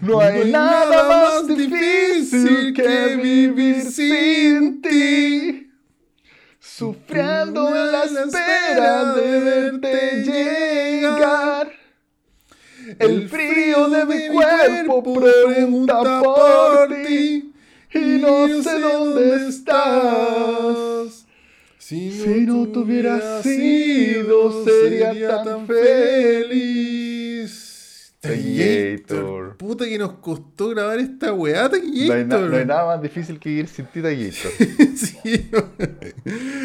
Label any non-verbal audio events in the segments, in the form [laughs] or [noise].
No hay nada más difícil que vivir sin ti. Sufriendo en la espera de verte llegar. El frío de mi cuerpo pregunta por ti. Y no sé dónde estás. Si Si no te hubieras sido, sería tan feliz. Taquillator. Puta que nos costó grabar esta weá, Taquillator. No hay, na- no hay nada más difícil que ir sin ti, Taquillator. [laughs] sí,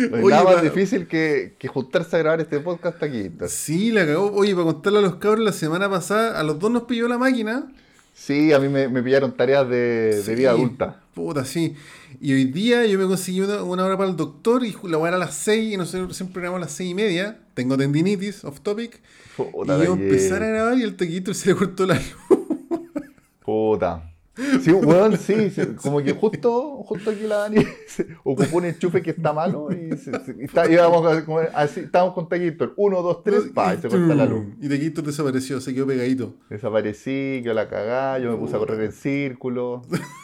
No hay Oye, nada más pa- difícil que, que juntarse a grabar este podcast, Taquillator. Sí, la cagó. Oye, para contarle a los cabros, la semana pasada a los dos nos pilló la máquina. Sí, a mí me, me pillaron tareas de, de vida adulta. Puta, sí. Y hoy día yo me conseguí una, una hora para el doctor y la weá era a las 6 y nosotros siempre grabamos a las 6 y media. Tengo tendinitis, off topic. Puta, y yo empezar a grabar y el taquito se le cortó la luz. Puta. Sí, weón, sí, sí, como que justo, justo aquí la Dani se ocupó un enchufe que está malo y, se, se- y está- íbamos a- como así, estábamos con Taquillator. Uno, dos, tres, pa, y se corta la luz. Y taquito desapareció, se quedó pegadito. Desaparecí, yo la cagá, yo me puse a correr en círculo. [laughs]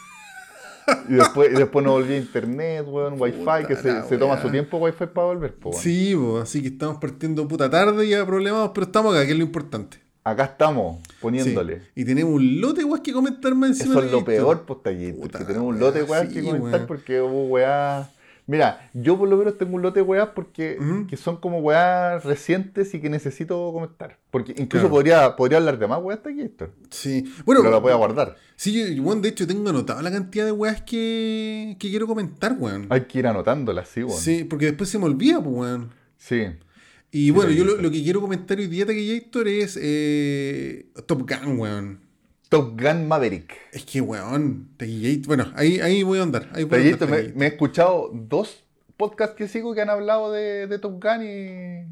Y después, y después no volví a internet, weón, wifi, que se, se toma su tiempo wifi para volver, po, weón. Sí, po, así que estamos partiendo puta tarde ya problemados, pero estamos acá, que es lo importante. Acá estamos, Sí. poniéndole. Y tenemos un lote weas que comentar más encima. Eso es lo peor, pues, que la tenemos un lote sí, que comentar weón. porque hubo weas... Mira, yo por lo menos tengo un lote de weas porque que son como weas recientes y que necesito comentar. Porque incluso Claro. podría, podría hablar de más weas Taquito, Sí. Bueno, pero la voy a guardar. sí, yo, bueno, de hecho tengo anotado la cantidad de weas que, que quiero comentar, weón. Hay que ir anotándolas, sí, weón. Sí, porque después se me olvida, pues, weón. Sí. Y Sí, bueno, yo lo, que quiero comentar hoy día, Taquillator, es eh, Top Gun, weón. Top Gun Maverick. Es que, weón, Taquillator, bueno, ahí, ahí voy a andar. Ahí voy a andar, Taquito, me, he escuchado dos podcasts que sigo que han hablado de, de Top Gun y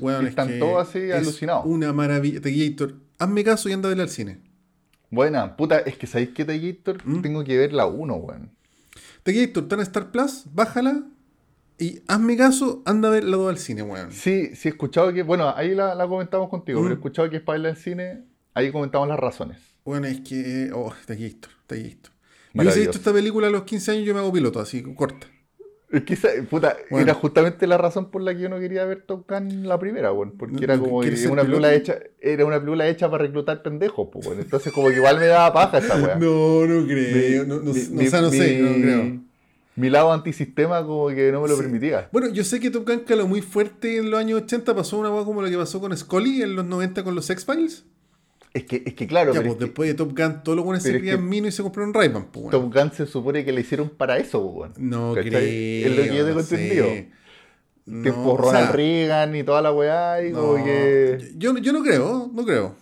Weón, y es están que todos así es alucinados. Una maravilla. Taquillator, hazme caso y anda a verla al cine. Buena, puta, es que sabéis que Taquillator ¿Mm? tengo que ver la 1, weón. Taquillator, está en Star Plus, bájala y hazme caso, anda a ver la 2 al cine, weón. Sí, sí he escuchado que, bueno, ahí la, la comentamos contigo, Mm. pero he escuchado que es para verla en cine, ahí comentamos las razones. Bueno, es que. Oh, Taquillator, Taquillator. Yo hubiese visto esta película a los 15 años, yo me hago piloto, así, corta. Es que esa, puta, Bueno. era justamente la razón por la que yo no quería ver Top Gun la primera, weón, porque era como una película hecha, era una película hecha para reclutar pendejos, pues. Entonces como que igual me daba paja esa weá. [laughs] No, no creo. Mi- no, no, mi- no, o sea, no mi- sé, no mi- creo. Mi lado antisistema como que no me lo Sí. permitía. Bueno, yo sé que Top Gun caló muy fuerte en los años 80, pasó una cosa como la que pasó con Scully en los 90 con los X-Files. Es que, es que claro, Ya, pero pues es que después de Top Gun, todos los buenos se crían Mino y se compraron Ray-Ban, pues, bueno. Top Gun se supone que la hicieron para eso, weón. No ¿Cachai? creo. Es lo que yo tengo no entendido. No, Tiempo o Ronald sea, Reagan y toda la weá, y como no, que. yo, yo no creo, no creo.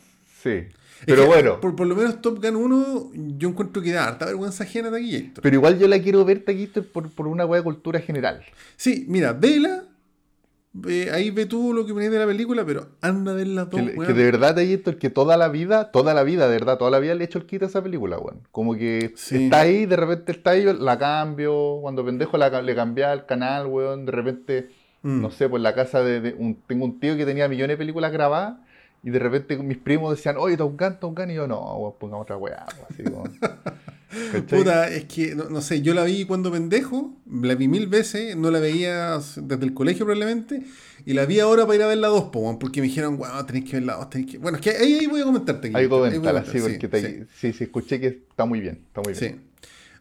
Sí. Es Pero que, bueno. Por, por lo menos Top Gun 1, yo encuentro que da harta vergüenza ajena de aquí. Pero igual yo la quiero ver, Taquito, por, por una weá de cultura general. Sí, mira, vela. Ahí ve tú lo que venís de la película, pero anda ver las dos, Que, que de verdad, el que toda la vida, toda la vida, de verdad, toda la vida le he hecho el kit a esa película, weón. Como que Sí. está ahí, de repente está ahí, yo la cambio. Cuando pendejo la, le cambiaba el canal, weón. De repente, Mm. no sé, pues la casa de, de un, tengo un tío que tenía millones de películas grabadas. Y de repente mis primos decían, oye, Top Gun. Y yo, no, weón, pongamos otra weá. weón", Así como. [laughs] Puta, es que, no, no sé, yo la vi cuando pendejo, la vi mil veces, no la veía desde el colegio probablemente, y la vi ahora para ir a ver la 2, po, weón, porque me dijeron, wow, tenéis que ver la 2, tenéis que... Bueno, es que ahí, ahí voy a comentarte. Ahí Guillermo, voy a coméntala, sí, porque te- sí, sí, sí, escuché que está muy bien, está muy bien. sí.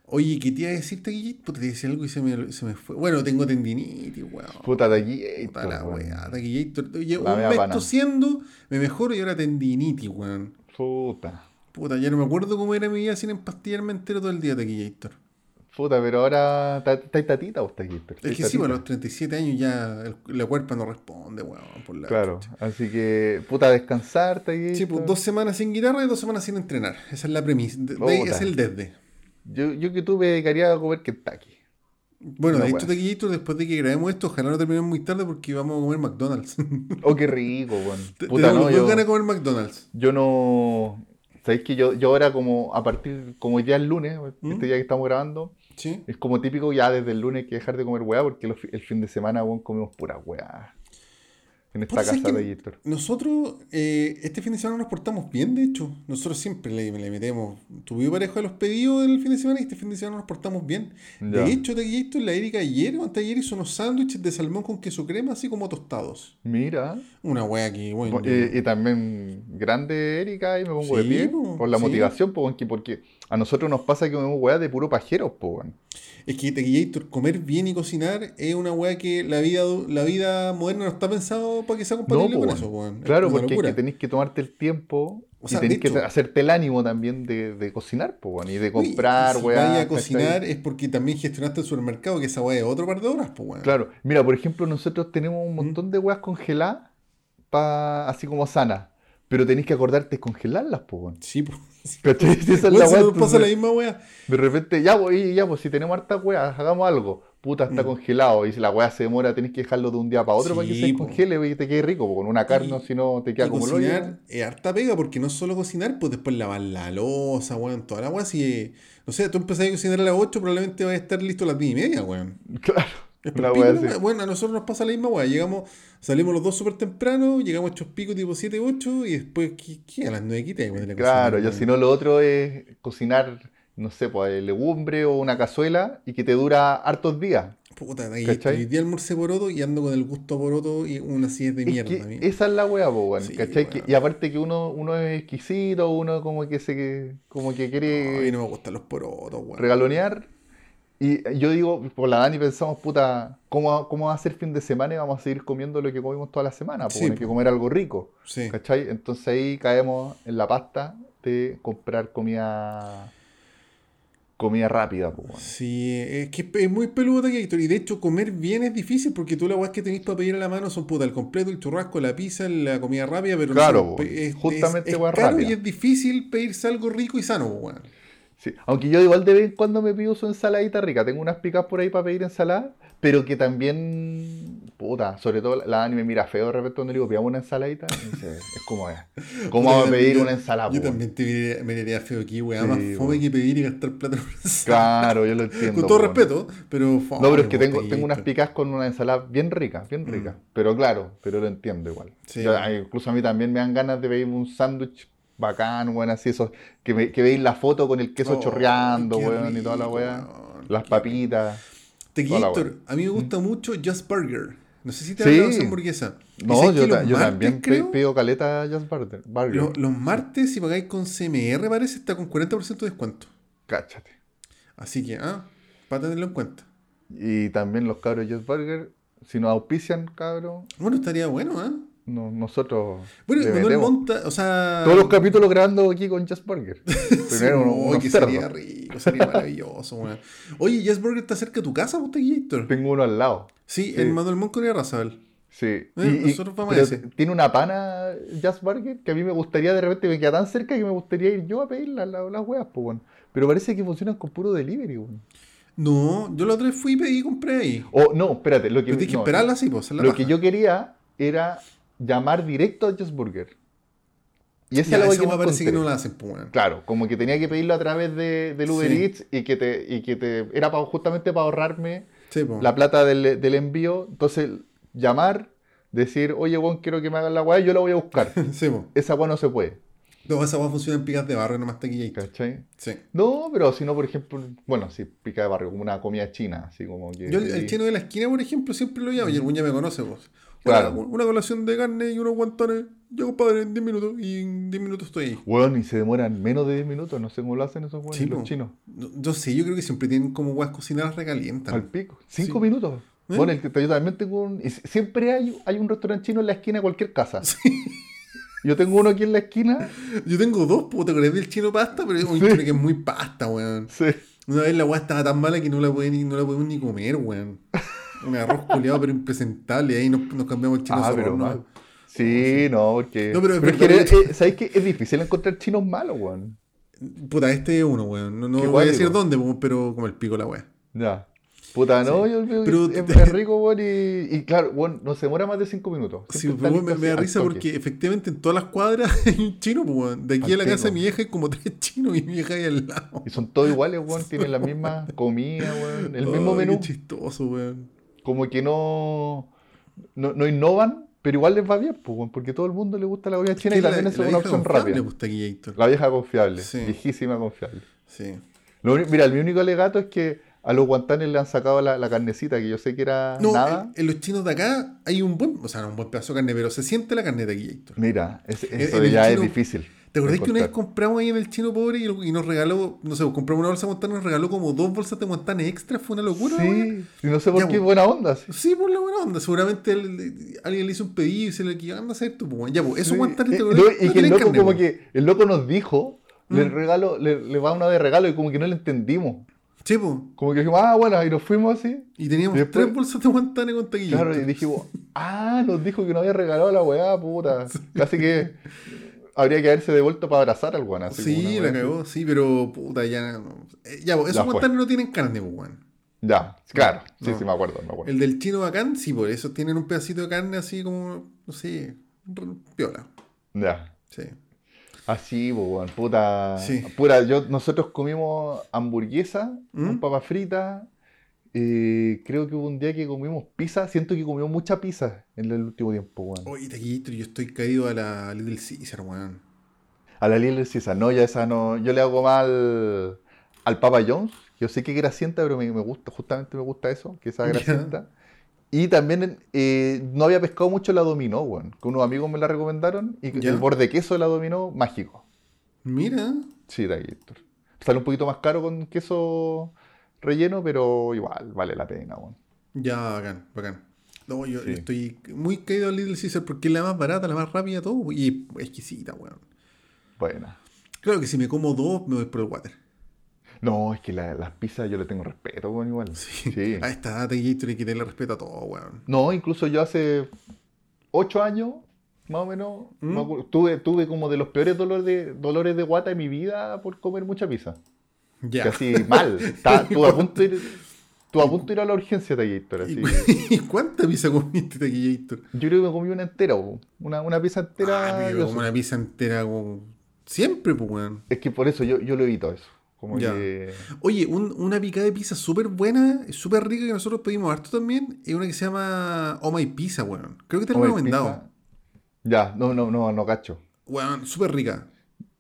Oye, ¿qué te iba a decirte, Guillermo? Puta, te decía algo y se me, se me fue. Bueno, tengo tendinitis, weón. Puta allí. Puta la weá, Taquillator. La un mes tosiendo, me mejoro y ahora tendinitis, weón. Puta. Puta, ya no me acuerdo cómo era mi vida sin empastillarme entero todo el día, Taquillator. Puta, pero ahora está está tatita o está aquí. Es que sí, bueno, a los 37 años ya el- la cuerpa no responde, weón, por la Claro, chucha. así que, puta, descansar, Taquito. Sí, pues dos semanas sin guitarra y dos semanas sin entrenar. Esa es la premisa. De, es el desde. Yo, yo que tú me dedicaría a comer Kentucky. Bueno, No, de hecho, weón. Taquillito, después de que grabemos esto, ojalá no terminemos muy tarde porque vamos a comer McDonald's. Oh, qué rico, weón. [laughs] Te- Puta, no, yo, ganas de comer McDonald's. yo no... ¿Sabéis que yo, yo ahora como a partir, como hoy día es lunes, ¿Mm? este día que estamos grabando, Sí. es como típico ya desde el lunes que dejar de comer weá porque los el fin de semana, weón, comemos pura weá. En esta Puta, ¿sabes casa de Gator. Nosotros, eh, este fin de semana nos portamos bien, de hecho. Nosotros siempre le, le metemos tuve parejo a los pedidos del fin de semana y este fin de semana nos portamos bien. Ya. De hecho, de Gator, la Erika ayer o antes de ayer hizo unos sándwiches de salmón con queso crema, así como tostados. Mira. Una wea que, bueno. yo- Y, y también grande Erika, y me pongo de pie po, por la sí. motivación, po, porque, a nosotros nos pasa que comemos weá de puro pajeros, po. Es que Tequillator, comer bien y cocinar es una weá que la vida, la vida moderna no está pensado para que sea compatible po, con weón. eso. Es Claro, porque es que tenéis que tomarte el tiempo O y sea, de que hecho- hacerte el ánimo también de, de cocinar, po, weón, y de Uy, comprar, y si weá. vaya a cocinar es porque también gestionaste el supermercado, que esa weá es otro par de horas, pues weón. Claro, mira, por ejemplo, nosotros tenemos un Mm. montón de weas congeladas, pa, así como sanas, pero tenéis que acordarte de congelarlas, po, weón. Sí, pues. ¿Cachai? Si esa es la wea, nos pasa la misma weá. De repente, ya, pues, ya, pues, si tenemos hartas weas, hagamos algo. Puta, está Mm. congelado. Y si la wea se demora, tenés que dejarlo de un día para otro para que se congele y te quede rico. Con una carne, si no, te queda como cocinar es harta pega, porque no solo cocinar, pues después lavar la losa, weón, toda la weá. Si, no sé, tú empezás a cocinar a las 8, probablemente vas a estar listo a las 10 y media, weón. [laughs] Claro. Es Una wea así. Bueno, a nosotros nos pasa la misma weá. Llegamos, salimos los dos súper temprano, llegamos hechos pico tipo 7, 8 y después, ¿qué? qué? A las 9 quitas, weón, de la Claro, yo si no, lo otro es cocinar, no sé, pues legumbre o una cazuela y que te dura hartos días. Puta, ahí hoy día almorcé poroto y ando con el gusto a poroto y una así de Es mierda. que a mí. esa es la wea, po, Sí, ¿cachai? Y aparte que uno, uno es exquisito, uno como que se como que quiere Ay, no me gustan los porotos, weón. regalonear. Y yo digo, por la Dani pensamos, puta, ¿cómo, ¿cómo va a ser fin de semana y vamos a seguir comiendo lo que comimos toda la semana? Pues Sí, hay po. que comer algo rico, Sí. ¿cachai? Entonces ahí caemos en la pasta de comprar comida comida rápida, pues, weón. Sí, es que es muy peludo Gator. Y de hecho, comer bien es difícil porque tú las weas que tenéis para pedir a la mano son puta, el completo, el churrasco, la pizza, la comida rápida, pero no Claro, po, pe- es, justamente es, es caro y es difícil pedirse algo rico y sano, po, weón. Sí, Aunque yo igual de vez en cuando me pido su ensaladita rica. Tengo unas picas por ahí para pedir ensalada, pero que también, puta, sobre todo la Dani me mira feo de repente cuando le digo, pidamos una ensaladita. dice, es como es. ¿Cómo vamos a pedir yo- una ensalada? Yo también te miraría, miraría feo aquí, weón. Sí, Más fome que pedir y gastar plata en una ensalada. Claro, yo lo entiendo. Con todo respeto, pero fome, No, pero es que tengo, tengo unas picas con una ensalada bien rica, bien rica. Pero claro, pero lo entiendo igual. Sí. Yo- incluso a mí también me dan ganas de pedirme un sándwich bacán, weón, así, esos, que, me- que veis la foto con el queso Oh, chorreando, weón, y toda la weá. Las papitas. Te Toda la Gator, wea. a mí me gusta mucho Just Burger. No sé si te Sí. hablado de hamburguesa. No, yo, que ta- los yo martes, también creo, pido caleta Just Burger. Burger. lo- los martes, si pagáis con CMR, parece, está con 40% de descuento. Cáchate. Así que, ah, para tenerlo en cuenta. Y también los cabros Just Burger, si nos auspician, cabros, Bueno, estaría bueno, ¿ah? No- nosotros Bueno, Manuel. Monta, o sea... Todos los capítulos grabando aquí con Just Burger. [laughs] Primero Uy, unos que sería rico, sería maravilloso. Oye, Just Burger está cerca de tu casa, vos, Gator. Tengo uno al lado. Sí, Sí. en Manuel Montt con Razabel. Sí. Eh, nosotros vamos a ese. tiene una pana Just Burger que a mí me gustaría de repente, me queda tan cerca que me gustaría ir yo a pedir las las- las weas, pues, weón. Pero parece que funcionan con puro delivery, weón. No, yo la otra vez fui y pedí y compré ahí. O no, espérate, lo que, Pero tienes que no, esperarla así, pues, lo que yo quería era llamar directo a Just Burger. Y esa Ya, es la wea esa que no parece que no hacen, pues. Claro, como que tenía que pedirlo a través de, del Uber Sí. Eats y que te, y que te era pa- justamente para ahorrarme Sí, pues. la plata del, del envío. Entonces, llamar, decir, oye, Juan, quiero que me hagan la weá, yo la voy a buscar. [laughs] Sí, pues. Esa weá no se puede. No, esa weá funciona en picas de barrio, nomás taquilla. ¿Cachai? Sí. No, pero si no, por ejemplo, bueno, si pica de barrio, como una comida china, así como que. Yo el, el chino de la esquina, por ejemplo, siempre lo llamo y el ya me conoce, pues. Claro. Una, una colación de carne y unos guantones. Yo, compadre, en 10 minutos. Y en 10 minutos estoy ahí. Weón, y se demoran menos de 10 minutos, no sé cómo lo hacen esos weones, Sí, los chinos. No- Yo sé, yo creo que siempre tienen como weas cocinadas recalientas. Al pico. Cinco Sí. minutos. ¿Eh? Bueno, el que yo también tengo un. siempre hay, hay un restaurante chino en la esquina de cualquier casa. Yo tengo uno aquí en la esquina. Yo tengo dos, pues, ¿te acordás del chino pasta? Pero es un Sí. chino que es muy pasta, weón. Sí. Una vez la weá estaba tan mala que no la podemos ni, no la podemos ni comer, weón. Un arroz culeado, pero impresentable. Ahí nos, nos cambiamos el chino Ah, pero ¿no? mal. Sí, no, porque. No, pero es es que, eh, ¿sabes qué? Es difícil encontrar chinos malos, weón. Puta, este es uno, weón. No, voy a decir dónde, pero como el pico la weá. Ya. Puta, no, yo que Pero es, es rico, weón, y, y claro, weón, no se demora más de cinco minutos. Sí, pero me, me da risa toque. porque efectivamente en todas las cuadras [laughs] hay un chino, pues, weón. De aquí Al a la casa de mi vieja hay como tres chinos y mi vieja ahí al lado. Y son todos iguales, weón, tienen la misma comida, weón, el mismo menú. Qué chistoso, weón. Como que no, no, no innovan, pero igual les va bien, pues, porque todo el mundo le gusta la comida china Que y la- también es la una opción rápida. pues, taquillator. La vieja confiable, Sí. viejísima confiable. Sí. Lo mira, mi único alegato es que a los guantanes le han sacado la, la carnecita, que yo sé que era No, nada. en, en los chinos de acá hay un buen, o sea, un buen pedazo de carne, pero se siente la carne de taquillator. Mira, es- eso en ya chino- es difícil. ¿Te acordás que una vez compramos ahí en el chino pobre y, nos regaló, no sé, compramos una bolsa de guantanes y nos regaló como dos bolsas de guantanes extra? Fue una locura. Sí, y no sé por Ya, qué buena onda. sí. Sí, por la buena onda. Seguramente alguien le hizo un pedido y se le quedó, anda a hacer tu pues, Ya, pues, esos Sí, guantanes eh, te no, acordás? y No que el loco carne, como que el loco nos dijo, le Mm. regalo, le, le va una de regalo y como que no le entendimos. Sí, pues. Como que dijimos, ah, bueno, y nos fuimos así. Y teníamos Y después- tres bolsas de guantanes con taquilla. Claro, y dijimos, ah, nos dijo que nos había regalado la weá, puta. [laughs] Casi que habría que haberse devuelto para abrazar al weón. Sí, la cagó, sí, pero puta, ya. Ya, esos fue. guantanes no tienen carne, weón. Ya, claro, sí, No. sí, me acuerdo, me acuerdo. El del chino bacán, sí, por eso tienen un pedacito de carne así como, no sé, piola. Ya. Sí. Así, pues, puta. Sí. Pura, yo, nosotros comimos hamburguesa ¿Mm? con papas fritas. Eh, creo que hubo un día que comimos pizza. Siento que comimos mucha pizza en el último tiempo, weón. Oye, taquillito, yo estoy caído a la Little Caesar, weón. A la Little Caesar, no, ya esa no. Yo le hago mal al Papa John's. Yo sé que es grasienta, pero me, me gusta, justamente me gusta eso, que esa [laughs] grasienta. Y también eh, no había pescado mucho la dominó, weón. Que unos amigos me la recomendaron. Y el borde queso de la dominó, mágico. Mira, Sí, Héctor. Sale un poquito más caro con queso relleno, pero igual, vale la pena, weón. ya, bacán, bacán. No, yo Sí. estoy muy caído a Little Caesar porque es la más barata, la más rápida, todo, y exquisita, weón. Buena. Claro que si me como dos, me voy por el water. No, es que la- las pizzas yo le tengo respeto, weón, igual. Sí. Sí. [laughs] A esta taquillito hay que tenerle respeto a todo, weón. No, incluso yo hace ocho años, más o menos, ¿Mm? tuve, tuve como de los peores dolores de, dolores de guata de mi vida por comer mucha pizza. Ya. Que así, mal. Estaba- [laughs] Estuve a punto de ir, a punto de ir a la urgencia de así. [laughs] ¿Y cuánta pizza comiste, taquillito? Yo creo que me comí una entera, una, una pizza entera. Ah, yo como sé. una pizza entera, como siempre, pues, weón. Es que por eso yo, yo lo evito eso. Como Ya. que. Oye, un- una picada de pizza súper buena, súper rica que nosotros pedimos harto también, es una que se llama Oh My Pizza, weón. Creo que te lo he comer recomendado. Ya, no, no, no, no cacho. Weón, súper rica.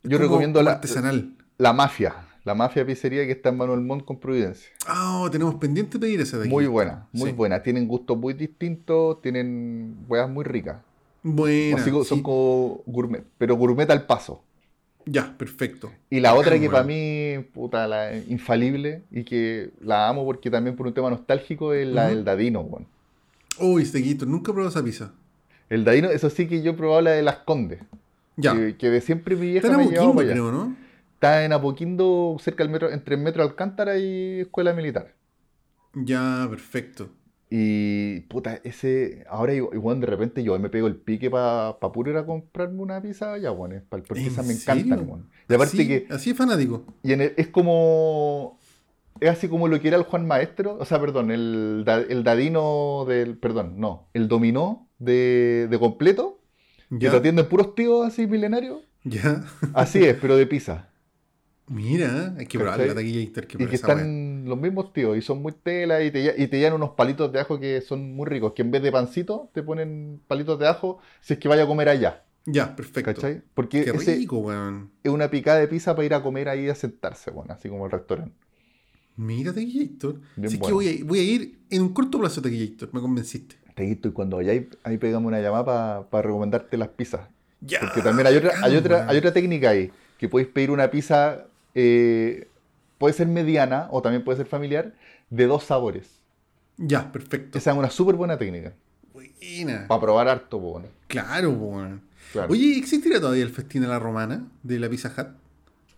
Yo como- recomiendo la- artesanal. La mafia. La mafia pizzería que está en Manuel Montt con Providencia. Ah, tenemos pendiente pedir esa de aquí. Muy buena, muy Sí. buena. Tienen gustos muy distintos, tienen huevas muy ricas. Buena. Así son sí. como gourmet, pero gourmet al paso. Ya, perfecto. Y la otra que para mí, puta, la infalible y que la amo porque también por un tema nostálgico es la del dadino, weón. Uy, este guito, nunca he probado esa pizza. El dadino, eso sí que yo he probado la de las Condes. Ya. Que, que de siempre mi vieja en me llevaba para allá. creo, ¿no? Está en Apoquindo, cerca del metro, entre el metro Alcántara y Escuela Militar. Ya, perfecto. Y puta, ese. Ahora igual de repente yo me pego el pique para pa puro ir a comprarme una pizza allá, pa- Porque ¿En esas me encantan, weón. Y aparte así, que. Así es fanático. Y en el- es como. Es así como lo que era el Juan Maestro. O sea, perdón, el, el dadino del. Perdón, no. El dominó de, de completo. Que Ya. te atienden puros tíos así milenarios. Ya. Así es, pero de pizza. Mira, hay que probar la taquilla que Y que están los mismos tíos y son muy tela y te, y te llevan unos palitos de ajo que son muy ricos. Que en vez de pancito te ponen palitos de ajo si es que vaya a comer allá. Ya, perfecto. ¿Cachai? Porque Qué ese rico, weón. es una picada de pizza para ir a comer ahí y a sentarse, bueno, así como el restaurante. Mira, Taquillator. Si es que bueno. voy a, voy a ir en un corto plazo Taquillator, me convenciste. Teguito, y cuando vayáis, ahí pegamos una llamada para recomendarte las pizzas. Ya. Porque también hay otra, hay otra, weón. hay otra técnica ahí, que podéis pedir una pizza, eh, puede ser mediana o también puede ser familiar, de dos sabores. Ya, perfecto. Esa es una súper buena técnica. Buena. Para probar harto, bueno. Claro, weón. Claro. Oye, ¿existirá todavía el festín a la romana de la Pizza Hut?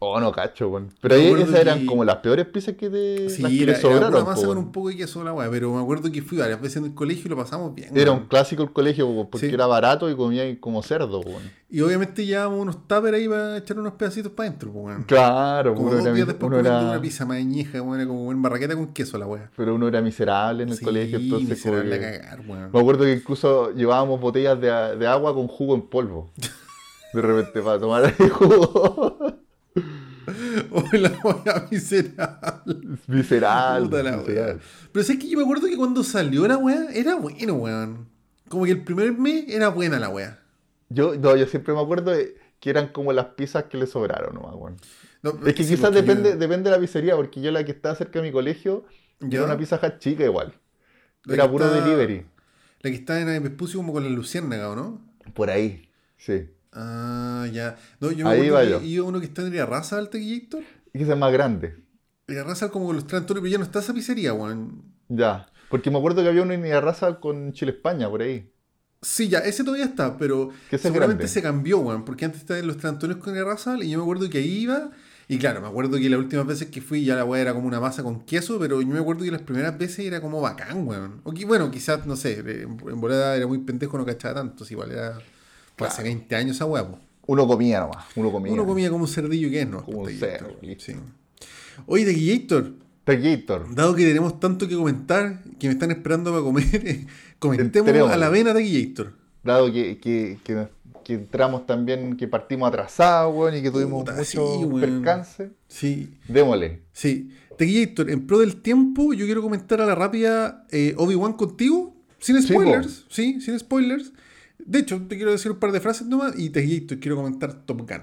Oh, no, cacho, bueno. Pero ahí esas eran como las peores pizzas que te Sí, las que era, era sobraron. po, bueno. un poco de queso la weá, pero me acuerdo que fui varias veces en el colegio y lo pasamos bien. Era un clásico el colegio po, porque Sí. era barato y comía como cerdo, bueno. Y obviamente llevábamos unos tuppers ahí para echar unos pedacitos para adentro, weón. Claro, Como uno dos era, días después uno era- una pizza más weón, era como en barraqueta con queso la weá. pero uno era miserable en el Sí, colegio, entonces miserable a cagar, weón. Me acuerdo que incluso llevábamos botellas de, de agua con jugo en polvo. [laughs] De repente para tomar el jugo. La weá miserable. Visceral. Puta la visceral. weá. Pero es que yo me acuerdo que cuando salió la weá, era bueno, weón. Como que el primer mes era buena la wea. Yo, no, yo siempre me acuerdo de que eran como las pizzas que le sobraron. No, Es que sí, quizás depende, yo- depende de la pizzería, porque yo la que estaba cerca de mi colegio Ya. era una pizza chica igual. La Era puro está- delivery. La que está en Vespucio como con la luciérnaga, ¿o no? Por ahí, sí. Ah, ya. No, yo me Ahí acuerdo va que yo. iba uno que está en Irarraza, al Tequillator. Y que sea más grande. Irarraza como con los pero ya no está esa pizzería, weón. Ya. Porque me acuerdo que había uno en raza con Chile España, por ahí. Sí, ya, ese todavía está, pero es seguramente se cambió, weón, porque antes estaba en los tres Antonios con Irarraza y yo me acuerdo que ahí iba. Y claro, me acuerdo que las últimas veces que fui ya la weá era como una masa con queso, pero yo me acuerdo que las primeras veces era como bacán, weón. O que, bueno, quizás, no sé, en, en volada era muy pendejo, no cachaba tanto, si igual era fue hace 20 años esa po. Uno comía nomás. Uno comía. Uno comía como un cerdillo que es, ¿no? Como un Tequillator. cerdo. Sí. Oye, Tequillator, Tequillator. dado que tenemos tanto que comentar, que me están esperando para comer, [laughs] comentemos Entremos. a la vena Tequillator. Dado que, que, que, que entramos también, que partimos atrasados, weón, y que tuvimos Puta, mucho sí, percance. Sí, Démosle. sí. Tequillator, en pro del tiempo, yo quiero comentar a la rápida eh, Obi-Wan contigo, sin Sí, spoilers, sí, sin spoilers. De hecho, te quiero decir un par de frases nomás y Tequillator quiero comentar Top Gun.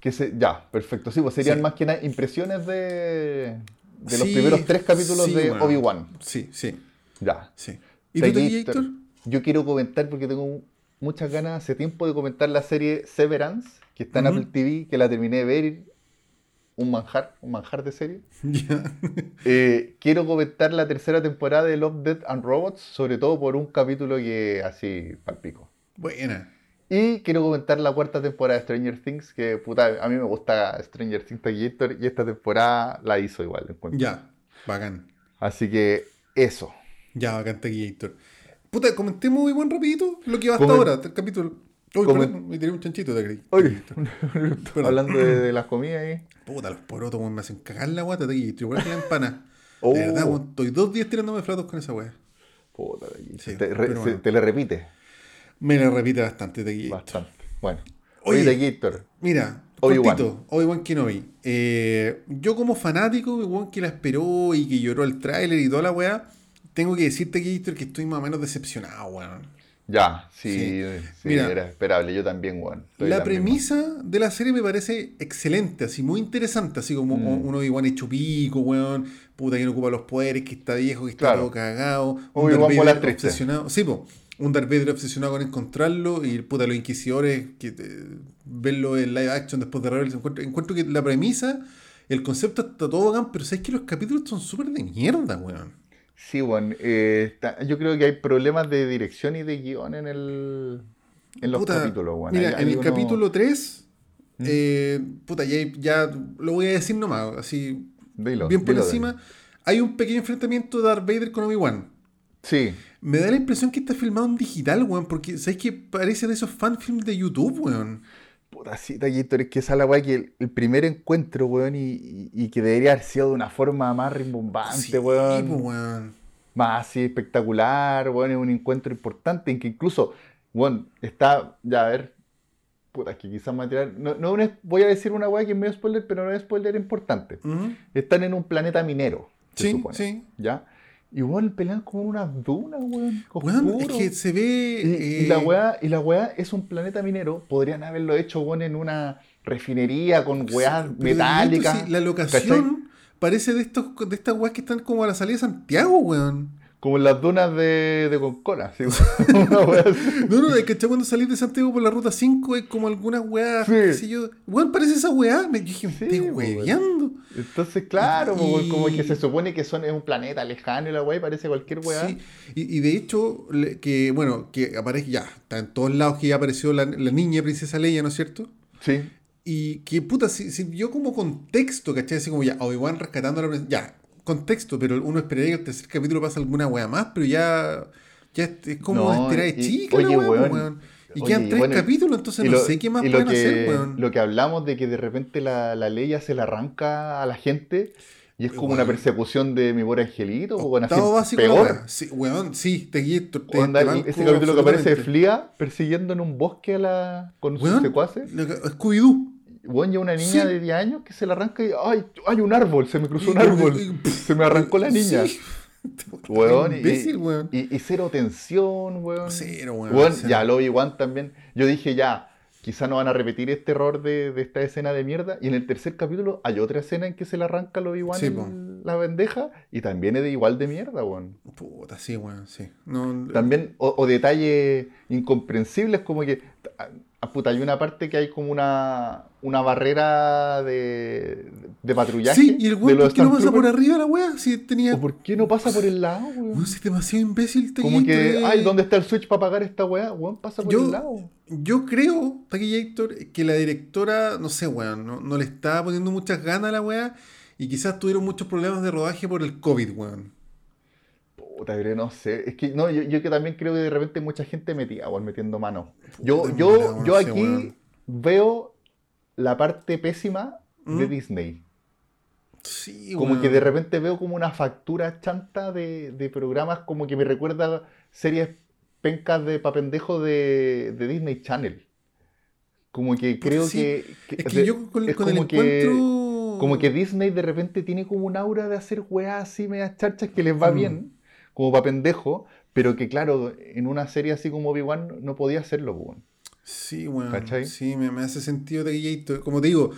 Que se, ya, perfecto. Sí, pues serían Sí. más que nada impresiones de, de los Sí, primeros tres capítulos sí, de bueno. Obi-Wan. Sí, sí, Ya. sí. ¿Y tú, Tequillator? Yo quiero comentar porque tengo muchas ganas hace tiempo de comentar la serie Severance, que está en. Apple TV, que la terminé de ver. Un manjar, un manjar de serie. [laughs] Ya. Eh, quiero comentar la tercera temporada de Love, Death and Robots, sobre todo por un capítulo que así palpico. Buena. Y quiero comentar la cuarta temporada de Stranger Things, que puta, a mí me gusta Stranger Things Tequillator y esta temporada la hizo igual. encuentro. Ya, bacán. Así que eso. Ya, bacán Tequillator. Puta, comentemos muy buen rapidito lo que va hasta Comen- ahora, el capítulo. Uy, Comen- perdón, me tiré un chanchito de Tequillator. Oye, [laughs] [laughs] hablando de, de las comidas ahí. Puta, los porotos, me hacen cagar la guata, Tequillator, igual que la empana. [laughs] Oh. De verdad, estoy dos días tirándome platos con esa weá. Puta. Sí, te, re- pero se- bueno. te le repite Me la repite bastante Tequillator. bastante. Bueno. Oye. Tequillator. Mira, Obi-Wan. Obi-Wan Kenobi. Eh, yo como fanático, weón, que la esperó y que lloró el tráiler y toda la weá, tengo que decirte, Tequillator, que estoy más o menos decepcionado, weón. Ya, sí, Sí. sí, Mira. era esperable. Yo también, weón. La misma. premisa de la serie me parece excelente, así muy interesante, así como Mm. un Obi-Wan hecho pico, weón, puta que no ocupa los poderes, que está viejo, que está Claro. todo cagado, Obi-Wan obsesionado, sí, po, un Darth Vader obsesionado con encontrarlo y puta los inquisidores que eh, verlo en live action después de Rebels, encuentro, encuentro que la premisa, el concepto está todo bacán, pero sabes que los capítulos son súper de mierda, weón. Sí, bueno, eh, yo creo que hay problemas de dirección y de guion en el en los Puta, capítulos, weón. Mira, Hay- en el uno- capítulo 3, ¿Mm? eh, puta, ya, ya lo voy a decir nomás, así Dilo, bien por dilo, encima, hay un pequeño enfrentamiento de Darth Vader con Obi-Wan. Sí, Me da la impresión que está filmado en digital, weón, porque ¿sabes que Parece de esos fanfilms de YouTube, weón. puta, sí, Taquillator, es que esa es la weá que el, el primer encuentro, weón, y, y- y que debería haber sido de una forma más rimbombante, Sí, weón. po, weón. Más así espectacular, weón, es un encuentro importante en que incluso, weón, está, ya a ver, puta, es que quizás material, no, no una- voy a decir una weá que es medio spoiler, pero no es spoiler importante. Están en un planeta minero, se Sí, supone, sí. ¿ya? Y weón, pelean como en unas dunas, weón, Weón, es que se ve... Y, y eh, la weá, y la weá es un planeta minero. Podrían haberlo hecho, weón, en una refinería con weas pero metálicas. Sí, la locación parece de estos de estas weas que están como a la salida de Santiago, weón. Como en las dunas de, de Concona. ¿sí? [laughs] Una weá así. No, no, es que cuando salís de Santiago por la ruta 5 es como algunas weas, Sí. qué sé yo. Weón, parece esa weá. Me dije, me Sí, estoy weón. hueveando. Entonces, claro, Y- weón, como que se supone que son, es un planeta lejano y la weá y parece cualquier weá. Sí, y, y de hecho, que bueno, que aparece ya, está en todos lados que ya apareció la, la niña princesa Leia, ¿no es cierto? Sí. Y que puta, si- sirvió como contexto, ¿cachai? Así como ya, Obi-Wan rescatando a la princesa. Ya, contexto, pero uno esperaría que el tercer capítulo pase alguna wea más, pero ya, ya es, como No, estirar de chica oye, weón. weón. Y Oye, quedan tres bueno, capítulos, entonces no lo- sé qué más pueden que, hacer, weón. Lo que hablamos de que de repente la, la Leia se la arranca a la gente y es como una persecución de mi pobre angelito, o Octavo básico peor. Sí, weón, sí, te guío, ese capítulo que aparece de. Flia persiguiendo en un bosque a la, con sus secuaces. Scooby-Doo. Bueno, ya una niña Sí. de 10 años que se la arranca y ¡ay! ¡Hay un árbol! Se me cruzó un árbol. se me arrancó la niña. Sí. [laughs] Weón, y, imbécil, weón. y- y cero tensión, weón. Cero, weón. Weón, cero. ya, el Obi-Wan también. Yo dije, ya, quizá no van a repetir este error de, de esta escena de mierda. Y en el tercer capítulo hay otra escena en que se le arranca al Obi-Wan Sí, la bandeja y también es de igual de mierda, weón. Puta, sí, weón, sí. No, También, o, o detalles incomprensibles, como que, ah, puta, hay una parte que hay como una, una barrera de, de patrullaje. Sí, y el weón, ¿por qué no pasa por arriba la weá? Si tenía. ¿O por qué no pasa por el lado, weón? Si es demasiado imbécil te Como que, ay, ¿dónde está el switch para apagar esta weá? Weón, pasa por Yo- el lado. Yo creo, Taquillator, que la directora, no sé, weón, no, no le estaba poniendo muchas ganas a la weá y quizás tuvieron muchos problemas de rodaje por el COVID, weón. Puta, pero no sé. Es que no, yo, yo que también creo que de repente mucha gente metida, weón, metiendo mano. Yo, Puta, yo, yo aquí veo la parte pésima de ¿Mm? Disney. Sí, Como que de repente veo como una factura chanta de, de programas como que me recuerda series pencas de papendejo de, de Disney Channel. Como que creo sí. que, que- Es que de- yo con, es con el como que- encuentro. como que Disney de repente tiene como un aura de hacer weas así medias charchas que les va Mm. bien, como pa' pendejo, pero que claro, en una serie así como Obi-Wan no podía hacerlo, weón. Sí, weón. ¿Cachai? Sí, me, me hace sentido Taquillator. Como te digo,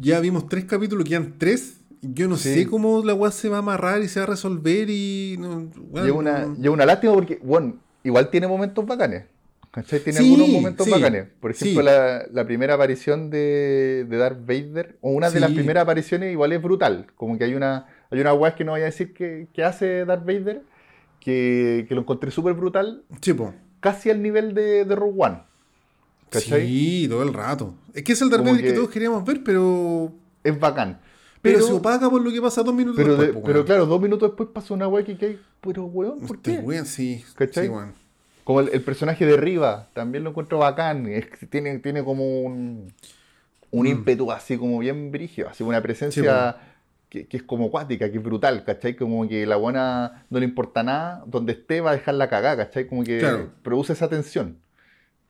ya vimos tres capítulos, quedan tres. Yo no Sí. sé cómo la weá se va a amarrar y se va a resolver y. No, es una, no- una lástima porque, bueno, igual tiene momentos bacanes. ¿Cachai? Tiene Sí, algunos momentos sí, bacanes. Por ejemplo, sí. la, la primera aparición de, de Darth Vader, o una de las primeras apariciones, igual es brutal. Como que hay una, hay una que no voy a decir que, que hace Darth Vader, que, que lo encontré súper brutal, Sí, po. casi al nivel de, de Rogue One. ¿Cachai? Sí, todo el rato. Es que es el Darth Vader que... que- todos queríamos ver, pero. Es bacán. Pero, Pero, se opaca por lo que pasa dos minutos pero, después, de- pero claro, dos minutos después pasa una weá que, hay, pero weón, ¿por Este qué? weón, sí. ¿Cachai? Sí, weón. Como el, el personaje de Riva, también lo encuentro bacán. Es tiene, tiene como un, un Mm. ímpetu así como bien brigio, así una Sí, presencia que, que es como acuática, que es brutal, ¿cachai? Como que la buena no le importa nada, donde esté va a dejar la cagada, ¿cachai? Como que Claro. produce esa tensión.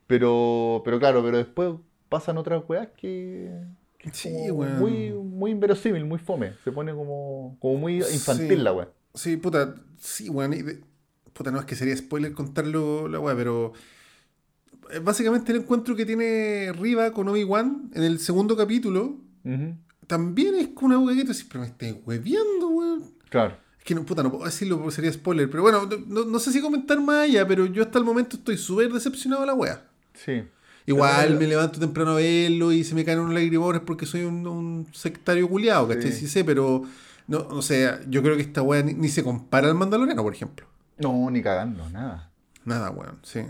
Pero, pero claro, pero después pasan otras weas que, que Sí, weón. muy, muy inverosímil, muy fome. Se pone como, como muy infantil Sí. la wea. Sí, puta. Sí, weón. Puta, no es que sería spoiler contarlo la weá, pero. eh, Básicamente el encuentro que tiene Riva con Obi-Wan en el segundo capítulo Ujú. También es una weá que tú pero me estáis hueviando, weón. Claro. Es que no, puta, no puedo decirlo porque sería spoiler, pero bueno, no, no sé si comentar más allá, pero yo hasta el momento estoy súper decepcionado de la weá. Sí. Igual me levanto temprano a verlo y se me caen unos lagrimones porque soy un, un sectario culiado, ¿cachai? Sí. Sí sé, pero no, o sea, yo creo que esta weá ni, ni se compara al Mandaloriano, por ejemplo. No, ni cagando, nada. Nada, weón, sí.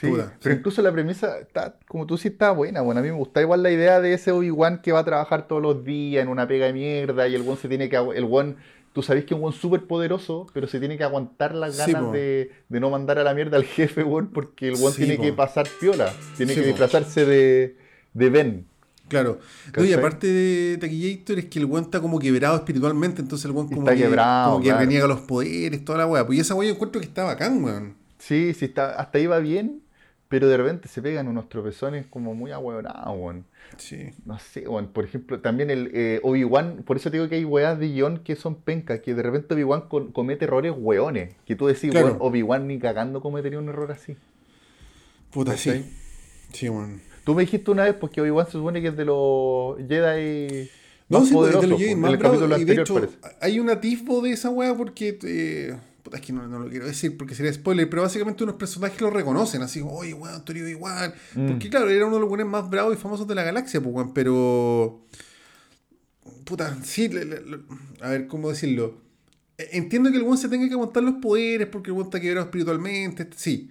Sí, pero sí. incluso la premisa, está, como tú sí, está buena. Bueno, a mí me gusta igual la idea de ese Obi-Wan que va a trabajar todos los días en una pega de mierda y el one se tiene que... El one, tú sabes que es un one súper poderoso, pero se tiene que aguantar las ganas de, de no mandar a la mierda al jefe, one, porque el one Sí, tiene po. que pasar piola. Tiene que po. disfrazarse de, de Ben. Claro. No, y aparte de Taquillator es que el weón está como quebrado espiritualmente, entonces el weón como Está que, quebrado, como que claro. reniega los poderes, toda la weá. Pues y esa weá yo encuentro que está bacán, weón. Sí, sí, está, hasta ahí va bien, pero de repente se pegan unos tropezones como muy ahueonados, weón. Sí. No sé, weón. Por ejemplo, también el eh, Obi-Wan, por eso te digo que hay weas de guion que son pencas, que de repente Obi-Wan comete errores weones. Que tú decís, Claro. weón, Obi-Wan ni cagando cometería un error así. Puta, sí. Sí, weón. Tú me dijiste una vez porque Obi-Wan se supone que es de los Jedi No, sí, pues, de poderosos, los Jedi en más el bravos, capítulo y de hecho parece. hay un atisbo de esa weá porque eh, puta, es que no, no lo quiero decir porque sería spoiler, pero básicamente unos personajes lo reconocen, así como, oye, weón, tú eres igual. Mm. Porque claro, era uno de los weones más bravos y famosos de la galaxia, pues, weón, pero. Puta, sí, le- le- le- a ver, ¿cómo decirlo? E- Entiendo que el weón se tenga que aguantar los poderes porque el weón está quebrado espiritualmente, sí.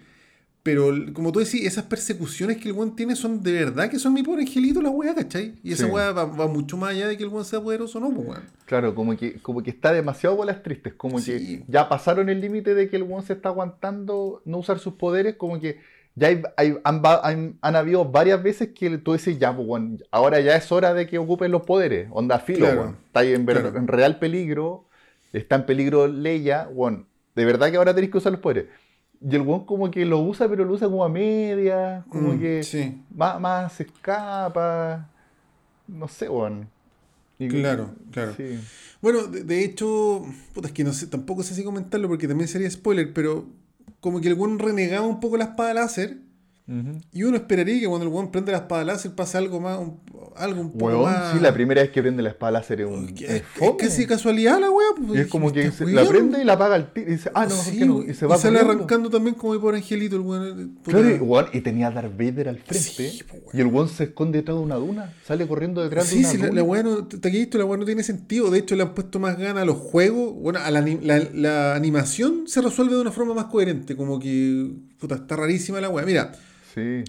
Pero como tú decís, esas persecuciones que el weón tiene son de verdad que son mi pobre angelito la weá, ¿cachai? Y esa Sí. weá va, va mucho más allá de que el weón sea poderoso o no, weón. Claro, como que, como que está demasiado bolas tristes, como Sí. que ya pasaron el límite de que el one se está aguantando no usar sus poderes, como que ya hay, hay- han, va- han- han habido varias veces que tú dices, ya, pues, weón, ahora ya es hora de que ocupen los poderes, onda filo, Claro, weón. está ahí en, ver- claro. en real peligro, está en peligro Leia, weón, de verdad que ahora tenéis que usar los poderes. Y el weón como que lo usa, pero lo usa como a media, como Mm, que Sí, más, más se escapa, no sé, weón. Y- claro, claro. Sí. Bueno, de, de hecho, puta, es que no sé, tampoco sé si comentarlo porque también sería spoiler, pero como que el weón renegaba un poco la espada láser. Y uno esperaría que cuando el weón prende la espada láser pase algo más, un- algo un poco Weón, más. sí, la primera vez que prende la espada láser es un. Es, es es fome. casi casualidad la weá. pues, Y es como que se- la prende y la apaga al tiro. Y dice, ah, no, Sí. Y se va sale corriendo. arrancando también como el pobre angelito el weón. puta. Claro, y, weón, y tenía a Darth Vader al frente. Sí, weón. y el weón se esconde detrás de una duna. Sale corriendo detrás de Sí, una sí, la, duna. la weá no, te- visto, la weá no tiene sentido. De hecho, le han puesto más ganas a los juegos. Bueno, a la- la animación se resuelve de una forma más coherente. Como que, puta, está rarísima la weá. Mira, Sí.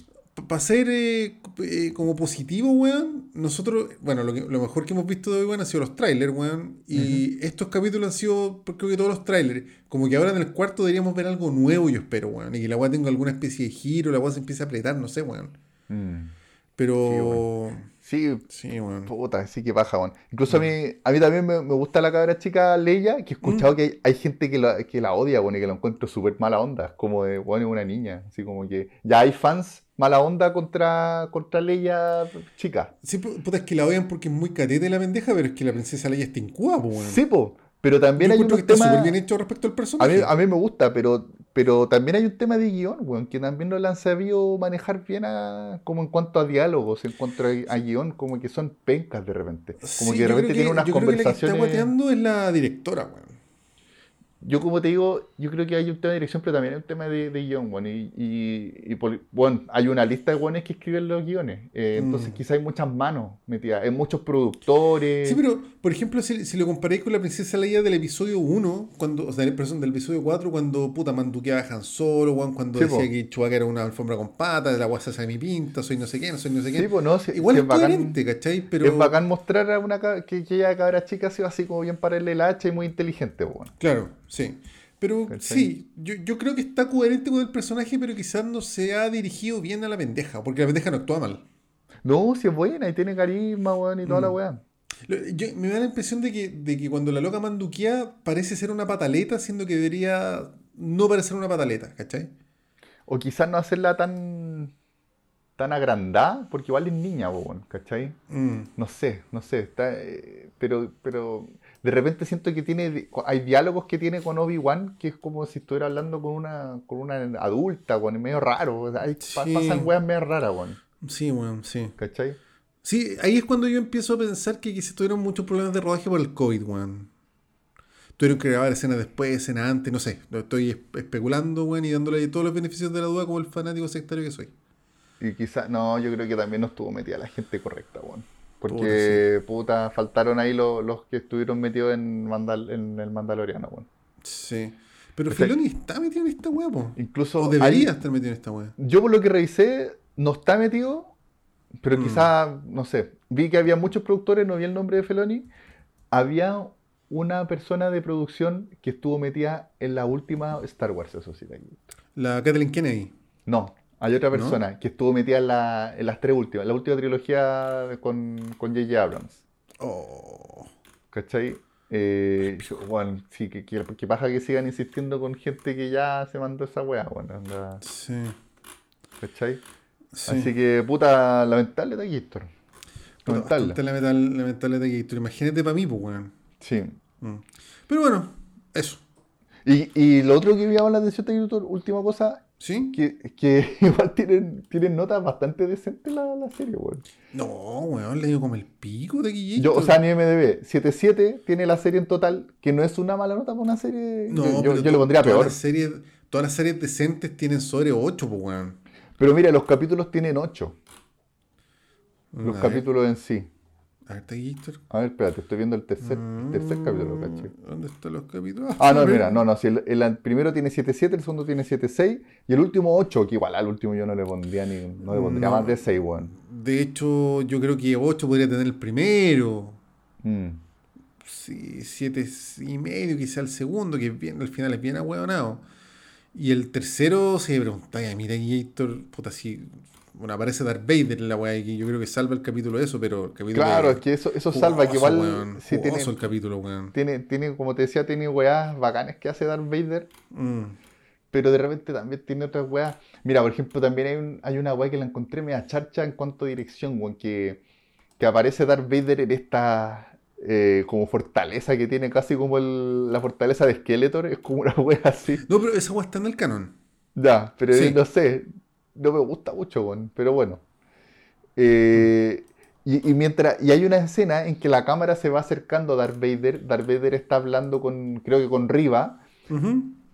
para ser eh, eh, como positivo, weón, nosotros, bueno, lo, que- lo mejor que hemos visto de hoy, weón, han sido los trailers, weón. Y estos capítulos han sido, creo que todos los trailers. Como que ahora en el cuarto deberíamos ver algo nuevo, yo espero, weón. Y que la weá tenga alguna especie de giro, la weá se empiece a apretar, no sé, weón. Mm. Pero. Sí, Sí, weón. puta, sí que paja, weón. Incluso a mí, a mí también me, me gusta la cabra chica Leia, que he escuchado que hay, hay gente que la, que la odia, weón, y que la encuentro súper mala onda. Es como de, es una niña. Así como que ya hay fans mala onda contra, contra Leia chica. Sí, pu- puta, es que la odian porque es muy catete la pendeja, pero es que la princesa Leia está en Cuba, weón. Sí, po. Pero también Yo hay unos que está temas... súper bien hecho respecto al A personaje. mí, a mí me gusta, pero, pero también hay un tema de guion, weón, que también no lo han sabido manejar bien a- como en cuanto a diálogos, en cuanto a, a guion, como que son pencas de repente. Como Sí, que de repente tiene unas yo creo que la que está guateando es la directora, weón. Yo como te digo, yo creo que hay un tema de dirección, pero también hay un tema de, de guion, weón. Y, y, y poli- bueno, hay una lista de weones que escriben los guiones. eh, entonces Mm. quizá hay muchas manos metidas, hay muchos productores. Sí, pero, por ejemplo, si, si lo comparáis con la princesa Leia del episodio 1, cuando, o sea, perdón, del episodio 4, cuando puta manduqueaba a Han Solo, weón, cuando Sí, decía po. que Chewbacca era una alfombra con patas, la guasa de mi pinta, soy no sé qué, no soy no sé qué. Sí, pues no, Igual es es bacán. coherente, ¿cachai? Pero, Es bacán mostrar a una que, que ella cabra chica ha sido así como bien para el hacha y muy inteligente, weón. Claro, sí. Pero ¿Cachai? sí, yo, yo creo que está coherente con el personaje, pero quizás no se ha dirigido bien a la pendeja, porque la pendeja no actúa mal. No, si es buena y tiene carisma, weón, y toda la Mm. weá. Yo- me da la impresión de que, de que cuando la loca manduquea parece ser una pataleta, siendo que debería no parecer una pataleta, ¿cachai? O quizás no hacerla tan tan agrandada, porque igual es niña, weón, ¿cachai? Mm. No sé, no sé, está, eh, pero, pero de repente siento que tiene, hay diálogos que tiene con Obi-Wan que es como si estuviera hablando con una, con una adulta, weón, es medio raro, o sea, hay- Sí. pasan weas medio raras, weón, Sí, weón, sí. ¿cachai? Sí, ahí es cuando yo empiezo a pensar que quizás tuvieron muchos problemas de rodaje por el COVID, weón. Tuvieron que grabar escenas después, escenas antes, no sé. Estoy espe- especulando, weón, y dándole todos los beneficios de la duda como el fanático sectario que soy. Y quizás, no, yo creo que también no estuvo metida la gente correcta, weón. Porque, puta, faltaron ahí los, los que estuvieron metidos en, Mandal- en el Mandaloriano, weón. Sí. Pero Filoni está metido en esta weá. Incluso O debería hay- estar metido en esta weá. Yo por lo que revisé, no está metido, pero Mm. quizá, no sé, vi que había muchos productores, no vi el nombre de Feloni. Había una persona de producción que estuvo metida en la última Star Wars, eso sí. La Kathleen Kennedy. No, hay otra ¿No? persona que estuvo metida en, la- en las tres últimas, la última trilogía con con J.J. Abrams. Oh. ¿Cachai? Eh, yo, bueno, sí, que, que, que sigan insistiendo con gente que ya se mandó esa weá, bueno, anda, Sí. ¿cachai? sí. Así que, puta, lamentable de. Puta, Lamentable. lamentable, de Gator. Imagínate para mí, pues, weón. Sí. Mm. Pero bueno, eso. Y, y lo otro que me llamó la atención de Héctor, última cosa, ¿Sí? que, que [laughs] igual tienen, tienen notas bastante decentes la, la serie, weón. No, weón, le digo como el pico de Guillito. Yo, o sea, en IMDB, 7.7 tiene la serie en total, que no es una mala nota para una serie. no, yo yo- pero yo le to- pondría todas peor. Las series, todas las series decentes tienen sobre 8, pues, weón. Pero mira, los capítulos tienen 8. Los capítulos en sí. A ver, Gator. A ver, espérate, estoy viendo el tercer, tercer capítulo. Mm, ¿Dónde están los capítulos? Ah, no, mira, no, no, si el, el primero tiene 7.7, el segundo tiene 7.6 y el último 8, que igual al último yo no le pondría ni, no le pondría No. más de 6, weón. De hecho, yo creo que 8 podría tener el primero. Mm. Sí, 7 y medio, quizá el segundo, que bien, al final es bien ahueonado. Y el tercero se pregunta, "Ay, mira, Gator, puta, si. Bueno, aparece Darth Vader en la weá, y yo creo que salva el capítulo eso, pero el capítulo. Claro, es que eso, eso salva, que igual weón, sí tiene, el capítulo, weón. tiene, tiene, como te decía, tiene weas bacanes que hace Darth Vader, Mm. pero de repente también tiene otras weas. Mira, por ejemplo, también hay, un, hay una wea que la encontré media charcha en cuanto a dirección, weón, que, que aparece Darth Vader en esta eh, como fortaleza que tiene, casi como el- la fortaleza de Skeletor, es como una wea así. No, pero esa weá está en el canon. Ya, pero Sí. no sé, no me gusta mucho, pero bueno. Eh, y, y mientras, y hay una escena en que la cámara se va acercando a Darth Vader, Darth Vader está hablando con, creo que con Riva,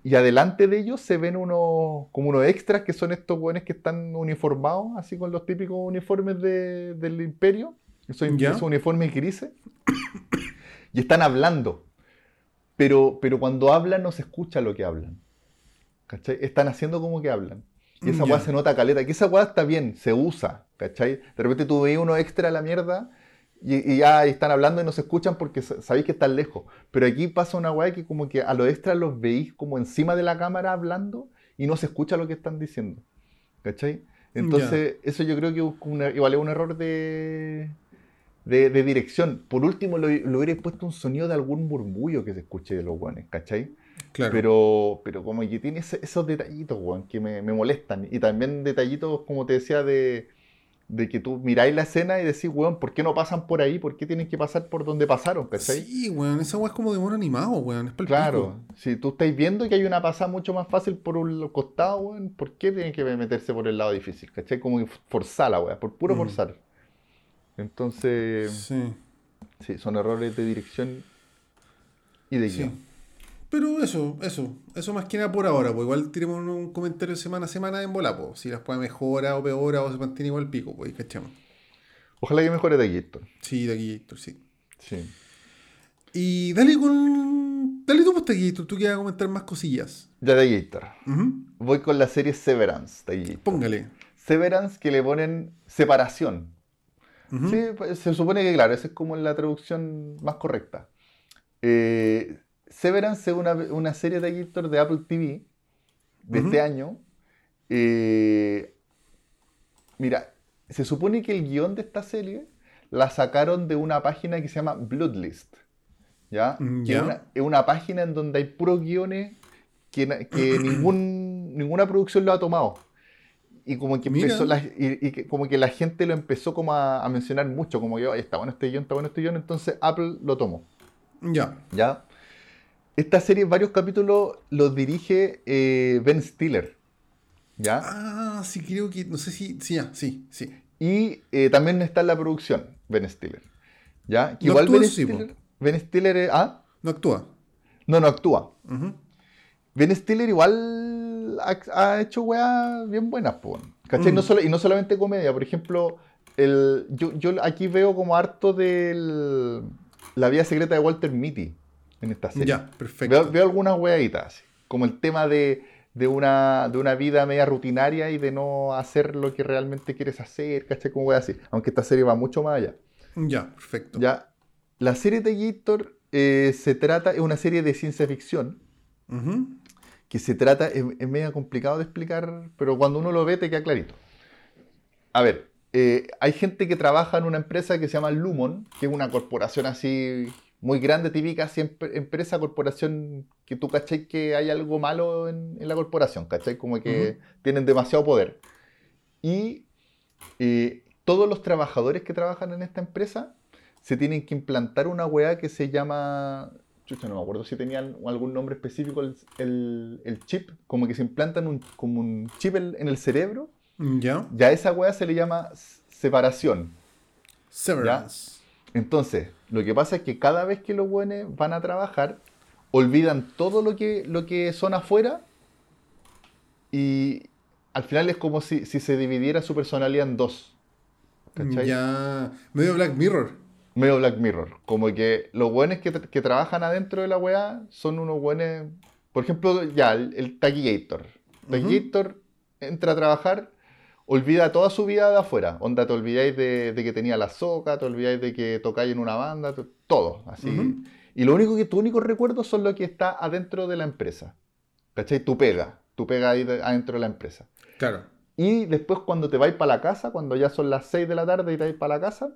y adelante de ellos se ven unos, como unos extras que son estos weones que están uniformados, así con los típicos uniformes de- del imperio, esos, esos uniformes grises, y están hablando. Pero, pero cuando hablan no se escucha lo que hablan. ¿Cachai? Están haciendo como que hablan. Y esa Ya. weá se nota caleta, que esa weá está bien, se usa, ¿cachai? De repente tú veis uno extra a la mierda y, y ya están hablando y no se escuchan porque sa- sabéis que están lejos. Pero aquí pasa una weá que como que a los extras los veis como encima de la cámara hablando y no se escucha lo que están diciendo. ¿Cachai? Entonces, eso yo creo que una- igual es un error de, de, de dirección. Por último, lo, lo hubiera puesto un sonido de algún murmullo que se escuche de los guanes, ¿cachai? Claro. Pero, pero como que tiene esos detallitos, weón, que me, me molestan. Y también detallitos, como te decía, de, de que tú miráis la escena y decís, weón, ¿por qué no pasan por ahí? ¿Por qué tienen que pasar por donde pasaron? ¿Cachai? Sí, weón, esa weá es como de mono animado, weón. Es Claro, si tú estáis viendo que hay una pasada mucho más fácil por un costado, weón, ¿por qué tienen que meterse por el lado difícil? ¿Cachai? Como que forzar la weá, por puro Mm. forzar. Entonces, Sí, sí, son errores de dirección y de sí. Pero eso, eso, eso más que nada por ahora, pues igual tiremos un comentario semana a semana en bola, pues. Si las puede mejora o peora o se mantiene igual pico, pues, ¿cachamos? Ojalá que mejore de Gator. Sí, de aquí, Héctor, sí. Sí. Y dale con. Dale tú, pues, de aquí, Héctor, tú a comentar más cosillas. Ya de Gator. Ujú. Voy con la serie Severance de Gator. Póngale. Severance que le ponen separación. Sí, pues, se supone que, claro, esa es como la traducción más correcta. Eh, Severance es una, una serie de Gator de Apple TV de Ujú. este año. Eh, mira, se supone que el guion de esta serie la sacaron de una página que se llama Bloodlist. ¿Ya? Mm, Que ya. Es, una, es una página en donde hay puros guiones que, que [clears throat] ningún, ninguna producción lo ha tomado. Y como que empezó la, y, y que como que la gente lo empezó como a, a mencionar mucho, como que "Oye, está bueno este guion, está bueno este guion, entonces Apple lo tomó. Ya. ¿Ya? Esta serie, varios capítulos, los dirige eh, Ben Stiller. ¿Ya? Ah, sí, creo que. No sé si. Sí, ya, sí, sí. Y eh, también está en la producción, Ben Stiller. ¿Ya? Que No igual actúa, Ben, sí. Stiller, Ben Stiller es- ¿ah? No actúa. No, no actúa. Ben Stiller igual ha, ha hecho weas bien buenas, po, ¿cachai? Mm. No solo, y no solamente comedia, por ejemplo, el, yo, yo aquí veo como harto de la vida secreta de Walter Mitty en esta serie. Ya, perfecto. Veo, veo algunas weaditas, así, como el tema de, de una, de una vida media rutinaria y de no hacer lo que realmente quieres hacer, ¿cachai? Como weas así, aunque esta serie va mucho más allá. Ya, perfecto. Ya, la serie de Gator eh, se trata, es una serie de ciencia ficción, que se trata, es, es medio complicado de explicar, pero cuando uno lo ve te queda clarito. A ver, eh, hay gente que trabaja en una empresa que se llama Lumon, que es una corporación así muy grande, típica, em- empresa, corporación, que tú cachai que hay algo malo en, en la corporación, cachai, como que tienen demasiado poder. Y eh, todos los trabajadores que trabajan en esta empresa se tienen que implantar una weá que se llama. Chucha, no me acuerdo si tenían algún nombre específico el, el- el chip, como que se implantan un, como un chip en, en el cerebro. Ya. Ya a esa weá se le llama separación. Severance. Entonces, lo que pasa es que cada vez que los buenos van a trabajar, olvidan todo lo que, lo que son afuera y al final es como si, si se dividiera su personalidad en dos. ¿Cachai? Ya. Medio Black Mirror. medio Black Mirror. Como que los buenos que, que trabajan adentro de la weá son unos buenos. Por ejemplo, ya, el, el Taquillator. Taquillator entra a trabajar, olvida toda su vida de afuera. Onda, te olvidáis de, de que tenía la soca, te olvidáis de que tocáis en una banda, todo. Así. Y lo único que tus únicos recuerdos son lo que está adentro de la empresa. ¿Cachai? Tu pega. Tu pega ahí de- adentro de la empresa. Claro. Y después cuando te vais para la casa, cuando ya son las 6 de la tarde y te vais para la casa,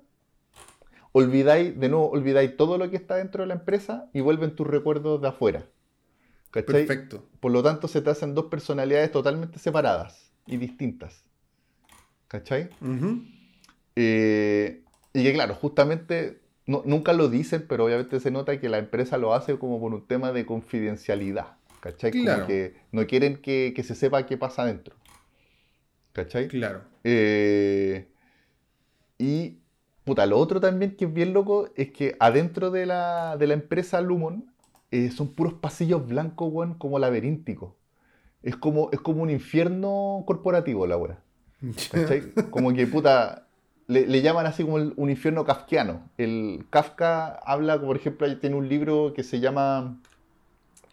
olvidáis, de nuevo, olvidáis todo lo que está dentro de la empresa y vuelven tus recuerdos de afuera. ¿Cachai? Perfecto. Por lo tanto, se te hacen dos personalidades totalmente separadas y distintas. ¿Cachai? Eh, y que claro, justamente no- nunca lo dicen, pero obviamente se nota que la empresa lo hace como por un tema de confidencialidad. ¿Cachai? Como Claro. que no quieren que, que se sepa qué pasa adentro. ¿Cachai? Claro. Eh, y, puta, lo otro también que es bien loco es que adentro de la, de la empresa Lumon eh, son puros pasillos blancos, weón, como laberínticos. Es como, es como un infierno corporativo la weá. ¿Cachai? Como que, puta, le, le llaman así como el- un infierno kafkiano. El Kafka habla, por ejemplo, tiene un libro que se llama...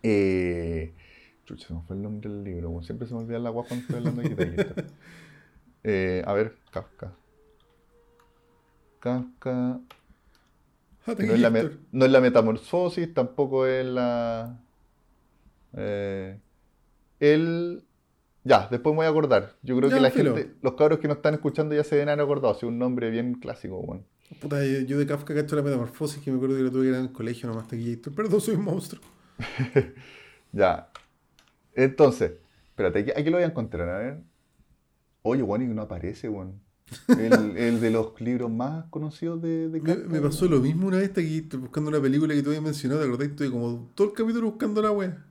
Eh, chucha, se me fue el nombre del libro. Siempre se me olvida la guapa cuando estoy hablando de guitarrista. [laughs] Eh, a ver, Kafka. Kafka. No es, la Héctor. no es la metamorfosis, tampoco es la. eh, el. Ya, después me voy a acordar. Yo creo Ya, que la filo. gente, los cabros que nos están escuchando ya se haber acordado. Es un nombre bien clásico, weón. Puta, yo, yo de Kafka cacho la metamorfosis que me acuerdo que la tuve que ir en el colegio nomás aquí, Héctor. Perdón, soy un monstruo. [laughs] Ya. Entonces, espérate, aquí, aquí lo voy a encontrar, a ver. Oye, weón, y no aparece, weón. El, [laughs] el de los libros más conocidos de, Kafka, me pasó lo mismo una vez estoy buscando una película que te había mencionado, ¿te acordás? Estuve como todo el capítulo buscando la wea.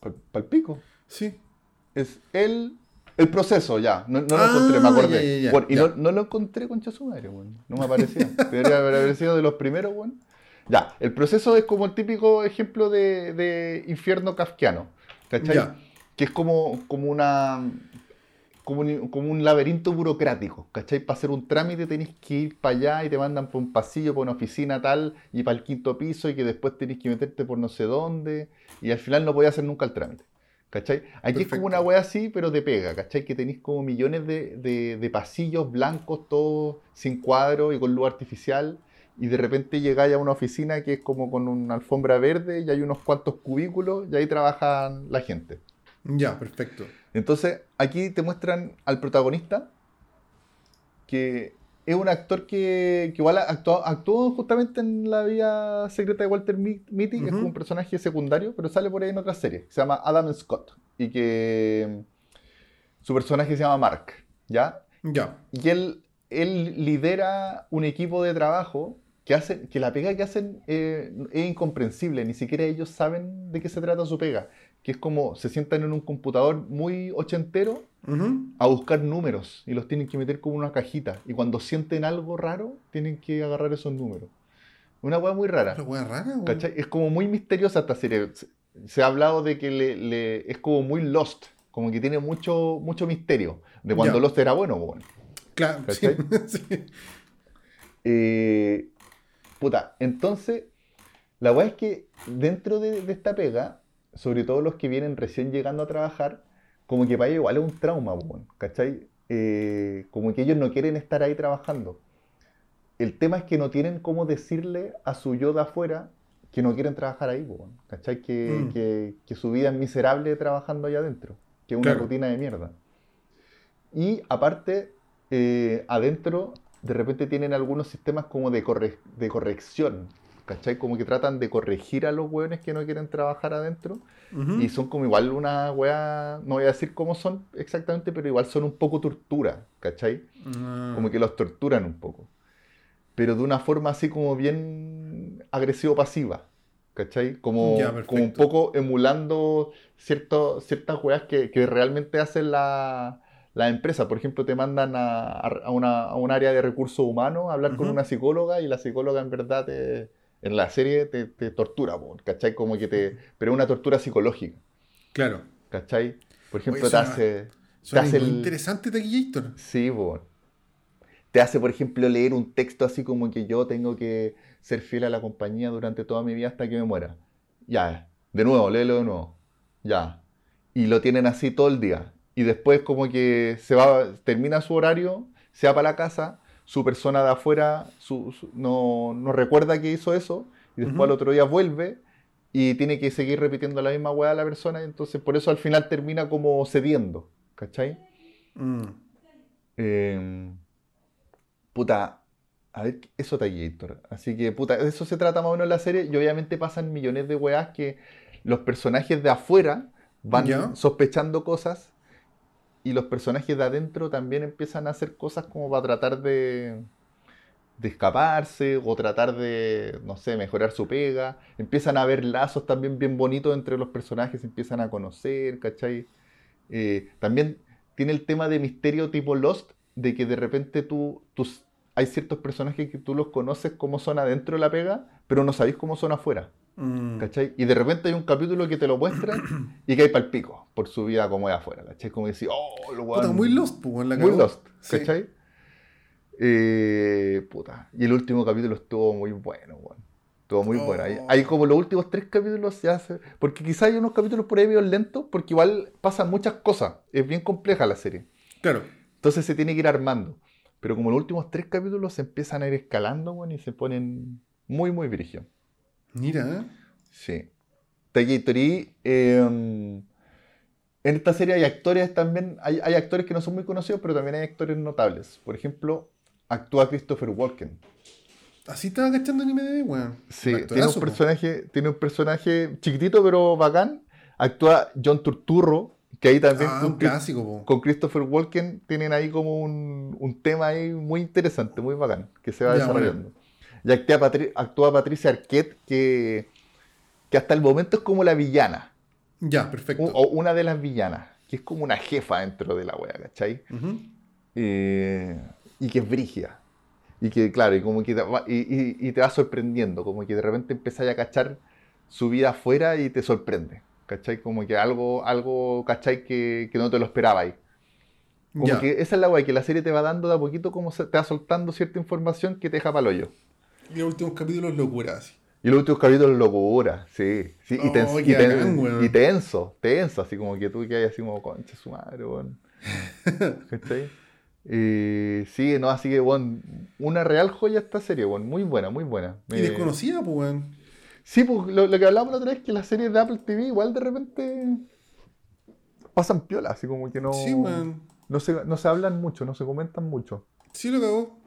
Pal, pal pico. Sí. Es el, el proceso, ya. No, no lo Ah, encontré, me acordé. ya, ya, ya, Bueno, y. No, no lo encontré con su madre, weón. No me aparecía. [laughs] Debería haber sido de los primeros, weón. Ya, el proceso es como el típico ejemplo de, de infierno kafkiano. ¿Cachai? Que es como, como una. Como un, como un laberinto burocrático, ¿cachai? Para hacer un trámite tenés que ir para allá y te mandan por un pasillo, por una oficina tal, y para el quinto piso, y que después tenés que meterte por no sé dónde, y al final no podías hacer nunca el trámite. ¿Cachai? Aquí es como una wea así, pero de pega, ¿cachai? Que tenéis como millones de, de- de pasillos blancos, todos sin cuadro y con luz artificial, y de repente llegáis a una oficina que es como con una alfombra verde y hay unos cuantos cubículos y ahí trabajan la gente. Ya, perfecto. Entonces, aquí te muestran al protagonista, que es un actor que, que igual actuó, actuó justamente en la vida secreta de Walter Mi- Mitty, es Ujú. como un personaje secundario, pero sale por ahí en otra serie, que se llama Adam Scott, y que su personaje se llama Mark, ¿ya? Ya. Y él, él lidera un equipo de trabajo que, hace, que la pega que hacen eh, es incomprensible, ni siquiera ellos saben de qué se trata su pega, que es como se sientan en un computador muy ochentero a buscar números y los tienen que meter como una cajita, y cuando sienten algo raro, tienen que agarrar esos números. Una hueá muy rara. La wea rara, weón. ¿Cachai? Es como muy misteriosa esta serie. Se, se ha hablado de que le, le- es como muy Lost, como que tiene mucho, mucho misterio, de cuando Ya. Lost era bueno, bueno. Claro, [laughs] sí. Eh, puta, entonces, la weá es que dentro de, de esta pega, sobre todo los que vienen recién llegando a trabajar, como que para ellos igual es un trauma, ¿cachai? Eh, como que ellos no quieren estar ahí trabajando. El tema es que no tienen cómo decirle a su yo de afuera que no quieren trabajar ahí, ¿cachai? Que, Mm. que- que su vida es miserable trabajando allá adentro, que es una Claro. rutina de mierda. Y aparte, eh, adentro de repente tienen algunos sistemas como de, corre- de corrección, ¿cachai? Como que tratan de corregir a los hueones que no quieren trabajar adentro. Ujú. Y son como igual una wea, no voy a decir cómo son exactamente, pero igual son un poco tortura, ¿cachai? Ah. Como que los torturan un poco. Pero de una forma así como bien agresivo-pasiva, ¿cachai? Como, Ya, como un poco emulando cierto, ciertas weas que, que realmente hacen la, la empresa. Por ejemplo, te mandan a, a una, a un área de recursos humanos a hablar con una psicóloga y la psicóloga en verdad te- en la serie te, te tortura, ¿cachai? Como que te... Pero es una tortura psicológica, Claro. ¿cachai? Por ejemplo, Oye, te hace... Suena hace el- interesante Taquillator. Sí, po. Te hace, por ejemplo, leer un texto así como que yo tengo que ser fiel a la compañía durante toda mi vida hasta que me muera. Ya, de nuevo, léelo de nuevo. Ya. Y lo tienen así todo el día. Y después como que se va, termina su horario, se va para la casa, su persona de afuera su- su- no, no recuerda que hizo eso, y después al otro día vuelve y tiene que seguir repitiendo la misma weá a la persona, y entonces por eso al final termina como cediendo, ¿cachai? Mm. Eh, puta, a ver, eso Taquillator. Así que, puta, de eso se trata más o menos la serie. Y obviamente pasan millones de weas que los personajes de afuera van Ya. sospechando cosas. Y los personajes de adentro también empiezan a hacer cosas como para tratar de, escaparse o tratar de, no sé, mejorar su pega. Empiezan a haber lazos también bien bonitos entre los personajes, se empiezan a conocer, ¿cachai? Eh, también tiene el tema de misterio tipo Lost, de que de repente tú, tus, hay ciertos personajes que tú los conoces como son adentro de la pega, pero no sabéis cómo son afuera. Mm. ¿Cachai? Y de repente hay un capítulo que te lo muestra [clears throat] y que hay pal pico por su vida como es afuera, ¿cachai? Como decir, oh, lo Puta, muy lost, pues, weón, la muy. Lost, Sí. ¿cachai? Eh, puta. Y el último capítulo estuvo muy bueno, weón. Estuvo muy Oh. bueno. Hay, hay como los últimos tres capítulos se hace. Porque quizá hay unos capítulos por ahí medio lentos, porque igual pasan muchas cosas. Es bien compleja la serie. Claro. Entonces se tiene que ir armando. Pero como los últimos tres capítulos se empiezan a ir escalando, weón, y se ponen muy, muy brígidos. Mira, ¿eh? Sí. Takeitory, eh, en esta serie hay actores también, hay, hay actores que no son muy conocidos, pero también hay actores notables. Por ejemplo, actúa Christopher Walken. Así estaba cachando en IMDb, weón. Sí, tiene un, personaje, tiene un personaje chiquitito pero bacán. Actúa John Turturro, que ahí también Ah, con, un clásico, po. con Christopher Walken tienen ahí como un, un tema ahí muy interesante, muy bacán, que se va Ya, desarrollando. Y actúa, Patri- actúa Patricia Arquette, que, que hasta el momento es como la villana. Ya, perfecto. O una de las villanas, que es como una jefa dentro de la wea, ¿cachai? Eh, y que es brígida. Y que, claro, y como que te va, y, y- y te va sorprendiendo, como que de repente empiezas a cachar su vida afuera y te sorprende, ¿cachai? Como que algo, algo ¿cachai? Que, que no te lo esperaba ahí. Como Ya. que esa es la wea, que la serie te va dando de a poquito, como se, te va soltando cierta información que te deja para hoyo. Y los últimos capítulos locura, así. Y los últimos capítulos locura, sí. sí y, tens- y ten- y tenso, tenso, así como que tú que hay así como, concha su madre, weón. [laughs] ¿Cachai? Eh, sí, no, así que, weón, una real joya esta serie, weón, muy buena, muy buena. Y Me- desconocida, pues, weón. Sí, pues lo, lo que hablábamos la otra vez, que las series de Apple TV igual de repente pasan piola, así como que no, Sí, weón. no, se, no se hablan mucho, no se comentan mucho. Sí, lo cagó.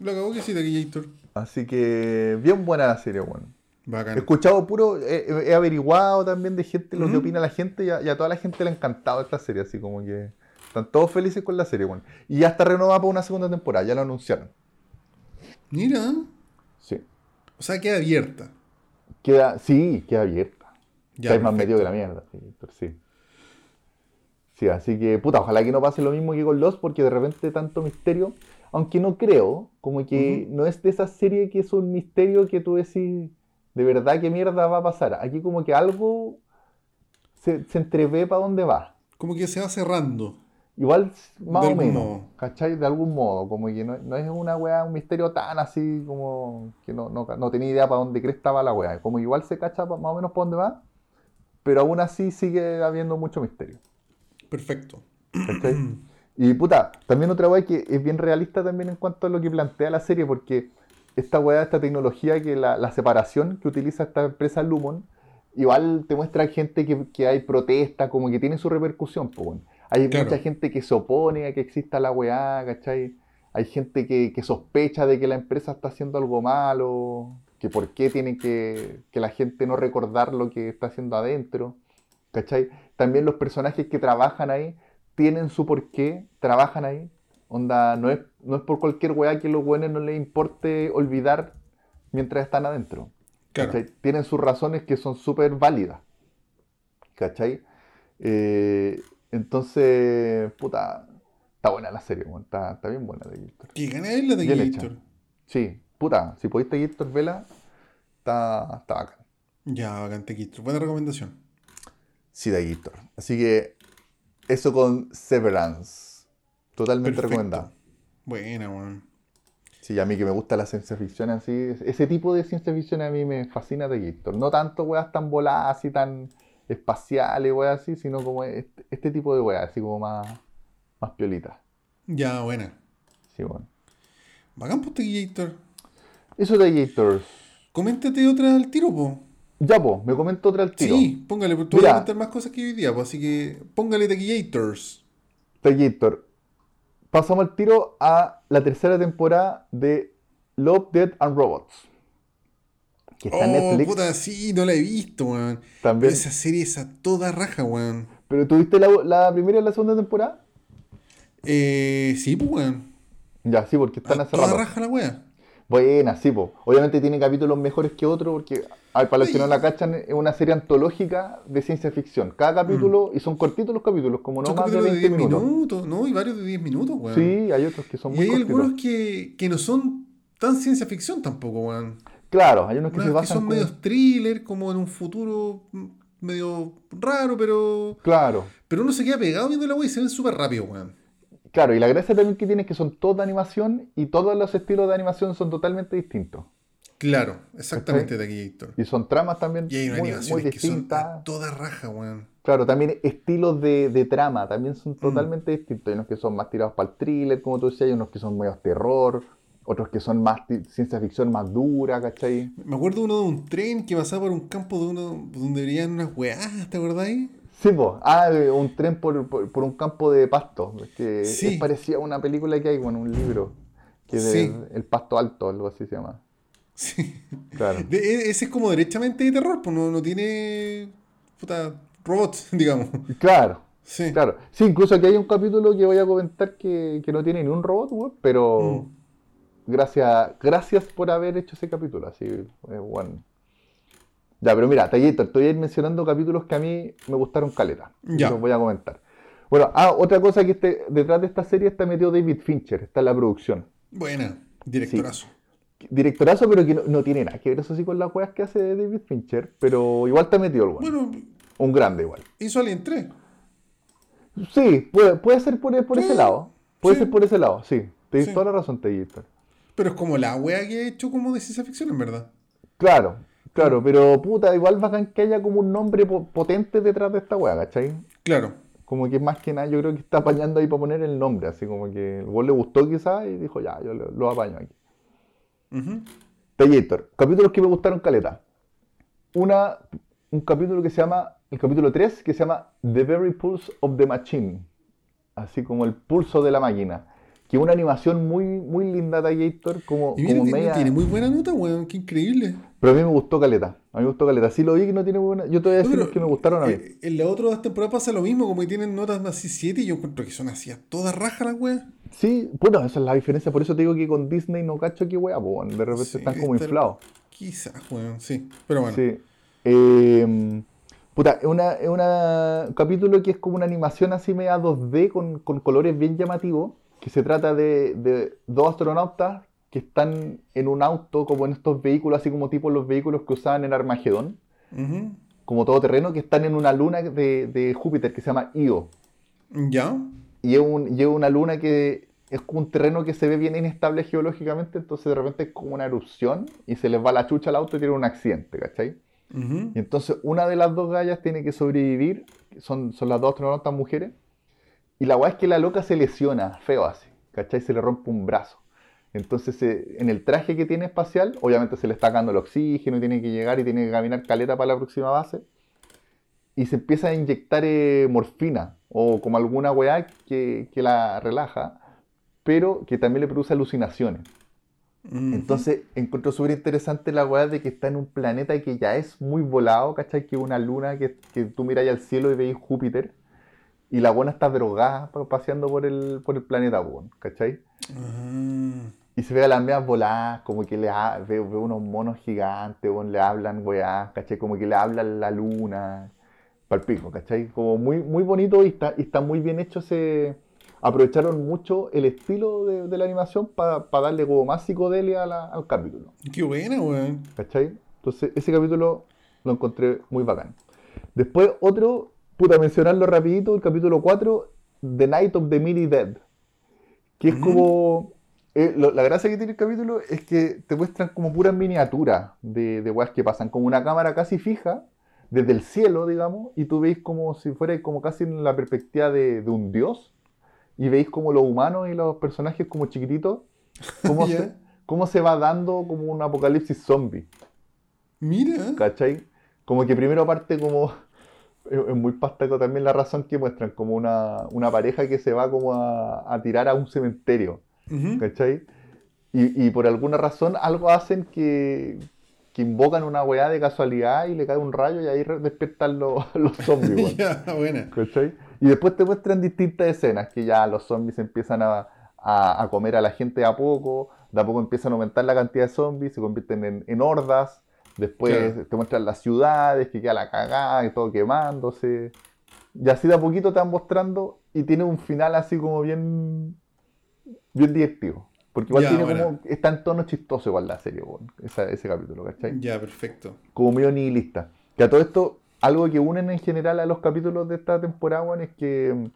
Lo cagó que sí, Taquillator. Así que bien buena la serie, weón. He Bacán. escuchado puro, he, he averiguado también de gente, lo que opina la gente y a, y a toda la gente le ha encantado esta serie, así como que están todos felices con la serie, bueno. Y ya está renovada para una segunda temporada, ya lo anunciaron. Mira. Sí. O sea, queda abierta. Queda, sí, queda abierta. Ya, es más metido que la mierda, sí, pero sí. Sí, así que, puta, ojalá que no pase lo mismo que con Lost, porque de repente tanto misterio, aunque no creo, como que no es de esa serie que es un misterio que tú decís, de verdad, qué mierda va a pasar. Aquí como que algo se, se entrevé para dónde va. Como que se va cerrando. Igual, más De o menos, modo. ¿cachai? De algún modo, como que no, no es una weá, un misterio tan así como que no, no, no tenía idea para dónde cresta va la weá. Como igual se cacha más o menos para dónde va, pero aún así sigue habiendo mucho misterio. Perfecto. ¿cachai? [clears throat] Y puta, también otra weá que es bien realista también en cuanto a lo que plantea la serie, porque esta weá, esta tecnología, que la, la separación que utiliza esta empresa Lumon, igual te muestra gente que, que hay protesta, como que tiene su repercusión, pues bueno. Hay Claro. mucha gente que se opone a que exista la weá, ¿cachai? Hay gente que, que sospecha de que la empresa está haciendo algo malo, que por qué tiene que, que la gente no recordar lo que está haciendo adentro, ¿cachai? También los personajes que trabajan ahí tienen su porqué, trabajan ahí. Onda, no es, no es por cualquier weá que los weones no les importe olvidar mientras están adentro. Claro. ¿cachai? Tienen sus razones que son súper válidas. ¿Cachai? Eh, entonces, puta, está buena la serie, está, está bien buena de. Que gana él la Bien Taquillator. hecha. Sí, puta, si podéis Giltor, vela, está, está bacán. Ya, bacán Taquillator. Buena recomendación. Sí, de Giltor. Así que, eso con Severance. Totalmente Perfecto. recomendado. Buena, weón. Sí, a mí que me gusta la ciencia ficción así, ese tipo de ciencia ficción a mí me fascina de Giltor. No tanto weas tan voladas así, tan espaciales, weas así, sino como este, este tipo de weas, así como más, más piolitas. Ya, buena. Sí, bueno. Bacán, pues Taquillator. Eso de Giltor. Coméntate otra al tiro, po. Ya, pues, me comento otra al tiro. Sí, póngale, porque tú vas a Mira. comentar más cosas que hoy día, pues, así que póngale Taquillators. De Giltor. Pasamos al tiro a la tercera temporada de Love, Dead and Robots. Que está en Oh, Netflix puta, sí, no la he visto, weón. También. esa serie es a toda raja, weón. ¿Pero tuviste la, la primera y la segunda temporada? Eh, sí, pues, weón. Ya, sí, porque están A hace toda rato. raja la wea. Buena, sí, po. Obviamente tiene capítulos mejores que otros, porque para los que no la cachan, es una serie antológica de ciencia ficción. Cada capítulo, y son cortitos los capítulos, como no Son más de capítulos 20 10 minutos. ¿no? Y varios de 10 minutos, weón. Sí, hay otros que son Y muy hay cortitos. algunos que, que no son tan ciencia ficción tampoco, weón. Claro, hay unos que Unos se que basan son como- medio thriller, como en un futuro mm, medio raro, pero. Claro, Pero uno se queda pegado viendo la weá y se ven súper rápido, weón. Claro, y la gracia también que tiene es que son todos de animación y todos los estilos de animación son totalmente distintos. Claro, exactamente de aquí, Héctor. Y son tramas también Y hay muy, muy animaciones que son distintas. a toda raja, weón. Claro, también estilos de, de trama también son totalmente distintos. Hay unos que son más tirados para el thriller, como tú decías, hay unos que son medio terror, otros que son más ciencia ficción más dura, ¿cachai? Me acuerdo uno de un tren que pasaba por un campo de uno donde verían unas weás, ¿te acordáis? Sí, pues. Ah, un tren por, por- por un campo de pasto. es Que Sí. es parecía a una película que hay, bueno, un libro. Que es Sí. El pasto alto, algo así se llama. Sí. Claro. De- e- ese es como derechamente de terror, pues no, no tiene. puta. robots, [laughs] digamos. Claro, Sí. claro. Sí, incluso aquí hay un capítulo que voy a comentar que, que no tiene ni un robot, pero Mm. gracias, gracias por haber hecho ese capítulo. Así, eh, bueno. Ya, pero mira, Tallito, estoy mencionando capítulos que a mí me gustaron caleta. Ya. Los voy a comentar. Bueno, ah, otra cosa que este, detrás de esta serie está metido David Fincher, está en la producción. Buena, directorazo. Directorazo, pero que no, no tiene nada que ver eso sí con las weas que hace David Fincher, pero igual está metido el weón. Bueno, Un grande igual. hizo Alien 3. Sí, puede, puede ser por, por ese lado. Puede sí. ser por ese lado, sí. Te Sí. toda la razón, Tallito. Pero es como la wea que ha hecho como de ciencia ficción, en verdad. Claro, claro, pero puta, igual bacán que haya como un nombre po- potente detrás de esta wea, ¿cachai? Claro. Como que más que nada yo creo que está apañando ahí para poner el nombre, así como que el gol le gustó quizás y dijo, ya, yo lo, lo apaño aquí. Tallator, capítulos que me gustaron caleta. Una, un capítulo que se llama, el capítulo 3, que se llama The Very Pulse of the Machine. Así como el pulso de la máquina. Que una animación muy, muy linda, Tallator, como, Y mira, como tiene, media... tiene muy buena nota, weón. Qué increíble. Pero a mí me gustó caleta. A mí me gustó caleta. Sí lo vi que no tiene buena... Yo te voy a decir los que me gustaron a mí. eh, En la otra temporada pasa lo mismo, como que tienen notas así 7 y yo encuentro que son así a toda raja las weas. Sí, bueno, esa es la diferencia. Por eso te digo que con Disney no cacho qué wea, po, de repente Sí, están como estar- inflados. Quizás, weón, sí. Pero bueno. Sí. Eh, puta, es una, una- un capítulo que es como una animación así media 2D con, con colores bien llamativos, que se trata de, de dos astronautas que están en un auto, como en estos vehículos, así como tipo los vehículos que usaban en Armagedón, Ujú. como todoterreno, que están en una luna de, de Júpiter que se llama Io. ¿Ya? Y es, un, y es una luna que es como un terreno que se ve bien inestable geológicamente, entonces de repente es como una erupción y se les va la chucha al auto y tiene un accidente, ¿cachai? Y entonces una de las dos gallas tiene que sobrevivir, son, son las dos astronautas mujeres, y la weá es que la loca se lesiona, feo así, ¿cachai? Se le rompe un brazo. Entonces eh, en el traje que tiene espacial, obviamente se le está acabando el oxígeno y tiene que llegar y tiene que caminar caleta para la próxima base, y se empieza a inyectar eh, morfina o como alguna weá que, que la relaja, pero que también le produce alucinaciones. Entonces encuentro súper interesante la weá de que está en un planeta que ya es muy volado, ¿cachai? Que es una luna que, que tú miras al cielo y veis Júpiter. Y la buena está drogada pa- paseando por el, por el planeta, weón, ¿cachai? Ah. Y se ve a las medias voladas, como que le ha- ve, ve unos monos gigantes, weón, le hablan, weá, ¿cachai? Como que le hablan la luna, palpico, ¿cachai? Como muy, muy bonito y está, y está muy bien hecho ese... Aprovecharon mucho el estilo de, de la animación para darle como más psicodelia a la- al capítulo. Qué buena, weón. ¿Cachai? Entonces, ese capítulo lo encontré muy bacán. Después, otro, puta, mencionarlo rapidito, el capítulo 4, The Night of the Mini Dead. Que es Ujú. como... eh, lo- la gracia que tiene el capítulo es que te muestran como puras miniaturas de, de weas que pasan, como una cámara casi fija, desde el cielo, digamos, y tú veis como si fuera como casi en la perspectiva de, de un dios, y veis como los humanos y los personajes como chiquititos, cómo, [laughs] se, cómo se va dando como un apocalipsis zombie. Mira. ¿Cachai? Como que primero parte como. Es muy pastaco también la razón que muestran, como una, una pareja que se va como a, a tirar a un cementerio, Ujú. ¿cachai? Y, y por alguna razón algo hacen que, que invocan una weá de casualidad y le cae un rayo y ahí despiertan los, [laughs] los zombies, [laughs] ya, buena. ¿cachai? Y después te muestran distintas escenas, que ya los zombies empiezan a, a, a comer a la gente de a poco, de a poco empiezan a aumentar la cantidad de zombies, se convierten en, en hordas, después Claro. te muestran las ciudades, que queda la cagada, y todo quemándose. Y así de a poquito te van mostrando y tiene un final así como bien, bien divertido. Porque igual Ya, tiene bueno. como, está en tono chistoso igual la serie, esa- ese capítulo, ¿cachai? Ya, perfecto. como medio nihilista. Que a todo esto, algo que unen en general a los capítulos de esta temporada, weón, es que mm,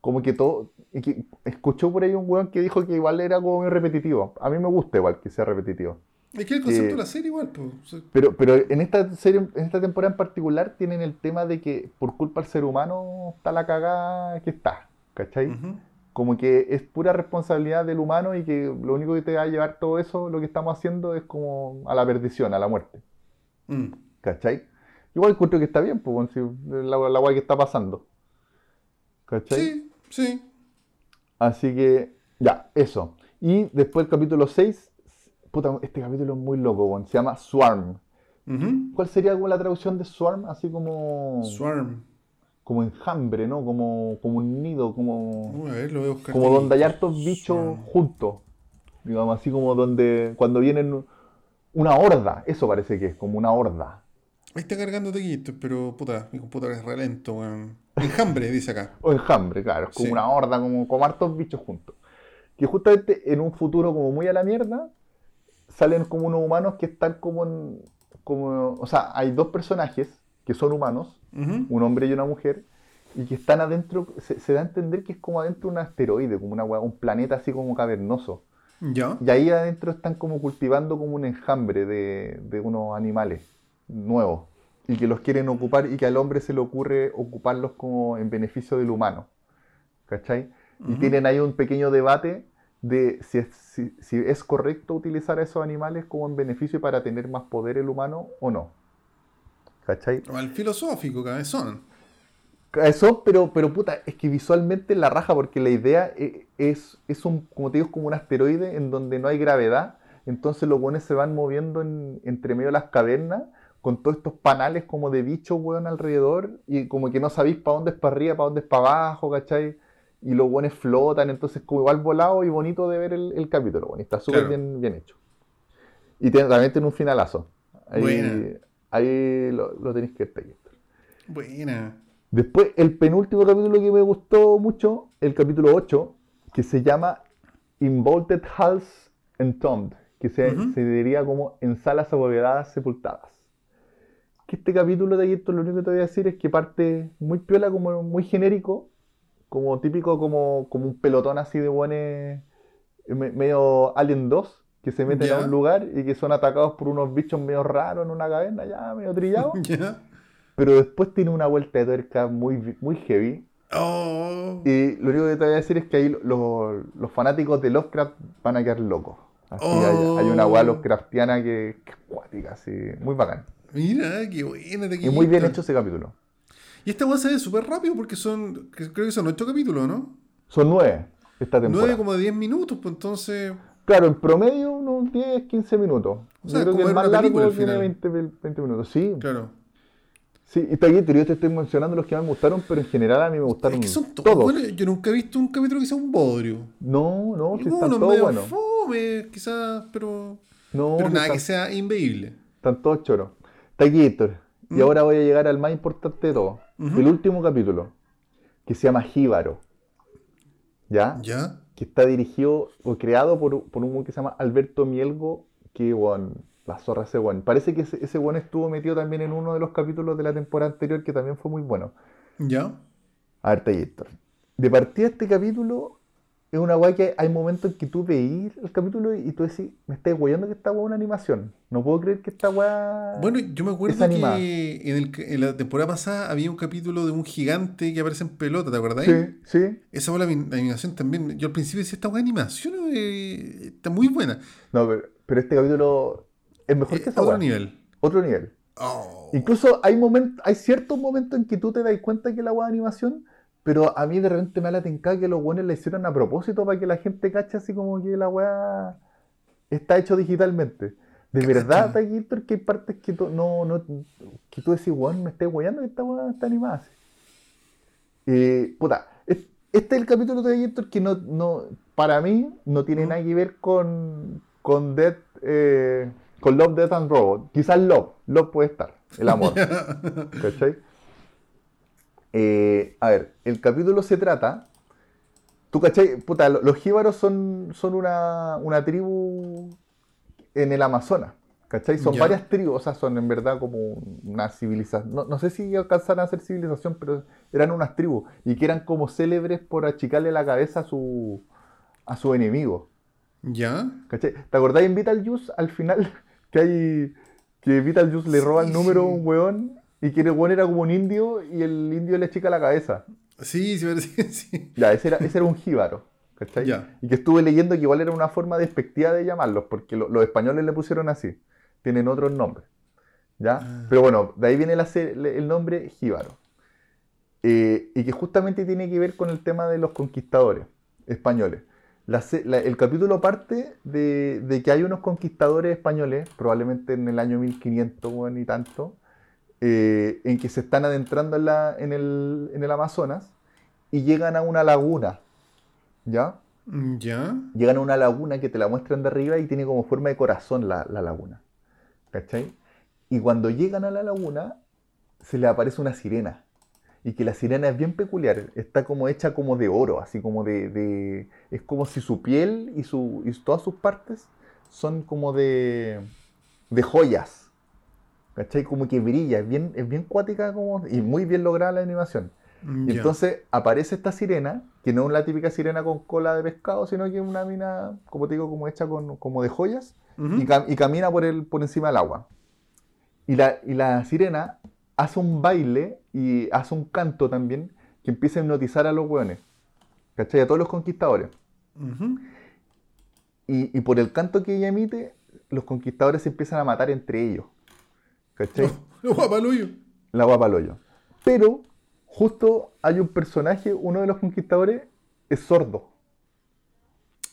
como que todo, que escuchó por ahí un weón que dijo que igual era como muy repetitivo. A mí me gusta igual que sea repetitivo. Es que el concepto Eh, de la serie igual, pues. Pero, pero en esta serie, en esta temporada en particular, tienen el tema de que por culpa del ser humano está la cagada que está. ¿Cachai? Como que es pura responsabilidad del humano y que lo único que te va a llevar todo eso, lo que estamos haciendo, es como a la perdición, a la muerte. Mm. ¿Cachai? Igual encuentro que está bien, pues, la, la guay que está pasando. ¿Cachai? Sí, sí. Así que, ya, eso. Y después el capítulo 6, puta, este capítulo es muy loco, se llama Swarm. ¿Cuál sería como la traducción de Swarm? Así como, Swarm. como enjambre, ¿no? Como, como un nido, como, a ver, lo voy a buscar. como donde hay hartos bichos Swarm. juntos. Digamos, así como donde, cuando vienen una horda, eso parece que es, como una horda. Ahí está cargando tequitos, pero puta, mi computador es re lento, weón. Enjambre, dice acá. O enjambre, claro, es como Sí. una horda, como, como hartos bichos juntos. Que justamente en un futuro como muy a la mierda, salen como unos humanos que están como en, como, o sea, hay dos personajes que son humanos, Ujú. un hombre y una mujer, y que están adentro, se, se da a entender que es como adentro de un asteroide, como una, un planeta así como cavernoso. Ya. Y ahí adentro están como cultivando como un enjambre de, de unos animales nuevos. Y que los quieren ocupar y que al hombre se le ocurre ocuparlos como en beneficio del humano. ¿Cachai? Y Ujú. tienen ahí un pequeño debate de si es, si, si es correcto utilizar a esos animales como en beneficio para tener más poder el humano o no. ¿Cachai? Al filosófico, cabezón. Eso, pero, pero puta, es que visualmente la raja, porque la idea e- es, es un, como te digo, como un asteroide en donde no hay gravedad, entonces los buenos se van moviendo en- entre medio de las cavernas, con todos estos panales como de bichos, weón, alrededor, y como que no sabéis para dónde es para arriba, para dónde es para abajo, ¿cachai? Y los buenos flotan, entonces como igual volado y bonito de ver el, el capítulo, bueno, está súper Claro. bien, bien hecho. Y también tiene un finalazo. Ahí, Buena. ahí lo, lo tenéis que ver. Buena. Después, el penúltimo capítulo que me gustó mucho, el capítulo 8, que se llama Involted Halls Entombed, que se, Ujú. se diría como en salas abovedadas sepultadas. Que este capítulo de esto lo único que te voy a decir es que parte muy piola, como muy genérico, como típico, como, como un pelotón así de buenos, medio Alien 2, que se meten Ya. a un lugar y que son atacados por unos bichos medio raros en una caverna, ya medio trillados. [laughs] Ya. Pero después tiene una vuelta de tuerca muy, muy heavy. Oh. Y lo único que te voy a decir es que ahí lo- los fanáticos de Lovecraft van a quedar locos. Así Oh. hay, hay una weá Lovecraftiana que, que es cuática, así, muy bacán. Mira, qué buena Y tequita. muy bien hecho ese capítulo. Y esta weá se ve súper rápido porque son, creo que son ocho capítulos, ¿no? Son nueve esta temporada. Nueve como de 10 minutos, pues entonces. Claro, en promedio unos 10, 15 minutos. O sea, Yo creo que el más largo tiene final. 20, 20 minutos. Sí, Claro. sí. Y está bien, yo te estoy mencionando los que más me gustaron, pero en general a mí me gustaron Es que son todos. todos. buenos. Yo nunca he visto un capítulo que sea un bodrio. No, no, si están todos buenos. fome, quizás, pero. No, pero nada están- que sea inveíble. Están todos choros. Está aquí Héctor. Y ¿Mm? ahora voy a llegar al más importante de todo. El último capítulo. Que se llama Jíbaro. ¿Ya? ¿Ya? Que está dirigido o creado por, por un que se llama Alberto Mielgo. Que, bueno, la zorra ese weón. Parece que ese, ese weón estuvo metido también en uno de los capítulos de la temporada anterior que también fue muy bueno. ¿Ya? A ver, Héctor. De partida este capítulo es una weá que hay momentos en que tú veís el capítulo y tú decís, me estás weyando que esta weá es una animación. No puedo creer que esta weá... Bueno, yo me acuerdo que en, el- en la temporada pasada había un capítulo de un gigante que aparece en pelota, ¿te acuerdas? Sí, sí. Esa fue la, anim- la animación también. Yo al principio decía, esta buena animación eh, está muy buena. No, pero, pero este capítulo es mejor Eh, que esa otro weá. nivel. Otro nivel. Oh. Incluso hay momentos, hay ciertos momentos en que tú te das cuenta que la weá de animación, pero a mí de repente me da la tencada que los buenos la hicieron a propósito para que la gente cache así como que la weá está hecho digitalmente. De verdad, Taquito, que hay partes que tú, no, no, que tú decís, weón, me estás weyando que esta weá está animada así. Eh, puta, es- este es el capítulo de Gator que no, no, para mí no tiene nada que ver con, con Death, eh, con Love, Death and Robot. Quizás Love, Love puede estar, el amor. [laughs] ¿Cachai? Eh, a ver, el capítulo se trata. Tú, ¿cachai? Puta, lo- los jíbaros son, son una, una tribu en el Amazonas. ¿Cachai? Son Ya. varias tribus, o sea, son en verdad como una civilización. No, no sé si alcanzaron a ser civilización, pero eran unas tribus. Y que eran como célebres por achicarle la cabeza a su, a su enemigo. ¿Ya? ¿Cachai? ¿Te acordás en Beetlejuice al final [laughs] que hay que Beetlejuice le roba el número a sí. un weón y que el weón era como un indio y el indio le chica la cabeza? Sí, sí, [laughs] parece- sí. Ya, ese era, ese era un jíbaro. ¿Cachai? Ya. Y que estuve leyendo que igual era una forma despectiva de llamarlos, porque lo- los españoles le pusieron así. Tienen otros nombres. ¿Ya? Ah. Pero bueno, de ahí viene la el nombre jíbaro. Eh, y que justamente tiene que ver con el tema de los conquistadores españoles. La se- la- el capítulo parte de, de que hay unos conquistadores españoles, probablemente en el año 1500 bueno, y tanto, eh, en que se están adentrando en, la- en el, en el Amazonas y llegan a una laguna. ¿Ya? ¿Ya? Llegan a una laguna que te la muestran de arriba y tiene como forma de corazón la, la laguna. ¿Cachai? Y cuando llegan a la laguna, se le aparece una sirena. Y que la sirena es bien peculiar. Está como hecha como de oro, así como de... de- es como si su piel y, su, y todas sus partes son como de, de joyas. ¿Cachai? Como que brilla. Es bien, es bien cuática como, y muy bien lograda la animación. Y entonces aparece esta sirena, que no es la típica sirena con cola de pescado, sino que es una mina, como te digo, como hecha con, como de joyas, Ujú. y, cam- y camina por, el, por encima del agua. Y la, y la sirena hace un baile y hace un canto también que empieza a hipnotizar a los hueones, ¿cachai? A todos los conquistadores. Ujú. Y, y por el canto que ella emite, los conquistadores se empiezan a matar entre ellos, ¿cachai? [laughs] Oh, guapaluyo. la guapa hoyo. Pero justo hay un personaje, uno de los conquistadores es sordo.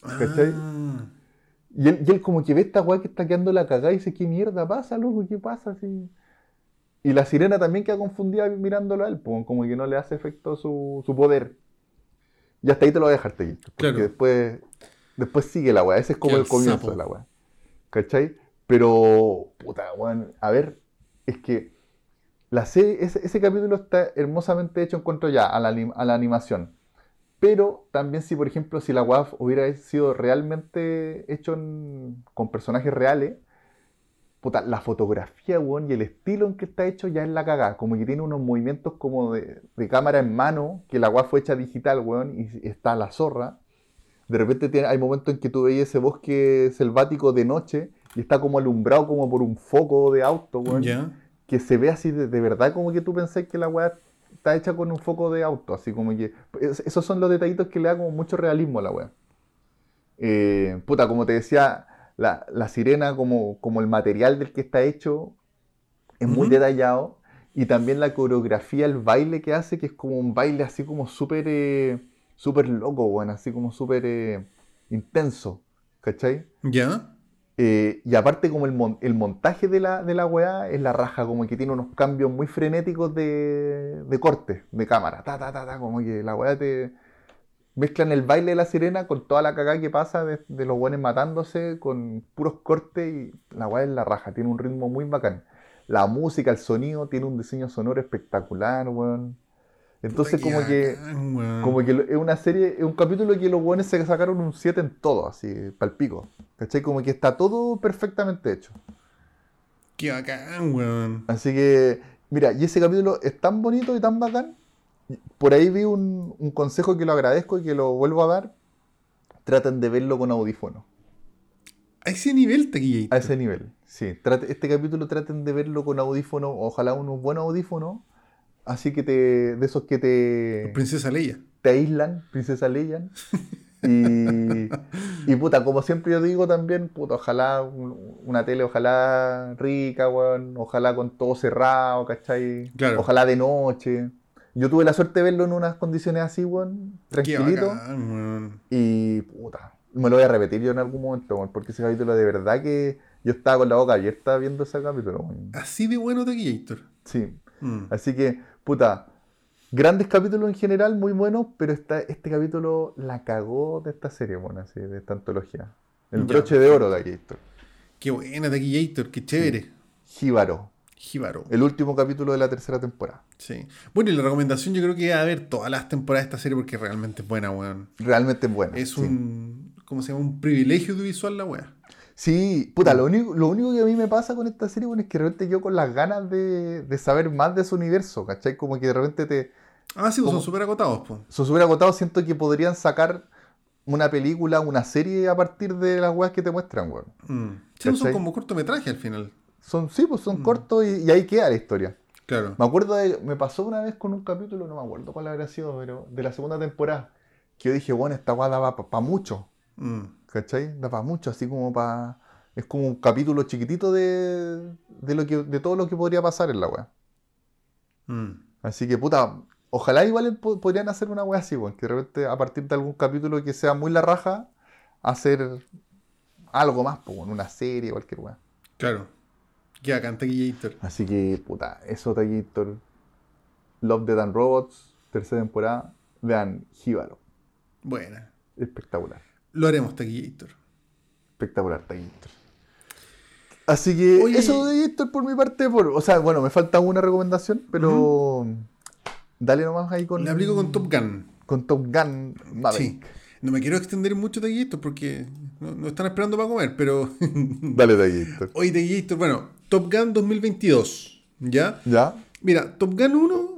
¿Cachai? Ah. Y él, y él como que ve esta weá que está quedando la cagada y dice, ¿qué mierda pasa, loco? ¿Qué pasa? Así? Y la sirena también queda confundida mirándolo a él, como que no le hace efecto su, su poder. Y hasta ahí te lo voy a dejar, porque Claro. después, después sigue la weá, ese es como el el comienzo sapo. de la weá. ¿Cachai? Pero, puta, weón, a ver, es que la serie, ese, capítulo está hermosamente hecho en cuanto ya a la, animación. Pero también si, por ejemplo, si la WAF hubiera sido realmente hecho con personajes reales, puta, la fotografía, weón, y el estilo en que está hecho ya es la cagada. Como que tiene unos movimientos como de, cámara en mano, que la WAF fue hecha digital, weón, y está la zorra. De repente hay momentos en que tú veis ese bosque selvático de noche y está como alumbrado como por un foco de auto, weón. Que se ve así de, de verdad como que tú pensás que la weá está hecha con un foco de auto, así como que... es- esos son los detallitos que le da como mucho realismo a la weá. Eh, puta, como te decía, la, la sirena como, como el material del que está hecho es muy detallado y también la coreografía, el baile que hace, que es como un baile así como súper eh, súper loco, bueno, así como súper eh, intenso, ¿cachai? Ya. Eh, y aparte como el, mon- el montaje de la, de la weá es la raja, como que tiene unos cambios muy frenéticos de, de corte, de cámara. Ta, ta, ta, ta, como que la weá te... Mezclan el baile de la sirena con toda la cagada que pasa de, de los buenos matándose con puros cortes y la weá es la raja, tiene un ritmo muy bacán. La música, el sonido, tiene un diseño sonoro espectacular, weón. Entonces Puta, como que... bacán. Como que es una serie, es un capítulo que los buenos se sacaron un 7 en todo, así, palpico. ¿Cachai? Como que está todo perfectamente hecho. Qué bacán, weón. Así que, mira, y ese capítulo es tan bonito y tan bacán. Por ahí vi un, un consejo que lo agradezco y que lo vuelvo a dar. Traten de verlo con audífono. A ese nivel, taquillito. A ese nivel. Sí, trate- este capítulo traten de verlo con audífono, ojalá unos buenos audífonos. Así que te, de esos que te, Princesa Leia. te aíslan, Princesa Leia. Y, [laughs] y puta, como siempre yo digo también, puta, ojalá un- una tele, ojalá rica, weón, ojalá con todo cerrado, ¿cachai? Claro. Ojalá de noche. Yo tuve la suerte de verlo en unas condiciones así, weón, tranquilito. bacán. Y puta, me lo voy a repetir yo en algún momento, weón, porque ese capítulo de verdad que yo estaba con la boca abierta viendo ese capítulo, weón. Así de bueno, taquillator. Sí. Mm. Así que, puta, Grandes capítulos en general, muy buenos, pero esta, este capítulo la cagó de esta serie, bueno, así, de esta antología. El Ya. broche de oro de esto. Qué buena Taquillator, qué chévere. Jíbaro. Jíbaro. El último capítulo de la tercera temporada. Sí. Bueno, y la recomendación yo creo que es a ver todas las temporadas de esta serie porque realmente es buena, weón. Realmente es buena. Es sí. un. ¿Cómo se llama? Un privilegio audiovisual la weá. Sí, puta, lo único, lo único que a mí me pasa con esta serie, bueno, es que de repente yo con las ganas de, de saber más de su universo, ¿cachai? Como que de repente te... Ah, sí, pues ¿Cómo? son súper acotados, pues. Son súper agotados, siento que podrían sacar una película, una serie a partir de las weas que te muestran, weón. Mm. Sí, pues son como cortometraje al final. Son, sí, pues son Mm. cortos y, y ahí queda la historia. Claro. Me acuerdo de, me pasó una vez con un capítulo, no me acuerdo cuál habrá sido, pero de la segunda temporada, que yo dije, bueno, esta wea daba para mucho, Mm. ¿Cachai? Da para mucho, así como para... Es como un capítulo chiquitito de, de, lo que, de todo lo que podría pasar en la wea. Mm. Así que, puta, ojalá igual po- podrían hacer una wea así, weón, que de repente a partir de algún capítulo que sea muy la raja, hacer algo más, pues, una serie, cualquier wea. Claro. Qué bacán Taquillator. Así que, puta, eso, Taquillator. Love, Dead and Robots, tercera temporada. Vean, Jíbaro. Buena. Espectacular. Lo haremos Taquillator. Espectacular, Taquillator. Así que, Oye. eso de Taquillator por mi parte. Por, o sea, bueno, me falta una recomendación, pero. Dale nomás ahí con. Le aplico con Top Gun. Con Top Gun Maverick. Sí. No me quiero extender mucho Taquillator porque no, no están esperando para comer, pero. [laughs] Dale, Taquillator. Oye, Taquillator, bueno, Top Gun 2022. ¿Ya? ¿Ya? Mira, Top Gun 1,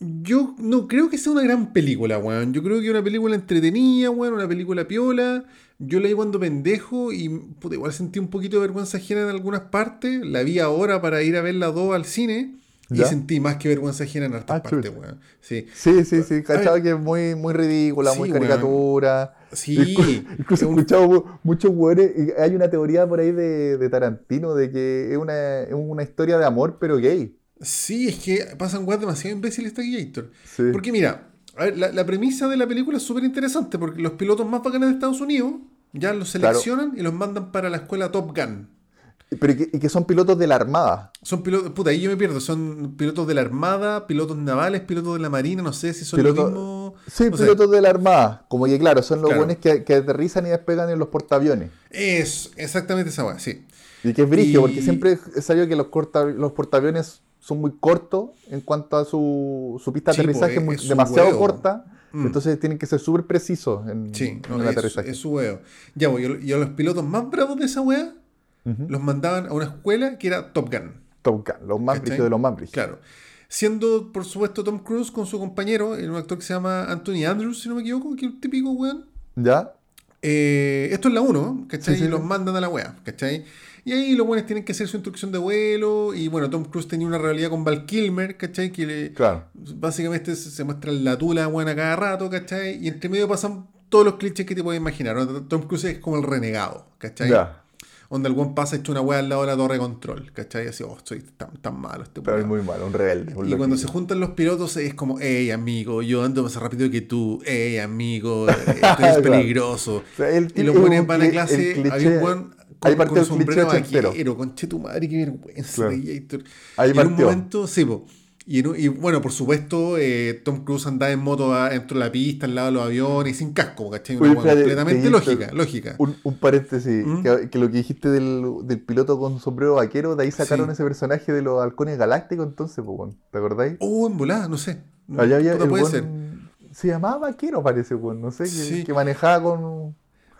yo no creo que sea una gran película, weón. Yo creo que es una película entretenida, weón, una película piola. Yo la vi cuando pendejo y puta, igual sentí un poquito de vergüenza ajena en algunas partes. La vi ahora para ir a ver la 2 al cine y ¿Ya? sentí más que vergüenza ajena en hartas Ah, partes, weón. Sí. Sí, sí, sí. Cachado que es muy, muy ridícula, Sí, muy weón. caricatura. Sí. [laughs] Inclu- Incluso he Un- escuchado muchos weones. y Hay una teoría por ahí de, de Tarantino de que es una, es una historia de amor, pero gay. Sí, es que pasan weas demasiado imbéciles Taquillator. Sí. Porque mira, a ver, la, la premisa de la película es súper interesante porque los pilotos más bacanes de Estados Unidos ya los Claro. seleccionan y los mandan para la escuela Top Gun. Pero y que, y que son pilotos de la Armada. Son pilotos, puta, ahí yo me pierdo, son pilotos de la Armada, pilotos navales, pilotos de la Marina, no sé si son Piloto- lo mismo. Sí, no sé. pilotos de la Armada. Como que, claro, son los Claro. buenos que, que aterrizan y despegan en los portaaviones. Es exactamente esa wea, sí. Y que es brigio, Y- porque siempre he sabido que los, corta- los portaaviones son muy cortos en cuanto a su, su pista de Sí, po, aterrizaje, es- muy- es su demasiado huevo. corta. Mm. Entonces tienen que ser súper precisos en, Sí, en no, el es, aterrizaje. es su weo. Ya, pues, y a- y a los pilotos más bravos de esa wea los mandaban a una escuela que era Top Gun. Top Gun, los más brígidos de los más brígidos. Claro. Siendo, por supuesto, Tom Cruise con su compañero, un actor que se llama Anthony Andrews, si no me equivoco, que es un típico weón. ¿Ya? Eh, esto es la 1, ¿cachai? Sí, y los mandan a la wea, ¿cachai? Y ahí los buenos tienen que hacer su instrucción de vuelo. Y bueno, Tom Cruise tenía una realidad con Val Kilmer, ¿cachai? Que le- Claro. básicamente se, se muestra la tula buena cada rato, ¿cachai? Y entre medio pasan todos los clichés que te puedes imaginar. Tom Cruise es como el renegado, ¿cachai? Donde el buen pasa hecho una wea al lado de la torre de control, ¿cachai? Así, oh, soy tan, tan malo este Pero es muy malo, un rebelde. un Y cuando se juntan los pilotos es como, hey amigo, yo ando más rápido que tú, hey amigo, [laughs] esto es Claro. peligroso. O sea, el Y los buenos el van a clase, había un buen ahí partió con el sombrero vaquero, conche tu madre, qué vergüenza, Claro. Ahí y en un partió. momento, sí, po. Y, en un- y bueno, por supuesto, eh, Tom Cruise andaba en moto a- dentro de la pista, al lado de los aviones, sin casco, ¿cachai? Una Oye, espérate, completamente lógica, lógica. Un, un paréntesis, ¿Mm? que, que lo que dijiste del, del piloto con sombrero vaquero, de ahí sacaron Sí. ese personaje de los halcones galácticos, entonces, pues, weón, ¿te acordáis? Oh, en volada, no sé. No, Allá había el puede ser. Se llamaba vaquero, parece, weón, no sé, que, Sí. que manejaba con...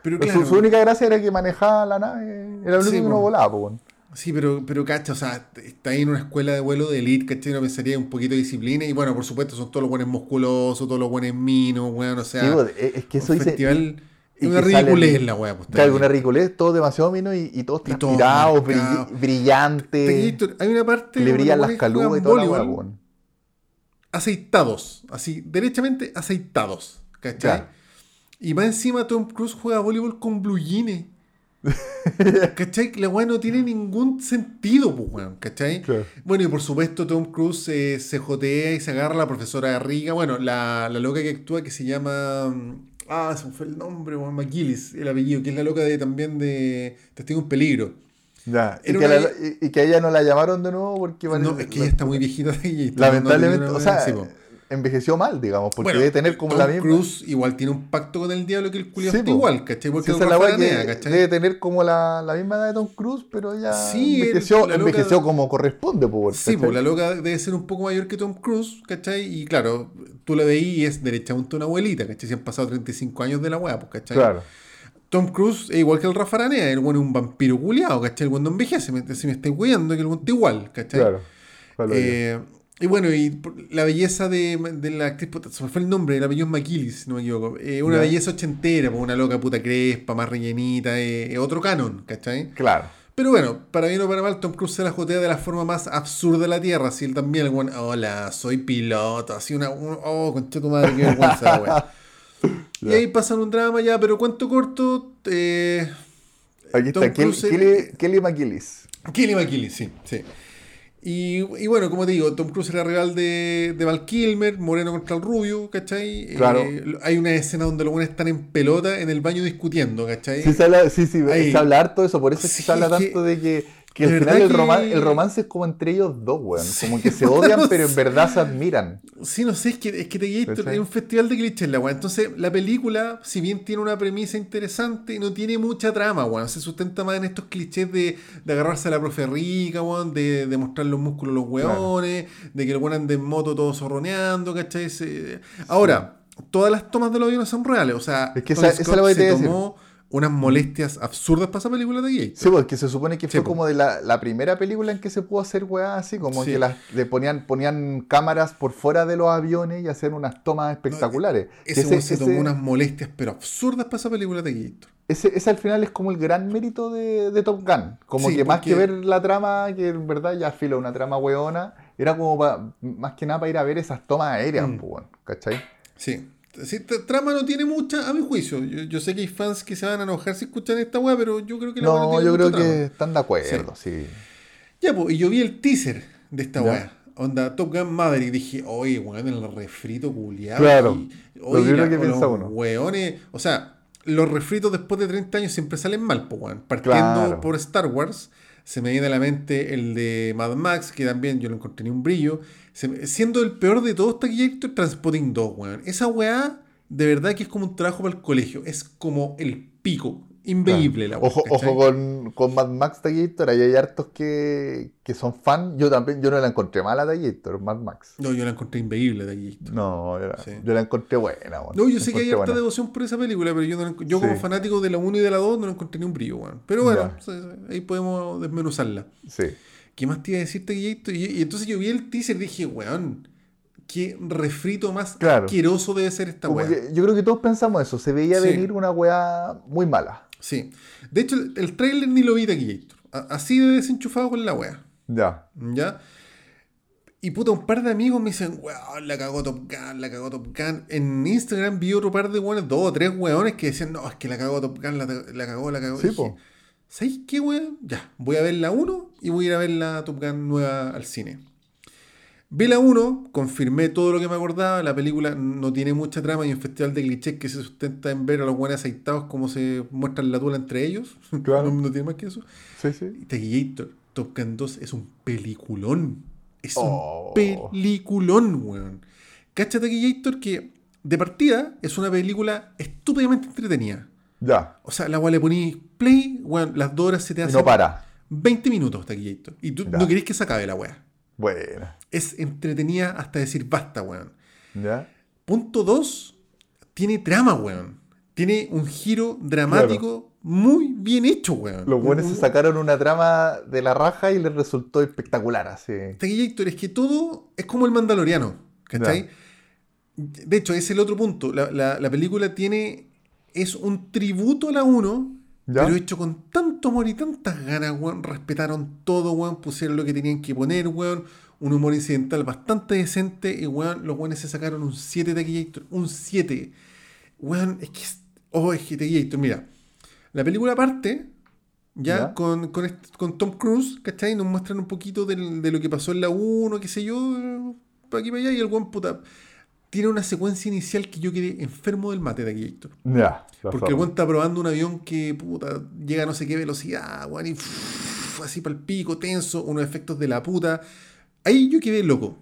Pero Su- claro, su, única gracia era que manejaba la nave, era lo único Sí, que no volaba. Sí, pero, pero cacha, o sea, está ahí en una escuela de vuelo de elite, ¿cachai? Uno pensaría un poquito de disciplina. Y bueno, por supuesto, son todos los buenos musculosos, todos los buenos minos, weón. O sea, Sí, pues, es, que eso un dice... festival y una ridiculez la weá, pues. Claro, una ridiculez, todo demasiado mino y, y todos Y transpirados, brill- brillantes, Hay una parte le brillan las calugas y toda la weá, aceitados, así, derechamente aceitados, ¿cachai? Claro. Y más encima Tom Cruise juega voleibol con blue jeans. [laughs] ¿Cachai? La weá no tiene ningún sentido, pues, weón, ¿cachai? Claro. Bueno, y por supuesto Tom Cruise eh, se jotea y se agarra a la profesora de Riga. Bueno, la, la loca que actúa que se llama... mm, Ah, se me fue el nombre, weón, McGillis, el apellido, que es la loca de también de Testigo en Peligro. Ya, y que, una- la- y- y que a ella no la llamaron de nuevo porque No, es que ella está muy viejita de ella. y está Lamentablemente, o sea. Envejeció mal, digamos, porque Bueno, debe tener como Tom la misma. Cruise igual tiene un pacto con el diablo que el culiao Sí, está po. igual, ¿cachai? Igual Sí, que esa la que ¿cachai? debe tener como la, la misma edad de Tom Cruise, pero ya Sí, el- envejeció, loca- envejeció como corresponde, pues. Sí, pues la loca debe ser un poco mayor que Tom Cruise, ¿cachai? Y claro, tú la veís y es derechamente una abuelita, ¿cachai? Se han pasado 35 años de la weá, pues, ¿cachai? Claro. Tom Cruise es igual que el Rafa Aranea, el bueno es un vampiro culiado, ¿cachai? El bueno no envejece, me, si me estáis cuidando, que el bueno está igual, ¿cachai? Claro. Claro, Eh, y bueno, y la belleza de, de la actriz, puta, se me fue el nombre, la apellido McKillis, si no me equivoco. Eh, una Ya. belleza ochentera, pues, una loca puta crespa, más rellenita, eh, eh, otro canon, ¿cachai? Claro. Pero bueno, para bien o para mal, Tom Cruise se la jotea de la forma más absurda de la Tierra. Así él también, el buen, hola, soy piloto. Así una, un- oh, concha tu madre, qué vergüenza, la wea. [laughs] Y ahí pasan un drama ya, pero cuento corto, eh, Aquí Tom está Kelly, Cruise- Kelly, Kelly McGillis. Kelly McKinley, sí, sí. Y, y bueno, como te digo, Tom Cruise era rival de, de Val Kilmer, Moreno contra el Rubio, ¿cachai? Claro. Eh, hay una escena donde los buenos están en pelota en el baño discutiendo, ¿cachai? Sí, se habla, sí, sí, se habla harto de eso, por eso es que Sí, se habla que- tanto de que, que al final verdad el, roman- que- el romance es como entre ellos dos, weón. Sí, Como que se [laughs] odian, no pero en verdad se admiran. Sí, no sé, es que, es que The Gator es un festival de clichés, la weá. Entonces, la película, si bien tiene una premisa interesante, no tiene mucha trama, weón. Se sustenta más en estos clichés de, de agarrarse a la profe rica, weón, de, de mostrar los músculos a los weones, de que el weón ande en moto todo zorroneando, ¿cachai? Se- Ahora, todas las tomas de los aviones son reales, o sea, Es que esa- la te se iba a decir. tomó unas molestias absurdas para esa película de Gator. Sí, porque se supone que Sí, fue po. como de la, la primera película en que se pudo hacer weá así, como Sí. que las, le ponían, ponían cámaras por fuera de los aviones y hacer unas tomas espectaculares. Que Ese, ese, weón se tomó ese- unas molestias, pero absurdas para esa película de Gator. ese- ese al final es como el gran mérito de, de Top Gun. Como Sí, que más que ver la trama, que en verdad ya filo una trama weona, era como pa- más que nada para ir a ver esas tomas aéreas, Mm. weón, ¿cachai? Sí. Sí, tra- trama no tiene mucha, a mi juicio. Yo, yo sé que hay fans que se van a enojar si escuchan esta weá, pero yo creo que la No, tiene yo creo que están de acuerdo, sí. Ya, pues, y yo vi el teaser de esta weá. Onda Top Gun Maverick. Dije, oye, weón, el refrito culiado. Claro. Y, Lo oye, primero la- que o piensa los uno. weones. O sea, los refritos después de 30 años siempre salen mal, pues, weón. Partiendo Claro. por Star Wars. Se me viene a la mente el de Mad Max, que también yo lo encontré ni un brillo. Siendo el peor de todos, Taquillator, Transpotting 2, weón. Esa weá, de verdad que es como un trabajo para el colegio. Es como el pico. Inveíble la weá. Ojo, ¿cachai? ojo con, con Mad Max Taquillator, ahí hay hartos que, que son fan. Yo también, yo no la encontré mala Taquillator, Mad Max. No, yo la encontré inveíble Taquillator. No, yo la, Sí. yo la encontré buena, weón. No, yo La sé que hay harta devoción por esa película, pero yo, no la yo como Sí. fanático de la 1 y de la 2 no la encontré ni un brillo, weón. Pero bueno, Ya. ahí podemos desmenuzarla. Sí. ¿Qué más te iba a decir, Taquillator? Y, y entonces yo vi el teaser y dije, weón, qué refrito más Claro. asqueroso debe ser esta weá. yo creo que todos pensamos eso. Se veía Sí. venir una weá muy mala. Sí. De hecho, el, el trailer ni lo vi, Taquillator. A- Así de desenchufado con la weá. Ya. ¿Ya? Y puta, un par de amigos me dicen, weón, la cagó Top Gun, la cagó Top Gun. En Instagram vi otro par de weones, dos o tres weones que decían, no, es que la cagó Top Gun, la, la cagó, la cagó. Sí, po. ¿Sabéis qué, weón? Ya, voy a ver la 1 y voy a ir a ver la Top Gun nueva al cine. Vi la 1, confirmé todo lo que me acordaba. La película no tiene mucha trama y un festival de clichés que se sustenta en ver a los buenos aceitados como se muestran la tula entre ellos. [laughs] Claro. no, no tiene más que eso. Sí, sí. Y Taquillator, Top Gun 2 es un peliculón. Es Oh. un peliculón, weón. Cacha Taquillator que de partida es una película estúpidamente entretenida. Ya. O sea, la cual le ponís play, weón, las dos horas se te Y hacen no para. 20 minutos Taquillator. Y tú Ya. no querés que se acabe la weá. Buena. Es entretenida hasta decir basta, weón. Ya. Punto 2, tiene trama, weón. Tiene un giro dramático muy bien hecho, weón. Los buenos se sacaron una trama de la raja y les resultó espectacular, así. Taquillator es que todo es como el Mandaloriano, ¿cachai? De hecho, es el otro punto. La, la- la película tiene. Es un tributo a la 1, ¿Ya? pero hecho con tanto amor y tantas ganas, weón. Respetaron todo, weón. Pusieron lo que tenían que poner, weón. Un humor incidental bastante decente. Y, weón, los weones se sacaron un 7 Taquillator. Un 7. Weón, es que. es- Oh, es que Taquillator, mira. La película parte. Ya, Ya. Con, con, este- con Tom Cruise, ¿cachai? Nos muestran un poquito del- de lo que pasó en la 1, qué sé yo, para aquí para allá, y el buen puta. Tiene una secuencia inicial que yo quedé enfermo del mate de aquí, Héctor. Ya. Porque el está probando un avión que, puta, llega a no sé qué velocidad, weón, y así para el pico, tenso, unos efectos de la puta. Ahí yo quedé loco.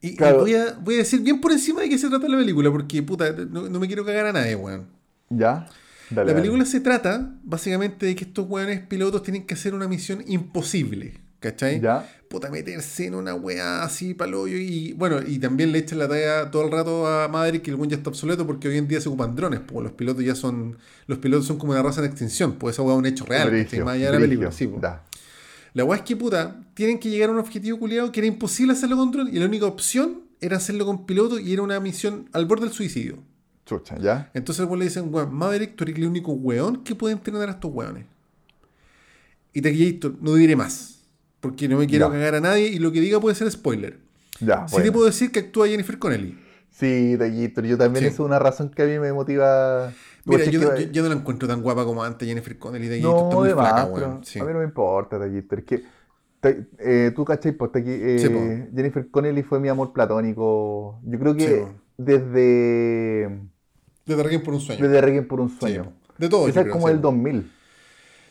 Y, voy, a, voy a decir bien por encima de qué se trata la película, porque puta, no, no me quiero cagar a nadie, weón. ¿Ya? Dale, La dale. película se trata básicamente de que estos weones pilotos tienen que hacer una misión imposible, ¿cachai? ¿Ya? Puta, meterse en una weá así paloyo y bueno, y también le echan la talla todo el rato a Maverick que el weón ya está obsoleto porque hoy en día se ocupan drones, pues los pilotos ya son, los pilotos son como una raza en extinción, pues esa weá es un hecho real. Brigio, más allá de la película, sí, pues. La weá es que puta, tienen que llegar a un objetivo culiado que era imposible hacerlo con dron y la única opción era hacerlo con piloto y era una misión al borde del suicidio. Chucha, ¿ya? Entonces weón le dicen, weón, Maverick, tú eres el único weón que puede entrenar a estos weones. Y Taquillator, no diré más. Porque no me quiero Ya. cagar a nadie y lo que diga puede ser spoiler. Ya, Sí bueno. te puedo decir que actúa Jennifer Connelly. Sí, Taquito, yo también Sí. es una razón que a mí me motiva. Mira, yo, que- yo- yo no la encuentro tan guapa como antes Jennifer Connelly. Está No, muy de flaca, weón. Sí. a mí no me importa, Taquito. Es que eh, tú, ¿cachai? Pues, eh. Jennifer Connelly fue mi amor platónico. Yo creo que Sí, desde, De Requiem por un sueño. desde Requiem por un sueño. de todo. Esa es creo, como del po. 2000.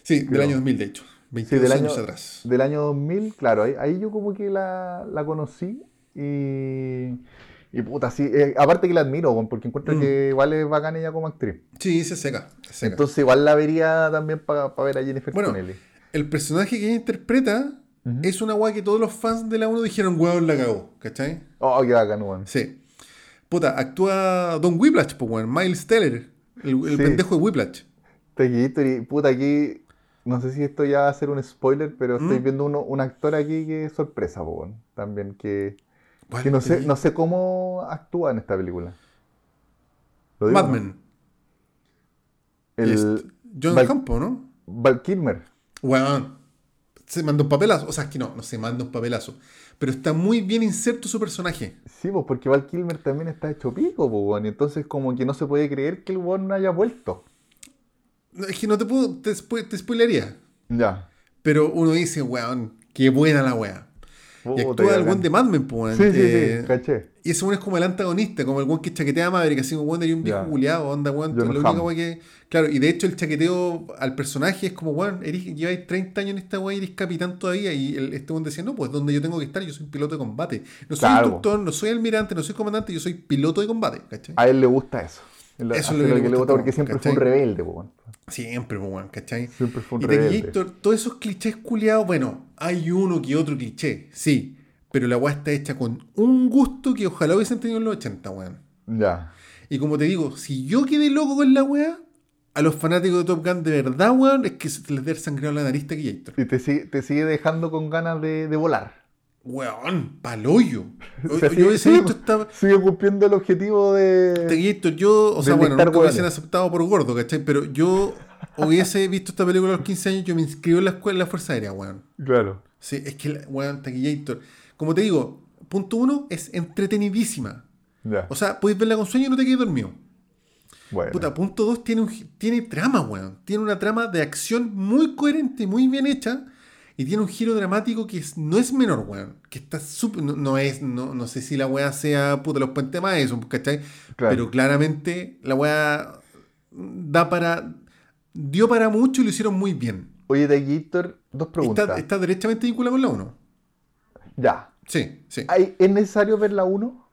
Sí, del año 2000, de hecho. Sí, 22 del años año, atrás. del año 2000, claro, ahí, ahí yo como que la, la conocí y, y puta, sí, eh, aparte que la admiro, porque encuentro Mm. que igual es bacana ella como actriz. Sí, se seca. se seca. Entonces igual la vería también para ver a Jennifer Bueno, Connelly. el personaje que ella interpreta es una weá que todos los fans de la 1 dijeron, weón, la cagó. ¿Cachai? Oh, qué bacán, weón. Sí. Puta, actúa Don Whiplash, pues, weón. Miles Teller, el, el Sí. pendejo de Whiplash. Y puta, aquí, no sé si esto ya va a ser un spoiler, pero estoy ¿Mm? viendo uno, un actor aquí que es sorpresa, po, weón. También que, ¿Cuál que no sé, no sé cómo actúa en esta película. ¿Lo digo, Mad no? Men. El Este, John Val- Campo, ¿no? Val Kilmer. Weón. Se mandó un papelazo. O sea, es que no, no se manda un papelazo. Pero está muy bien inserto su personaje. Sí, pues porque Val Kilmer también está hecho pico, pues. Y entonces como que no se puede creer que el weón no haya vuelto. Es que no te puedo, te, spo- te spoilería. Ya. Pero uno dice, weón, qué buena la weá. Y Puta, actúa el weón de Mad Men, pues, Sí, weón. sí, Eh, sí, caché. Y ese weón es como el antagonista, como el weón que chaquetea a Maverick, así como weón de un viejo culiado, onda, weón. Lo único weón que. Claro, y de hecho el chaqueteo al personaje es como, weón, eres- lleváis 30 años en esta weón y eres capitán todavía. Y el, este weón decía, no, pues donde yo tengo que estar, yo soy piloto de combate. No soy Claro. instructor, no soy almirante, no soy comandante, yo soy piloto de combate, ¿cachai? A él le gusta eso. Eso es lo que le gusta, porque siempre fue un rebelde, weón. Siempre, weón, ¿cachai? Siempre fue un Y rebelde. Terminator, todos esos clichés culiados, bueno, hay uno que otro cliché, sí. Pero la weá está hecha con un gusto que ojalá hubiesen tenido en los 80, weón. Ya. Y como te digo, si yo quedé loco con la weá, a los fanáticos de Top Gun de verdad, weón, es que se les debe haber sangrado la nariz Taquillator. Y te sigue, te sigue dejando con ganas de, de volar. Weón, paloyo. [laughs] O sea, yo hubiese visto [laughs] esta Sigue cumpliendo el objetivo de. Taquillator, yo, o sea, bueno, nunca hubiesen aceptado por gordo, ¿cachai? Pero yo hubiese visto esta película a los 15 años, yo me inscribo en la escuela de la Fuerza Aérea, weón. Claro. Sí, es que, weón, Taquillator. Como te digo, punto uno, es entretenidísima. Ya. O sea, puedes verla con sueño y no te quedes dormido. Bueno. Puta, punto 2 tiene, un tiene trama, weón. Tiene una trama de acción muy coherente y muy bien hecha. Y tiene un giro dramático que es- no es menor, weón. Que está súper. No, no es. No, no sé si la weá sea puta los puentes más eso, ¿cachai? Claro. Pero claramente la weá da para. Dio para mucho y lo hicieron muy bien. Oye, de Gator, dos preguntas. Está, está derechamente vinculado con la 1. Ya. Sí, sí. ¿Hay- ¿Es necesario ver la 1?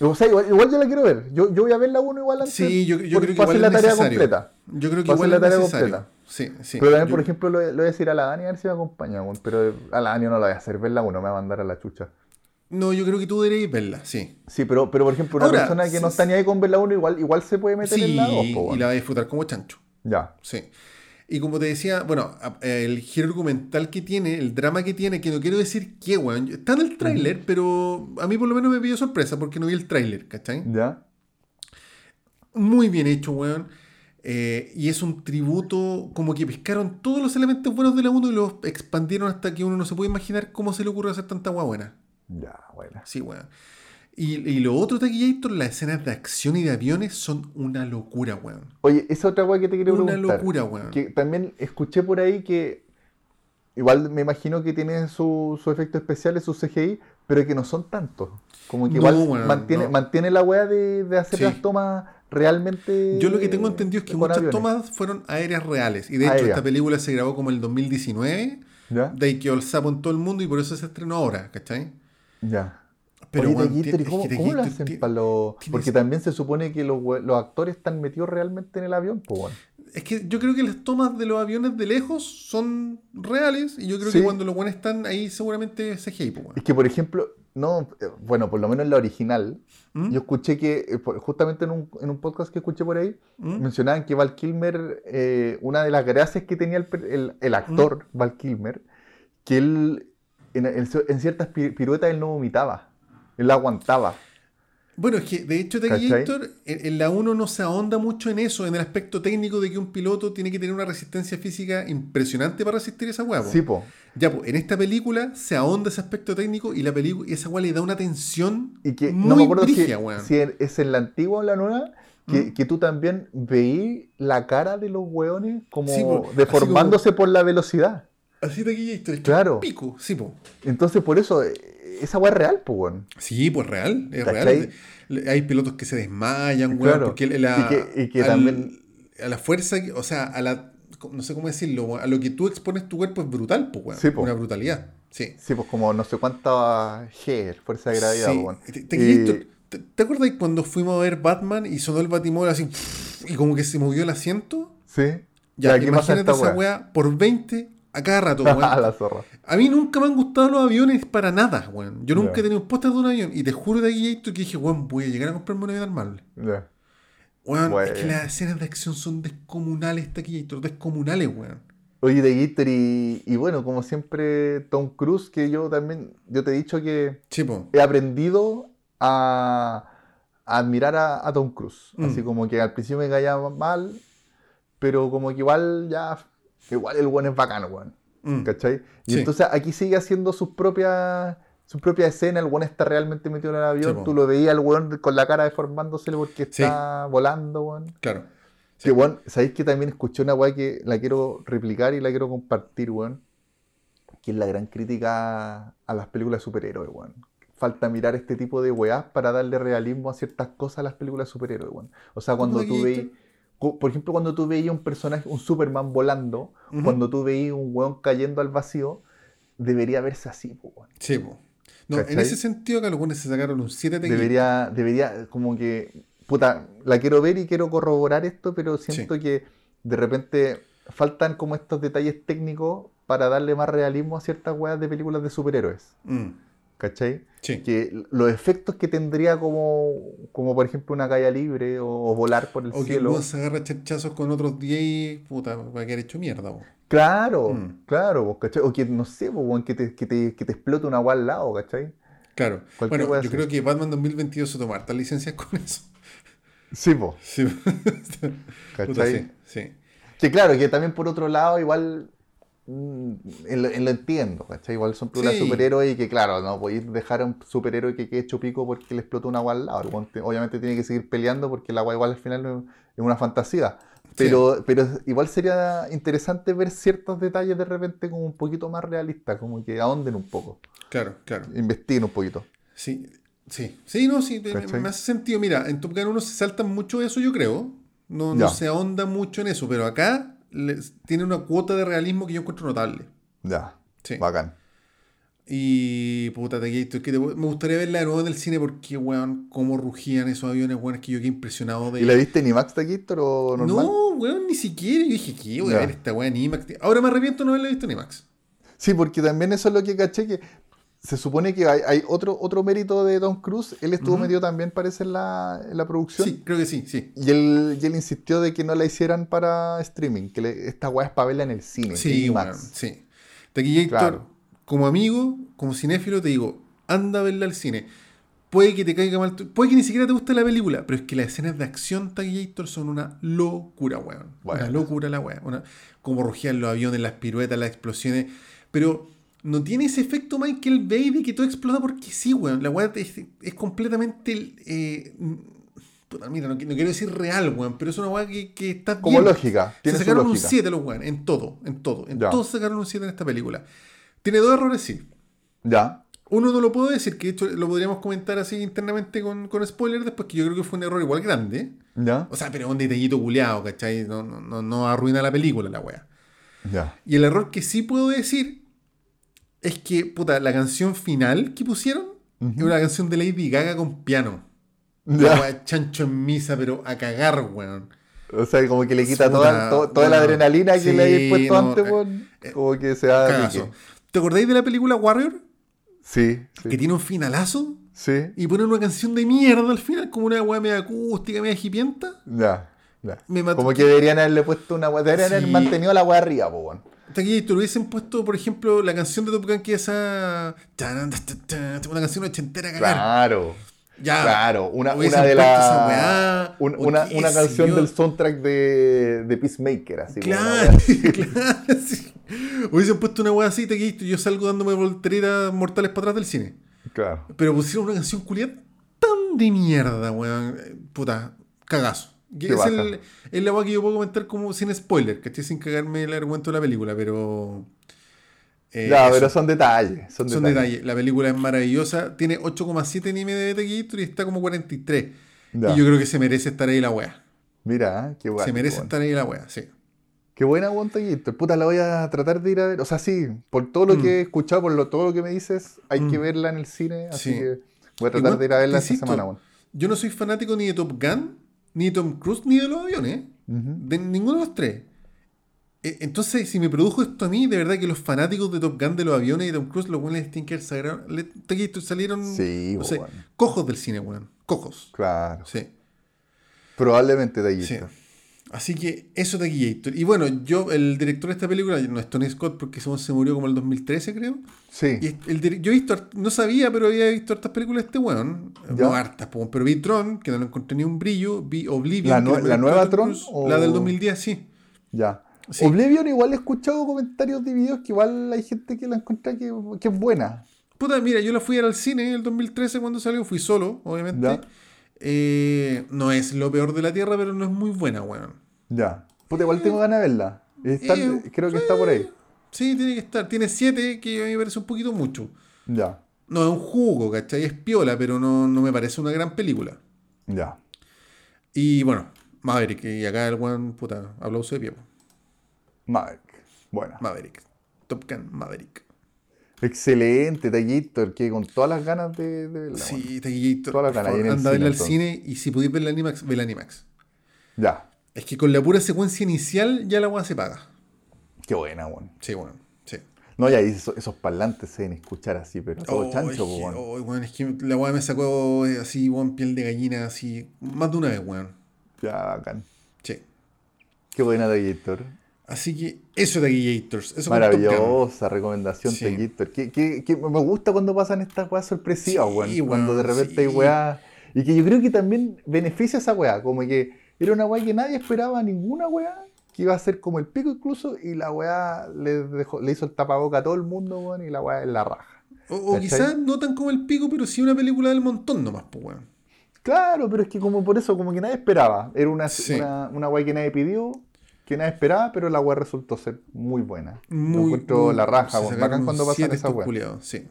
O sea, igual, igual yo la quiero ver. Yo, yo voy a ver la 1 igual antes. Sí, yo, yo creo que igual la es tarea necesario. completa. Yo creo que igual la tarea necesario. completa. Sí, sí. Pero también, Yo- por ejemplo, le, le voy a decir a la Dani a ver si me acompaña. Pero a la Dani no la voy a hacer ver la 1, me va a mandar a la chucha. No, yo creo que tú deberías verla, sí. Sí, pero, pero por ejemplo, una Ahora, persona que sí, no está ni ahí con ver la 1, igual, igual se puede meter Sí, en la 2. y la vas a disfrutar como chancho. Ya. Sí. Y como te decía, bueno, el giro argumental que tiene, el drama que tiene, que no quiero decir qué, weón. Está en el tráiler, pero a mí por lo menos me pidió sorpresa porque no vi el tráiler, ¿cachai? Ya. Muy bien hecho, weón. Eh, y es un tributo, como que pescaron todos los elementos buenos de la 1 y los expandieron hasta que uno no se puede imaginar cómo se le ocurre hacer tanta guay buena. Ya, bueno. Sí, weón. Y, y lo otro, Taquillator, las escenas de acción y de aviones son una locura, weón. Oye, esa otra weá que te quería Una preguntar. locura, weón. Que también escuché por ahí que igual me imagino que tienen sus su efectos especiales, sus CGI, pero que no son tantos. Como que No, igual mantiene, no. mantiene la weá de, de hacer Sí. las tomas realmente. Yo lo que tengo entendido es que muchas aviones. tomas fueron aéreas reales. Y de hecho, esta película se grabó como el 2019. ¿Ya? De ahí quedó el sapo en todo el mundo y por eso se estrenó ahora, ¿cachai? Ya. Pero, Oye, weón, The Gator, ¿y es ¿cómo, lo hacen tiene- para los...? tiene Porque también se supone que los, los actores están metidos realmente en el avión, pues, weón. Es que yo creo que las tomas de los aviones de lejos son reales y yo creo Sí. que cuando los buenos están ahí seguramente es CGI, pues. Es que, por ejemplo, no, eh, bueno, por lo menos en la original, ¿Mm? yo escuché que, eh, justamente en un, en un podcast que escuché por ahí, ¿Mm? mencionaban que Val Kilmer, eh, una de las gracias que tenía el, el- el actor Val Kilmer, que él, en, en- en ciertas pi- piruetas, él no vomitaba, él aguantaba. Bueno, es que de hecho. Gator, en, en la 1 no se ahonda mucho en eso, en el aspecto técnico de que un piloto tiene que tener una resistencia física impresionante para resistir esa hueá. po. Sí, po. Ya, pues, en esta película se ahonda ese aspecto técnico y la película esa hueá le da una tensión Y que muy no me acuerdo si, weón. si es en la antigua o la nueva, que, ¿Mm? que tú también veí la cara de los hueones como Sí, po, deformándose por la velocidad. Así de The Gator, es que Claro. pico, sí, po. Entonces, por eso, eh, esa hueá es real, pues, weón. Sí, pues real, es ¿Cachai? real. Hay pilotos que se desmayan, weón, Claro. porque la, Y que- y que al- también- a la fuerza, o sea, a la, no sé cómo decirlo, a lo que tú expones tu cuerpo es brutal, pues, weón. Sí, po. Una brutalidad, sí. Sí, pues como no sé cuánta G, fuerza de gravedad, Sí. weón. Te, te- Y- ¿te- te acuerdas cuando fuimos a ver Batman y sonó el batimóvil así [laughs] y como que se movió el asiento? Sí. Ya, ¿qué pasa en imagínate esa weá? weá por 20 a cada rato, [laughs] A weón. la zorra. A mí nunca me han gustado los aviones para nada, weón. Yo nunca he tenido un póster de un avión y te juro de aquí que dije, weón, voy a llegar a comprarme un avión armable. Ya. Weón, es que las escenas de acción son descomunales, Taquillator, descomunales, weón. Oye, de Gator y, y bueno, como siempre, Tom Cruise, que yo también, yo te he dicho que Chipo. he aprendido a, a admirar a, a Tom Cruise. Mm. Así como que al principio me caía mal, pero como que igual ya, igual el buen es bacano, weón. Mm. ¿Cachai? Y Sí. entonces aquí sigue haciendo sus propias sus propias escenas, el weón está realmente metido en el avión, Sí, tú lo veías el weón con la cara deformándose porque Sí. está volando, weón. Claro. Que weón, ¿sabéis que también escuché una weá que la quiero replicar y la quiero compartir, weón? Que es la gran crítica a las películas de superhéroes, weón. Falta mirar este tipo de weás para darle realismo a ciertas cosas a las películas de superhéroes, weón. O sea, cuando ¿Cómo tú veis, por ejemplo, cuando tú veías un personaje, un Superman volando, cuando tú veías un weón cayendo al vacío, debería verse así. Chipo. No, en ese sentido acá los buenos se sacaron un 7 de Debería, debería, como que, puta, la quiero ver y quiero corroborar esto, pero siento que de repente faltan como estos detalles técnicos para darle más realismo a ciertas weas de películas de superhéroes, Mm, ¿cachai? Sí. Que los efectos que tendría como, como por ejemplo una caída libre o, o volar por el O que el cielo. weón se agarra charchazos con otros 10 y puta, va a quedar hecho mierda, weón. Claro, Mm. claro, ¿cachai? O que no sé, weón, que te, que te, que te explote una wea al lado, ¿cachai? Claro. Cualquier Bueno, yo creo que Batman 2022 se tomó hartas licencias con eso. Sí, pues, Sí. [laughs] Puta, ¿cachai? sí, sí. Que claro, que también por otro lado, igual en lo, en lo entiendo, ¿cachai? Igual son películas de Sí. superhéroes y que, claro, no podéis dejar a un superhéroe que quede hecho pico porque le explotó una agua al lado. Obviamente tiene que seguir peleando porque el agua igual al final es una fantasía. Pero, pero igual sería interesante ver ciertos detalles de repente como un poquito más realistas, como que ahonden un poco, Claro, claro. investiguen un poquito. Sí, sí, sí, no, sí, me, ¿Cachai? me hace sentido. Mira, en Top Gun 1 se salta mucho eso, yo creo. No, no Ya. se ahonda mucho en eso, pero acá les- tiene una cuota de realismo que yo encuentro notable. Ya, Sí. bacán. Y puta, te es que te- me gustaría verla de nuevo en el cine porque, weón, cómo rugían esos aviones, weón, es que yo quedé impresionado de. ¿Y la viste en IMAX Taquistor o normal? No, weón, ni siquiera. Yo dije, ¿qué? Voy a ver esta weón en IMAX. Ahora me arrepiento de no haberla visto en IMAX. Sí, porque también eso es lo que caché, que se supone que hay, hay otro, otro mérito de Tom Cruise. Él estuvo metido también, parece, en la, en la producción. Sí, creo que sí, sí. Y él, y él insistió de que no la hicieran para streaming, que le- esta weá es para verla en el cine, Sí, IMAX. sí. Taquillator, Claro. como amigo, como cinéfilo, te digo, anda a verla al cine. Puede que te caiga mal, puede que ni siquiera te guste la película, pero es que las escenas de acción Taquillator son una locura, weón. Bueno. Una locura la weón. Como rugían los aviones, las piruetas, las explosiones. Pero no tiene ese efecto Michael Bay de que todo explota porque sí, weón. La weá es, es completamente. eh, puta, mira, no, qui- no quiero decir real, weón, pero es una weá que, que está Como bien. lógica, Se sacaron un lógica. 7 los weones, en todo, en todo. En Ya. todo sacaron un 7 en esta película. Tiene dos errores, sí. Ya, Uno no lo puedo decir, que de hecho lo podríamos comentar así internamente con, con spoiler después, que yo creo que fue un error igual grande. ya, O sea, pero un detallito culeado, ¿cachai? No, no, no, no arruina la película la wea. ya. Y el error que sí puedo decir es que, puta, la canción final que pusieron es una canción de Lady Gaga con piano. Ya. La wea chancho en misa, pero a cagar, weón. O sea, como que le quita toda, to- toda la adrenalina que sí, le habéis puesto no, antes, eh, weón. eh, Como que se da. ¿Te acordáis de la película Warrior? Sí, Que tiene un finalazo Sí. y ponen una canción de mierda al final, como una weá media acústica, media hipienta. Ya, ya. Me mató. Como que deberían haberle puesto una weá. Deberían haber mantenido la weá arriba, po, aquí te lo hubiesen puesto, por ejemplo, la canción de Top Gun que es esa. Una canción ochentera cagar. Claro. Ya. Claro, una, una de un- o una, una canción del soundtrack de, de Peacemaker, así Claro, [laughs] claro, sí. Hubiesen puesto una weá así, te y yo salgo dándome volteretas mortales para atrás del cine. Claro. Pero pusieron una canción culiada tan de mierda, weón. Eh, Puta, cagazo. Es el, es la weá que yo puedo comentar como sin spoiler, que sin cagarme el argumento de la película, pero. eh, ya, eso. pero son detalles. Son, Son detalles. detalles. La película es maravillosa. Tiene 8,7 en IMDb de Gator y está como 43. Ya. Y yo creo que se merece estar ahí la wea. Mira, ¿eh? qué guay. se merece estar ahí la wea, sí. Qué buena Taquito. Puta, la voy a tratar de ir a ver. O sea, sí, por todo lo Mm. que he escuchado, por lo, todo lo que me dices, hay Mm. que verla en el cine. Así Sí. que voy a tratar Igual, de ir a verla esta insisto, semana, weón. Yo no soy fanático ni de Top Gun, ni de Tom Cruise, ni de los aviones. De ninguno de los tres. Eh, Entonces, si me produjo esto a mí, de verdad que los fanáticos de Top Gun, de los aviones y de Tom Cruise, los buenos Taquito, salieron Sí, no sé, weón. cojos del cine, weón. Cojos. Claro. Sí. Probablemente Taquito. Sí. Así que eso de Gator. Y bueno, yo, el director de esta película, no es Tony Scott porque se murió como en el 2013, creo. Sí. Y el yo he visto, no sabía, pero había visto hartas películas de este weón. Ya. No hartas, pero vi Tron, que no encontré ni un brillo. Vi Oblivion. ¿La no nueva Tron Cruise, o- La del 2010, sí. Ya. Sí. Oblivion igual he escuchado comentarios de videos que igual hay gente que la encuentra que, que es buena. Puta, mira, yo la fui al cine en el 2013 cuando salió, fui solo, obviamente. Eh, no es lo peor de la Tierra, pero no es muy buena, weón. Ya. Puta, igual tengo ganas de verla. Está- Eh, creo que está por ahí. Sí, tiene que estar. Tiene 7, que a mí me parece un poquito mucho. Ya. No es un jugo, ¿cachai? Es piola, pero no, no me parece una gran película. Ya. Y bueno, Maverick, y acá el weón, puta, aplauso de pie. Maverick. Bueno. Maverick. Top Gun, Maverick. Excelente, Taquito, que con todas las ganas de, de verla. Sí, Taquillito. Toda la por gana, favor, ahí en el Anda a verla al cine, y si podéis ver la Animax, ve la Animax. Ya. Es que con la pura secuencia inicial ya la weá se paga. Qué buena, weón. Sí, bueno, sí. No, y ahí esos, esos parlantes se deben escuchar así, pero todo Oh, chancho, es que, weón. oh, weón, es que la weá me sacó eh, así, weón, piel de gallina, así, más de una vez, weón. Ya, bacán. Sí. Qué buena, Taquito. Así que eso de Aguillators. Eso. Maravillosa recomendación, Sí. Que, que, que me gusta cuando pasan estas weas sorpresivas, Sí, weón. weón, Cuando de repente hay sí. weas. Y que yo creo que también beneficia esa wea. Como que era una wea que nadie esperaba, ninguna wea, que iba a ser como el pico incluso. Y la wea le, dejó- le hizo el tapaboca a todo el mundo, weón. Y la wea es la raja. O, quizás no tan como el pico, pero sí una película del montón nomás, pues, weón. Claro, pero es que como por eso, como que nadie esperaba. Era una, Sí. una, una wea que nadie pidió, que nadie esperaba, pero la wea resultó ser muy buena. Muy, encuentro muy- la raja, weón. Bacán cuando pasan esas weas. Sí,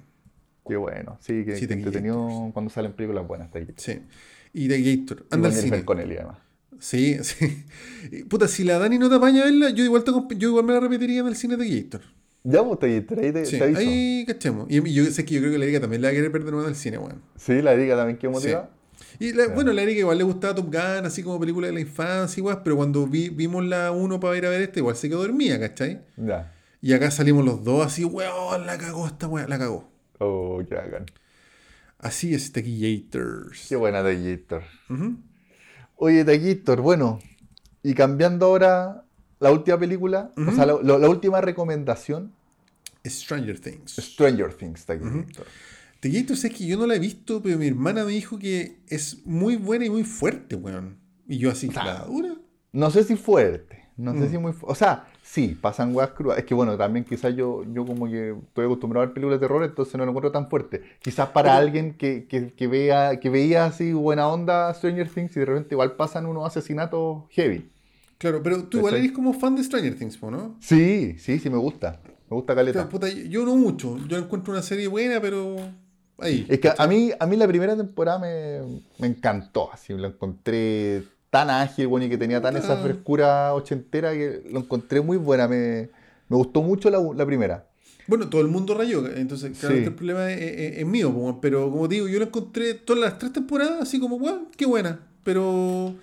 Qué bueno, sí, que, Sí, que te entretenido cuando salen películas buenas. Sí. Y de Gator. Anda con al cine. Connelly, además. Sí, [laughs] sí. Puta, si la Dani no te apaña a verla, yo igual, te yo igual me la repetiría en el cine de Gator. Ya, vos te, ahí te, Sí, te aviso. ahí cachemos. Y yo sé que yo creo que la Erika también la va a querer perder nuevo en el cine, weón. Sí, la diga también que motiva. Y la- bueno, la Erika igual le gustaba Top Gun, así como película de la infancia, igual, pero cuando vi- vimos la 1 para ir a ver este, igual se quedó dormida, ¿cachai? Ya. Y acá salimos los dos así, weón, la cagó esta weón, la cagó. Oh, qué bacán. Así es Taquillators. Qué buena Taquillator. Ujú. Oye, Taquillator, bueno. Y cambiando ahora la última película, o sea, la, la- la última recomendación, Stranger Things. Stranger Things, Taquillator. Taquillators es que yo no la he visto, pero mi hermana me dijo que es muy buena y muy fuerte, weón. Y yo así, sea, ¿la dura? No sé si fuerte, no sé Mm. si muy... fu- O sea, sí, pasan weas crudas. Es que bueno, también quizás yo, yo como que estoy acostumbrado a ver películas de terror, entonces no lo encuentro tan fuerte. Quizás para Pero- alguien que, que, que vea, que veía así buena onda Stranger Things y de repente igual pasan unos asesinatos heavy. Claro, pero tú igual eres como fan de Stranger Things, ¿no? Sí, sí, sí me gusta. Me gusta Caleta. Puta, yo no mucho. Yo encuentro una serie buena, pero ahí. Es que a mí, a mí la primera temporada me, me encantó, así, lo encontré tan ágil, bueno, y que tenía tan esa Ah. frescura ochentera que lo encontré muy buena, me, me gustó mucho la, la primera. Bueno, todo el mundo rayó, entonces claro, Sí. el problema es, es- es mío, pero como digo, yo la encontré todas las tres temporadas así como, bueno, qué buena, pero...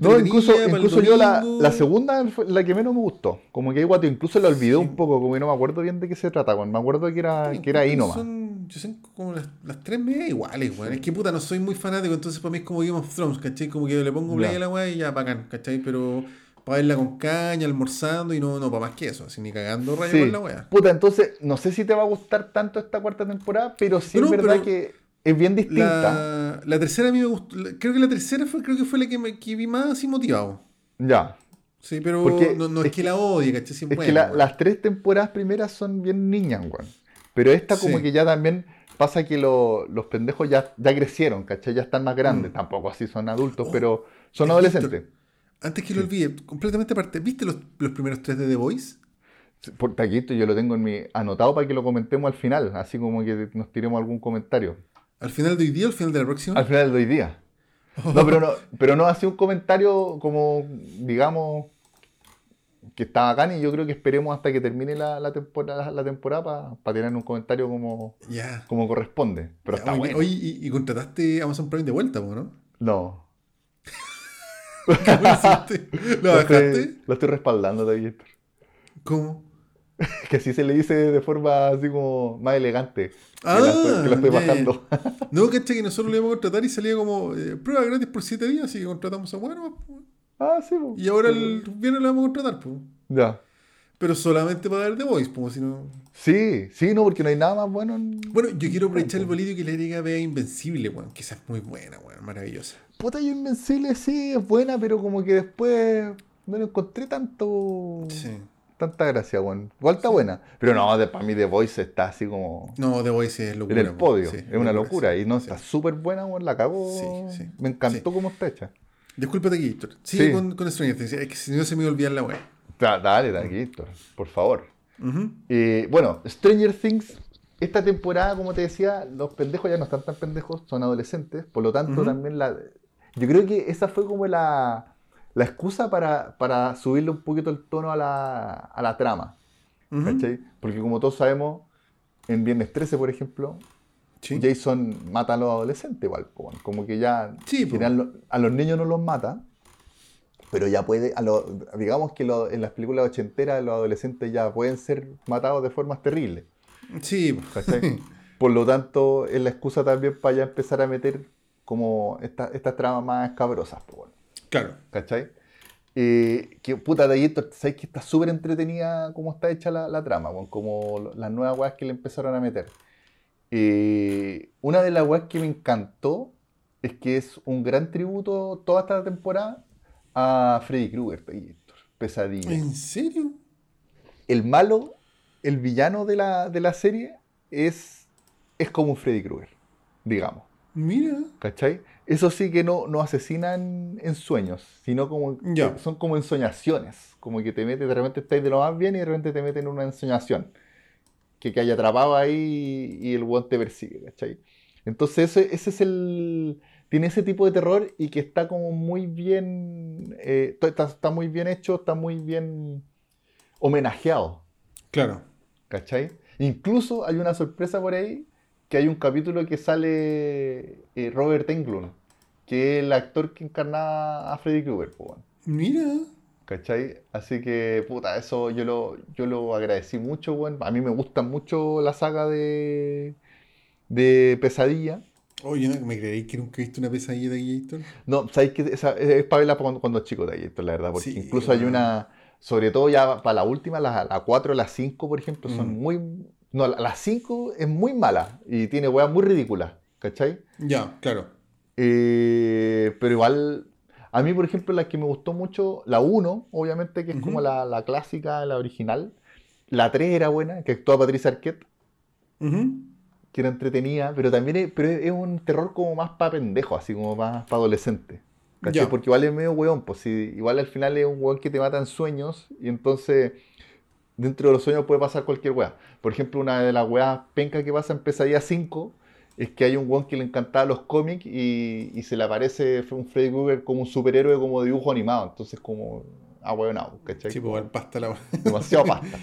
No, incluso, incluso yo la, la segunda fue la que menos me gustó. Como que guato, incluso la olvidé Sí. un poco, como que no me acuerdo bien de qué se trata. Me acuerdo que era, Sí, que era ahí encuentro nomás. Son, yo sé como las, las tres medias iguales, weón. Es que puta, no soy muy fanático, entonces para mí es como Game of Thrones, ¿cachai? Como que le pongo play a la weá y ya, bacán, ¿cachai? Pero para verla con caña, almorzando y no, no para más que eso, así ni cagando rayo Sí. con la weá. Puta, entonces, no sé si te va a gustar tanto esta cuarta temporada, pero sí es verdad pero que es bien distinta. La, la tercera a mí me gustó, creo que la tercera fue, creo que fue la que, me, que vi más así motivado. Ya. Sí, pero Porque no, no es, es que la odie, ¿cachai? Sí, Es que la- las tres temporadas primeras son bien niñas, weón. Pero esta como Sí. que ya también pasa que lo- los pendejos ya, ya crecieron, ¿cachai? Ya están más grandes. Mm. Tampoco así son adultos, Oh, pero son adolescentes. Antes que lo olvide, completamente aparte, ¿viste los, los primeros tres de The Voice? Por aquí esto yo lo tengo en mi anotado para que lo comentemos al final, así como que nos tiremos algún comentario. ¿Al final de hoy día o al final de la próxima? Al final de hoy día. No, pero no, pero no ha sido un comentario como, digamos, que está bacán y yo creo que esperemos hasta que termine la, la temporada, la temporada para tener un comentario como, como corresponde. Pero Ya, está bueno. Oye, y, y contrataste Amazon Prime de vuelta, ¿no? No. [laughs] ¿Cómo lo hiciste? ¿Lo estoy, lo estoy respaldando, David. ¿Cómo? [laughs] Que así se le dice de forma así como más elegante. Ah, que la estoy, que la estoy bajando. No, [laughs] caché que nosotros le íbamos a contratar y salía como eh, prueba gratis por 7 días, así que contratamos a bueno. ah, sí. po. Y ahora el viernes le vamos a contratar, pues. Ya. Pero solamente para ver The Voice, pues si no. Sí, sí, no, porque no hay nada más bueno en... Bueno, yo quiero aprovechar el bolillo que le agrega vea Invencible, weón, que esa es muy buena, weón, maravillosa. Puta, y Invencible sí es buena, pero como que después no le encontré tanto... Sí. Tanta gracia, weón. Igual está buena. Pero no, de, para mí The Voice está así como... No, The Voice es locura. En el po. podio. Sí, es una locura. Y no, está súper buena, weón. La sí. Me encantó cómo está hecha. Discúlpate aquí, Héctor. Sigue Sí. con, con Stranger Things. Es que si no se me iba a olvidar la. Da- Dale, dale, Héctor, por favor. Eh, bueno, Stranger Things, esta temporada, como te decía, los pendejos ya no están tan pendejos, son adolescentes, por lo tanto también la... Yo creo que esa fue como la, la excusa para, para subirle un poquito el tono a la, a la trama. Porque como todos sabemos, en Viernes 13, por ejemplo, Sí. Jason mata a los adolescentes igual, como que ya Sí, general, a los niños no los mata, pero ya puede, a los- digamos que lo- en las películas ochenteras los adolescentes ya pueden ser matados de formas terribles. Sí. [laughs] Por lo tanto, es la excusa también para ya empezar a meter como esta- estas tramas más escabrosas, pues claro. ¿cachai? Eh, que puta de ahí, ¿sabes que está súper entretenida cómo está hecha la, la trama, weón? como las nuevas weas que le empezaron a meter. Eh, una de las weas que me encantó es que es un gran tributo toda esta temporada a Freddy Krueger. Pesadilla ¿En serio? el malo, el villano de la, de la serie es, es como un Freddy Krueger, digamos. Mira. ¿Cachai? Eso sí que no, no asesinan en sueños, sino como Ya. son como ensoñaciones. Como que te mete, de repente estáis de lo más bien y de repente te meten en una ensoñación. Que, que hay atrapado ahí y el weón te persigue, ¿cachai? Entonces ese, ese es el... Tiene ese tipo de terror y que está como muy bien... eh, está, está muy bien hecho, está muy bien homenajeado. Claro. ¿Cachai? Incluso hay una sorpresa por ahí, que hay un capítulo que sale eh, Robert Englund, que es el actor que encarnaba a Freddy Krueger. Mira. ¿cachai? Así que, puta, eso yo lo, yo lo agradecí mucho, weón. A mí me gusta mucho la saga de, de Pesadilla. Oye, ¿no? ¿me creéis que nunca he visto una pesadilla de Gator? No, sabéis que esa, es para verla cuando, cuando chico de esto, la verdad, porque Sí, incluso hay una, sobre todo ya para la última, la, la 4, la 5, por ejemplo, son Mm. muy... No, la, la 5 es muy mala y tiene weas muy ridículas, ¿cachai? Ya, claro. Eh, pero igual, a mí, por ejemplo, la que me gustó mucho, la 1, obviamente, que es como la, la clásica, la original. La 3 era buena, que actuaba Patricia Arquette, Ujú. que era entretenida, pero también es, pero es un terror como más para pendejo, así como más para adolescente. ¿cachai? Ya. Porque igual es medio weón, pues si, igual al final es un weón que te mata en sueños y entonces dentro de los sueños puede pasar cualquier weá. Por ejemplo, una de las weas pencas que pasa en Pesadilla 5 es que hay un weón que le encantaba los cómics y, y se le aparece un Freddy Krueger como un superhéroe como dibujo animado. Entonces como ahueonado, ¿cachai? Sí, pues el pasta la Demasiado pasta.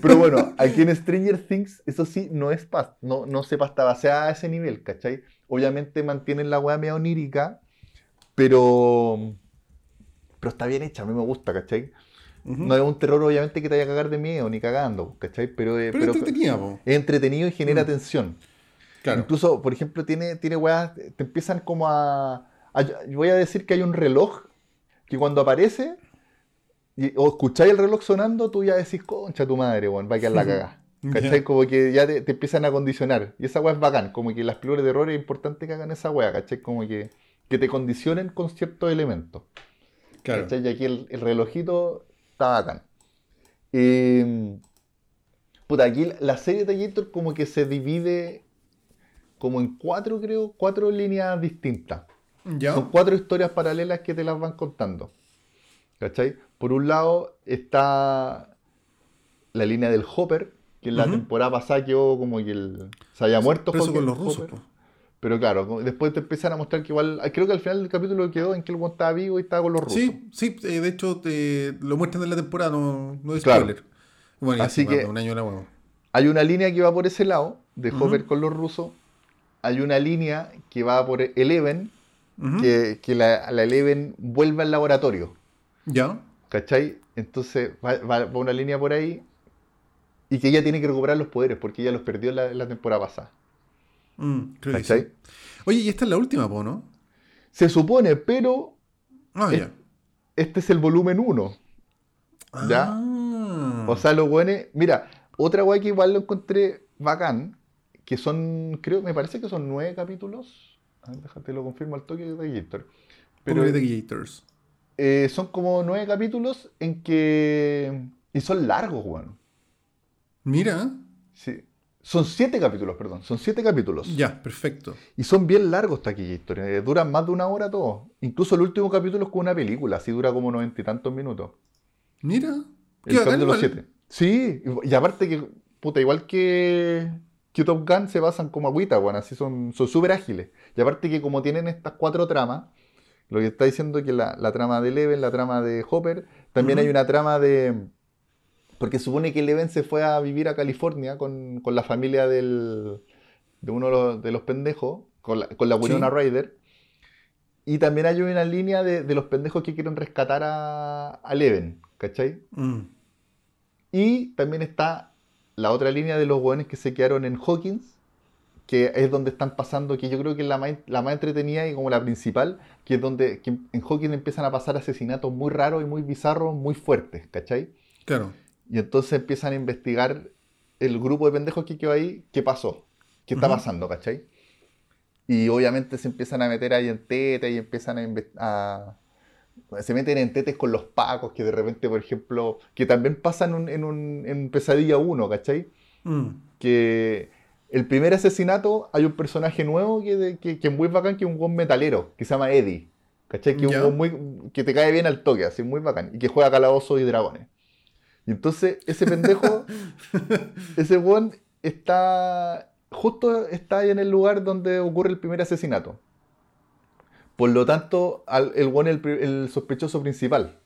Pero bueno, aquí en Stranger Things, eso sí, no es pasta, no, no se pasta baseada a ese nivel, ¿cachai? Obviamente mantienen la weá media onírica, pero. Pero está bien hecha, a mí me gusta, ¿cachai? No es un terror, obviamente, que te vaya a cagar de miedo, ni cagando, ¿cachai? Pero, eh, Pero, pero entretenida, po. es entretenido y genera Mm. tensión. Claro. Incluso, por ejemplo, tiene, tiene weas, te empiezan como a, Voy a decir que hay un reloj que cuando aparece, y- o escucháis el reloj sonando, tú ya decís, concha tu madre, weón, va a quedar la [laughs] cagada. ¿Cachai? Como que ya te, te empiezan a condicionar. Y esa wea es bacán. Como que las películas de terror es importante que hagan esa wea, ¿cachai? Como que, que te condicionen con ciertos elementos. Claro. ¿Cachai? Y aquí el, el relojito está bacán. Eh, puta, aquí la serie de Gator como que se divide como en cuatro, creo, cuatro líneas distintas. ¿Ya? Son cuatro historias paralelas que te las van contando. ¿Cachai? Por un lado está la línea del Hopper, que en la temporada pasada quedó como que el, se había muerto Preso Hopper- con los rusos, Hopper. Pero claro, después te empiezan a mostrar que igual, creo que al final del capítulo quedó en que el estaba vivo y estaba con los rusos. Sí, sí, eh, de hecho te lo muestran en la temporada, no, no es Claro. spoiler. Bueno, Así que- un año la. Hay una línea que va por ese lado, de. Hopper con los rusos. Hay una línea que va por Eleven, Ujú. que, que la, la Eleven vuelve al laboratorio. ¿Ya? ¿Cachai? Entonces va, va- va una línea por ahí y que ella tiene que recuperar los poderes porque ella los perdió la, en la temporada pasada. Mm, creo que ¿Cachai? sí. Oye, y esta es la última, po, ¿no? Se supone, pero Ah, Es- ya. este es el volumen 1. ¿Ya? Ah. O sea, los buenos. Mira, otra guay que igual lo encontré bacán, que son, creo, me parece que son nueve capítulos. A ver, déjate lo confirmo al toque de Gator. Pero The Gators. eh, son como nueve capítulos en que. Y son largos, weón. Mira. Sí. Son siete capítulos, perdón. Son siete capítulos. Ya, perfecto. Y son bien largos Taquillator. Eh, duran más de una hora todos. Incluso el último capítulo es como una película. Así dura como noventa y tantos minutos. Mira. El capítulo igual. 7. Sí, y y aparte que, puta, igual que, que Top Gun se basan como agüita, weón, así son son súper ágiles. Y aparte que como tienen estas cuatro tramas, lo que está diciendo que la, la trama de Eleven, la trama de Hopper, también hay una trama de... Porque supone que Eleven se fue a vivir a California con, con la familia del, de uno de los, de los pendejos, con la, con la Winona Sí. Ryder. Y también hay una línea de, de los pendejos que quieren rescatar a, a Eleven, ¿cachai? Mm. Y también está la otra línea de los hueones que se quedaron en Hawkins, que es donde están pasando, que yo creo que es la más, la más entretenida y como la principal, que es donde que en Hawkins empiezan a pasar asesinatos muy raros y muy bizarros, muy fuertes, ¿cachai? Claro. Y entonces empiezan a investigar el grupo de pendejos que quedó ahí, qué pasó, qué está pasando, ¿cachai? Y obviamente se empiezan a meter ahí en tetas y empiezan a, a- Se meten en tetes con los pacos, que de repente, por ejemplo, que también pasan en, un- en, un- en Pesadilla 1, ¿cachai? Mm. Que el primer asesinato hay un personaje nuevo que, que, que es muy bacán, que es un buen metalero, que se llama Eddie, ¿cachai? Que, es un muy, que te cae bien al toque, así, muy bacán, y que juega calabozos y dragones. Y entonces ese pendejo, [laughs] ese weón está, justo está ahí en el lugar donde ocurre el primer asesinato. Por lo tanto, al- el weón es el, sospechoso principal.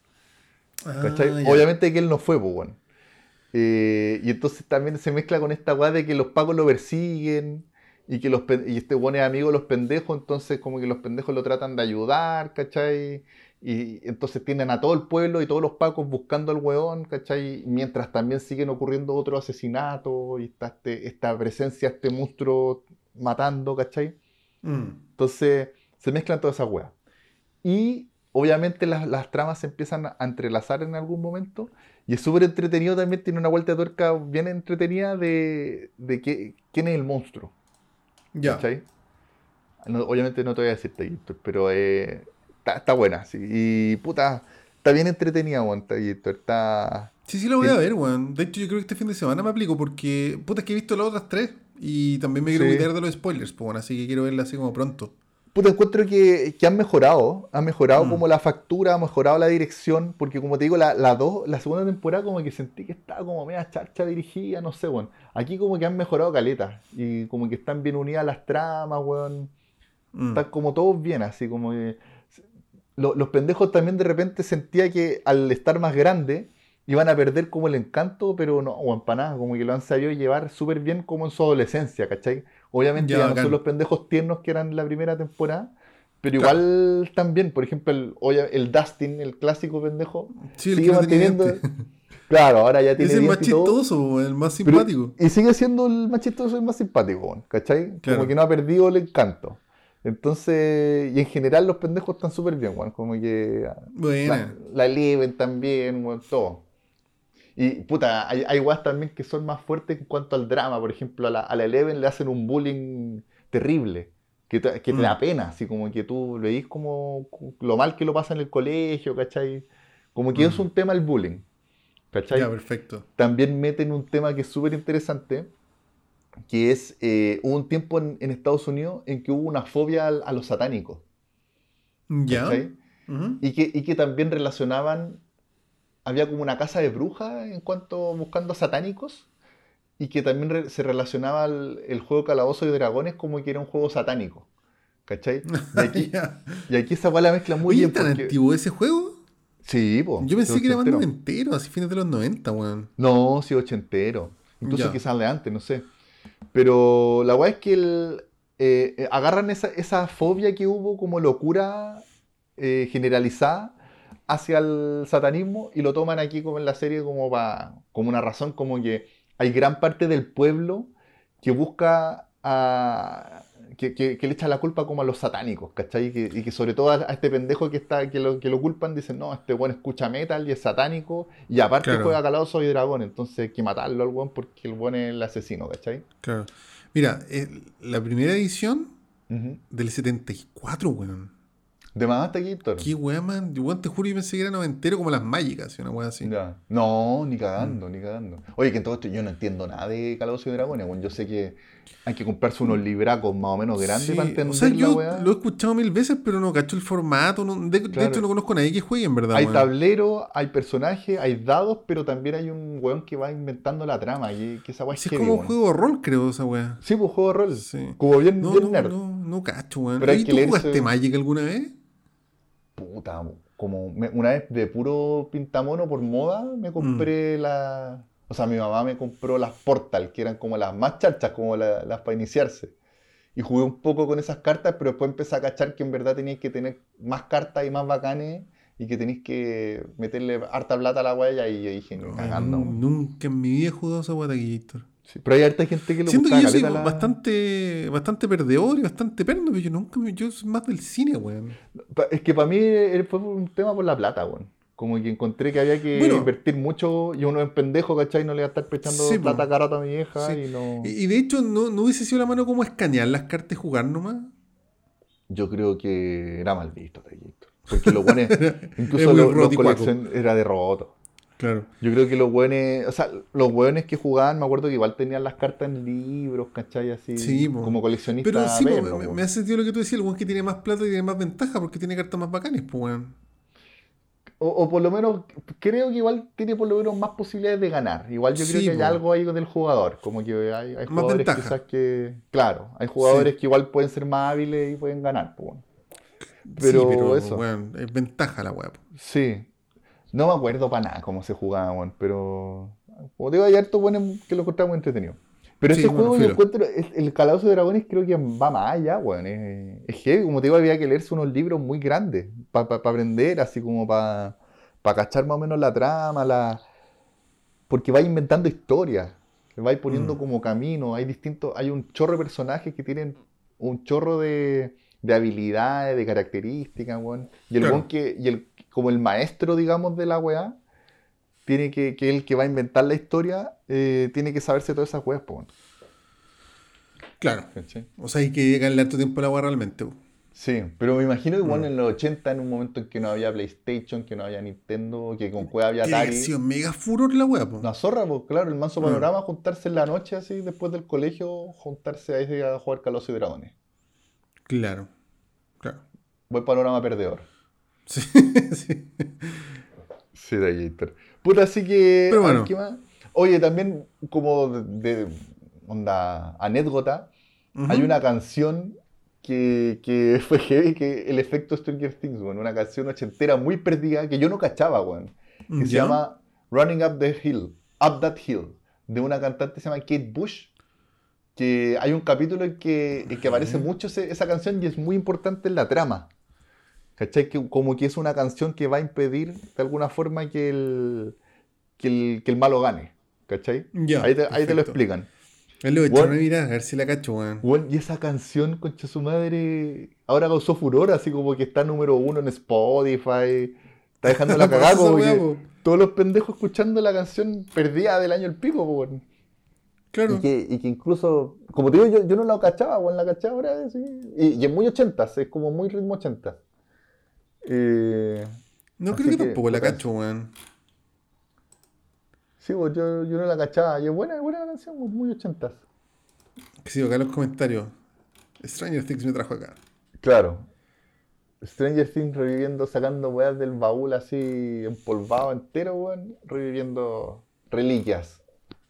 Ah. Obviamente que él no fue, pues, weón. Eh, y entonces también se mezcla con esta weá de que los pacos lo persiguen y que los y este weón es amigo de los pendejos, entonces como que los pendejos lo tratan de ayudar, ¿cachai? Y entonces tienen a todo el pueblo y todos los pacos buscando al weón, ¿cachai? Mientras también siguen ocurriendo otros asesinatos y está este- esta presencia, este monstruo matando, ¿cachai? Mm. Entonces se mezclan todas esas weas. Y obviamente las, las tramas se empiezan a entrelazar en algún momento. Y es súper entretenido también, tiene una vuelta de tuerca bien entretenida de, de qué- quién es el monstruo. Ya. ¿Cachai? No, obviamente no te voy a decir pero eh, está, está buena. Sí. Y puta, está bien entretenida, weón, Taquillator, Está... Sí, sí, lo voy Sí. a ver, weón. De hecho, yo creo que este fin de semana me aplico porque, puta, es que he visto las otras tres y también me quiero Sí. cuidar de los spoilers, pues, bueno, así que quiero verla así como pronto. Puta, encuentro que, que han mejorado, han mejorado Mm. como la factura, han mejorado la dirección, porque como te digo, la, la, dos, la segunda temporada como que sentí que estaba como media charcha dirigida, no sé, weón. Aquí como que han mejorado caleta, y como que están bien unidas las tramas, weón. Mm. Están como todos bien, así como que... lo- los pendejos también de repente sentía que al estar más grandes iban a perder como el encanto, pero no, o nada, como que lo han sabido llevar súper bien como en su adolescencia, ¿cachai? Obviamente Ya, ya no son los pendejos tiernos que eran la primera temporada, pero Claro. igual también, por ejemplo, el, el Dustin, el clásico pendejo, Sí, sigue manteniendo... [laughs] Claro, ahora ya tiene Es el más chistoso, el más Pero- simpático. y sigue siendo el más chistoso y el más simpático, ¿cachai? Claro. Como que no ha perdido el encanto. Entonces, y en general los pendejos están súper bien, weón. Como que Buena. la, la Eleven también, weón, todo. Y puta, hay, hay weas también que son más fuertes en cuanto al drama. Por ejemplo, a la, a la Eleven le hacen un bullying terrible. Que te, que te Mm. da pena, así como que tú veis como lo mal que lo pasa en el colegio, ¿cachai? Como que Mm. es un tema el bullying, ¿cachai? Ya, perfecto. también meten un tema que es súper interesante, que es, eh, hubo un tiempo en, en Estados Unidos en que hubo una fobia al- a, los satánicos, Ya. Ujú. Y que, y que también relacionaban, había como una casa de brujas en cuanto buscando satánicos, y que también re- se relacionaba el, el juego Calabozo y Dragones como que era un juego satánico, ¿cachai? [laughs] Y aquí, Ya. y aquí esa la mezcla muy Oye, bien ¿tan porque... antiguo ese juego? Sí, po, Yo pensé sí, que era más noventero, así fines de los 90, weón. No, sí, ochentero. Incluso Ya. quizás de antes, no sé. Pero la weá es que el, eh, eh, agarran esa, esa fobia que hubo como locura eh, generalizada hacia el satanismo y lo toman aquí como en la serie como, pa- como una razón, como que hay gran parte del pueblo que busca a... Que, que- que le echa la culpa como a los satánicos, ¿cachai? Y que, y que sobre todo a, a este pendejo que está que lo, que lo culpan, dicen, no, este weón escucha metal y es satánico, y aparte Claro. juega Calabozos y Dragón, entonces hay que matarlo al weón porque el weón es el asesino, ¿cachai? Claro. Mira, eh, la primera edición Ujú. del 74, weón. ¿De más hasta aquí, Héctor? Qué weá, man. Weón, te juro, yo pensé que era noventero como las mágicas, una weá así. Ya. No, ni cagando, Mm. ni cagando. Oye, que en todo esto yo no entiendo nada de Calabozos y Dragones, weón. Yo sé que hay que comprarse unos libracos más o menos grandes Sí, para entender o sea, la yo weá. lo he escuchado mil veces, pero no cacho el formato. no- de, hecho, no conozco a nadie que juegue, en verdad. Hay weón. tablero, hay personajes, hay dados, pero también hay un weón que va inventando la trama. Y que esa weá es Sí, es heavy, como un juego de rol, creo, esa weá. Sí, pues juego de rol. Sí. Como bien, No, bien no, nerd. no, no cacho, weón. Pero ¿Y tú leerse- jugaste Magic alguna vez? Puta, como me- una vez de puro pintamono por moda me compré Mm. la... O sea, mi mamá me compró las Portal, que eran como las más charchas, como la- las para iniciarse. Y jugué un poco con esas cartas, pero después empecé a cachar que en verdad teníais que tener más cartas y más bacanes y que tenéis que meterle harta plata a la huella y yo dije, Weón, cagando. Nunca en mi vida he jugado esa weá de Gator. Sí, Pero hay harta gente que le Siento que yo soy la- bastante, bastante perdedor y bastante perno, pero yo nunca yo soy más del cine, weón. Es que para mí fue un tema por la plata, weón. Como que encontré que había que Bueno. invertir mucho y uno es pendejo, ¿cachai? No le va a estar pechando Sí, plata cara a mi vieja Sí. y no... Y, y de hecho, no, no hubiese sido la mano como escanear las cartas y jugar nomás. Yo creo que era mal visto, Taquito. Porque los buenos, [laughs] incluso los, los era de roto. Claro. Yo creo que los buenos, o sea, los buenos que jugaban, me acuerdo que igual tenían las cartas en libros, ¿cachai? Así, Sí, como coleccionistas. Pero sí, verlo, me, me hace sentido lo que tú decías, el weón que tiene más plata y tiene más ventaja porque tiene cartas más bacanes, pues weón. O, o por lo menos, creo que igual tiene por lo menos más posibilidades de ganar. Igual yo creo que hay algo ahí del jugador. Como que hay, hay jugadores quizás que. Claro, hay jugadores que igual pueden ser más hábiles y pueden ganar. bueno. Pero, sí, pero eso. weón, es ventaja la po. Sí. No me acuerdo para nada cómo se jugaba, pero. Como te digo, hay hartos buenos que lo encontramos entretenido. Pero Sí, bueno, juego yo filo. encuentro, el, Calabozo de Dragones creo que va más allá, weón. Es, es heavy, como te digo, había que leerse unos libros muy grandes para aprender, así como para cachar más o menos la trama, la... porque va inventando historias, le va poniendo Mm. como camino, hay distintos, hay un chorro de personajes que tienen un chorro de, de habilidades, de características, weón. Y el Claro. que, y el, como el maestro, digamos, de la weá, tiene que, que el que va a inventar la historia, eh, tiene que saberse todas esas weas, weón. Claro. O sea, hay que ganarle harto tiempo a la weá realmente. po. Sí, pero me imagino igual Mm. en los 80, en un momento en que no había PlayStation, que no había Nintendo, que con cueva había Atari. sido mega furor la weá, po. Una zorra, pues claro, el manso Mm. panorama, juntarse en la noche así, después del colegio, juntarse ahí a jugar Caloso y Dragones. Claro. Claro. Buen panorama perdedor. Sí, [laughs] sí. Sí, de Gator. Puta, así que. Pero bueno. ¿qué más? Oye, también, como de, de onda anécdota, Ujú. hay una canción que, que [laughs] fue heavy, que el efecto Stranger Things, weón. Una canción ochentera muy perdida que yo no cachaba, weón. Que se ¿Ya? llama Running Up the Hill, Up That Hill, de una cantante que se llama Kate Bush. Que hay un capítulo en que, en que aparece mucho ese- esa canción y es muy importante en la trama. ¿Cachai? Que, como que es una canción que va a impedir de alguna forma que el, que el, que el malo gane. ¿Cachai? Ya, ahí, te, ahí te lo explican. Él lo Bueno. mirar, a ver si la cacho, weón. Bueno, y esa canción, concha su madre, ahora causó furor, así como que está número uno en Spotify. Está dejando la [laughs] cagada, como que todos los pendejos escuchando la canción perdida del año el pico, weón. Claro. Y que, y que incluso, como te digo, yo, yo no la cachaba, weón, la cachaba ahora, sí. Y, y es muy ochentas, es como muy ritmo ochentas. Eh, No creo que que, tampoco la cacho, weón. sí, pues yo, yo no la cachaba, y es buena, es buena canción, muy, muy ochentas. Que sigo acá en los comentarios. Stranger Things me trajo acá. Claro. Stranger Things reviviendo, sacando weas del baúl así empolvado entero, weón. Reviviendo reliquias.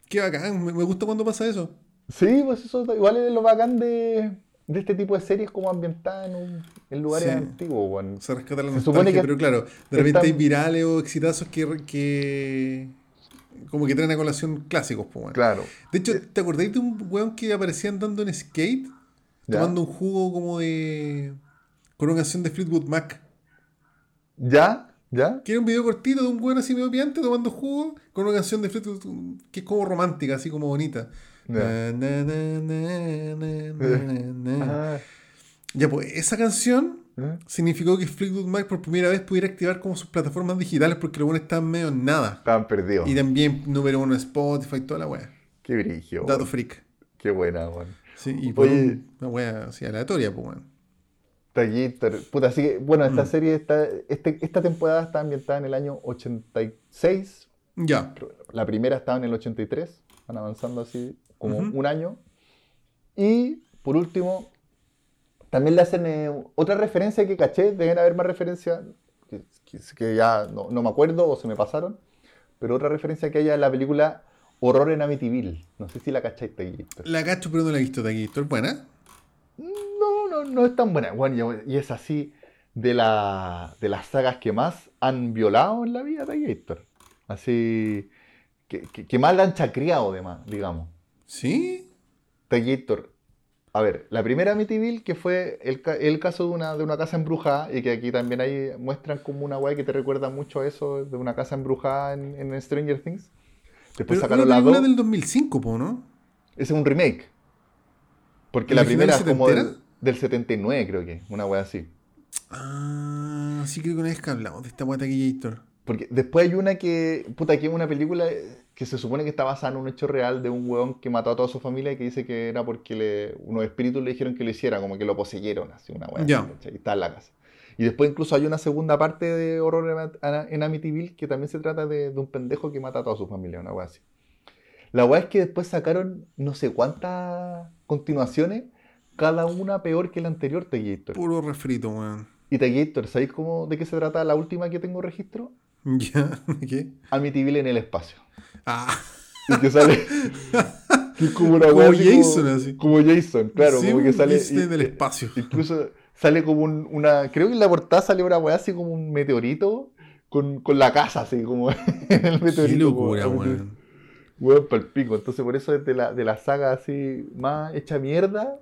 Qué bacán, me, me gusta cuando pasa eso. Sí, pues eso igual es lo bacán de, de este tipo de series como ambientadas en, un- en lugares Sí. antiguos, weón. Se rescata la Se nostalgia, que pero claro, de repente están- hay virales o exitazos que, que como que traen a colación clásicos, pues. Claro. De hecho, ¿te acordáis de un weón que aparecía andando en skate? ¿Ya? Tomando un jugo como de. con una canción de Fleetwood Mac. ¿Ya? ¿Ya? Que era un video cortito de un weón así medio piante tomando jugo con una canción de Fleetwood que es como romántica, así como bonita. Ya. Na, na, na. Ah, pues esa canción ¿eh? significó que Fleetwood Mac por primera vez pudiera activar como sus plataformas digitales porque los buenos estaban medio en nada. Estaban perdidos. Y también número uno en Spotify y toda la wea. Qué brillo. Dato freak. Qué buena, weón. Sí, y Oye. un- una wea así aleatoria, pues weón. Puta, así que, bueno, esta Mm. serie, está, este, esta temporada está ambientada en el año 86. Ya. La primera estaba en el 83. Van avanzando así como un año. Y, por último, también le hacen eh, otra referencia que caché. Deben haber más referencias que, que- que ya no, no me acuerdo o se me pasaron. Pero otra referencia que haya en la película Horror en Amityville. No sé si la cacháis, Taquillator. La cacho, pero no la he visto de aquí. ¿Esto es buena? No, no, no es tan buena. Bueno, y, es así de, la, de las sagas que más han violado en la vida Gator. Así que, que, que más la han chacreado, además, digamos. ¿Sí? Gator. A ver, la primera Amityville, que fue el, el caso de una, de una casa embrujada, y que aquí también ahí muestran como una weá que te recuerda mucho a eso, de una casa embrujada en, en Stranger Things. Después Pero sacaron la 2. del 2005, po, ¿no? Ese es un remake. Porque ¿El la primera es como del, del 79, creo que, una weá así. Ah, sí creo que una vez que hablamos de esta guata Gator. Porque después hay una que, puta, que es una película que se supone que está basada en un hecho real de un huevón que mató a toda su familia y que dice que era porque le, unos espíritus le dijeron que lo hiciera, como que lo poseyeron, así una hueá. ¿cachai? Y está en la casa. Y después incluso hay una segunda parte de Horror en Amityville que también se trata de, de un pendejo que mata a toda su familia, una hueá así. La hueá es que después sacaron no sé cuántas continuaciones, cada una peor que la anterior, Tegator. Puro refrito, weón. Y Tegator, ¿sabéis cómo, de qué se trata la última que tengo registro? [laughs] ¿Ya? ¿Qué? Amityville en el espacio. Ah, Y que sale. [laughs] que es como una Como wea así Jason, así. Como Jason, claro. sí, como que sale. y- del espacio. Incluso sale como un- una. Creo que en la portada sale una weá así como un meteorito con, con la casa, así como [laughs] en el meteorito. Qué locura, como- weón. Weón, palpico. Entonces, por eso es de la, de la saga así más hecha mierda,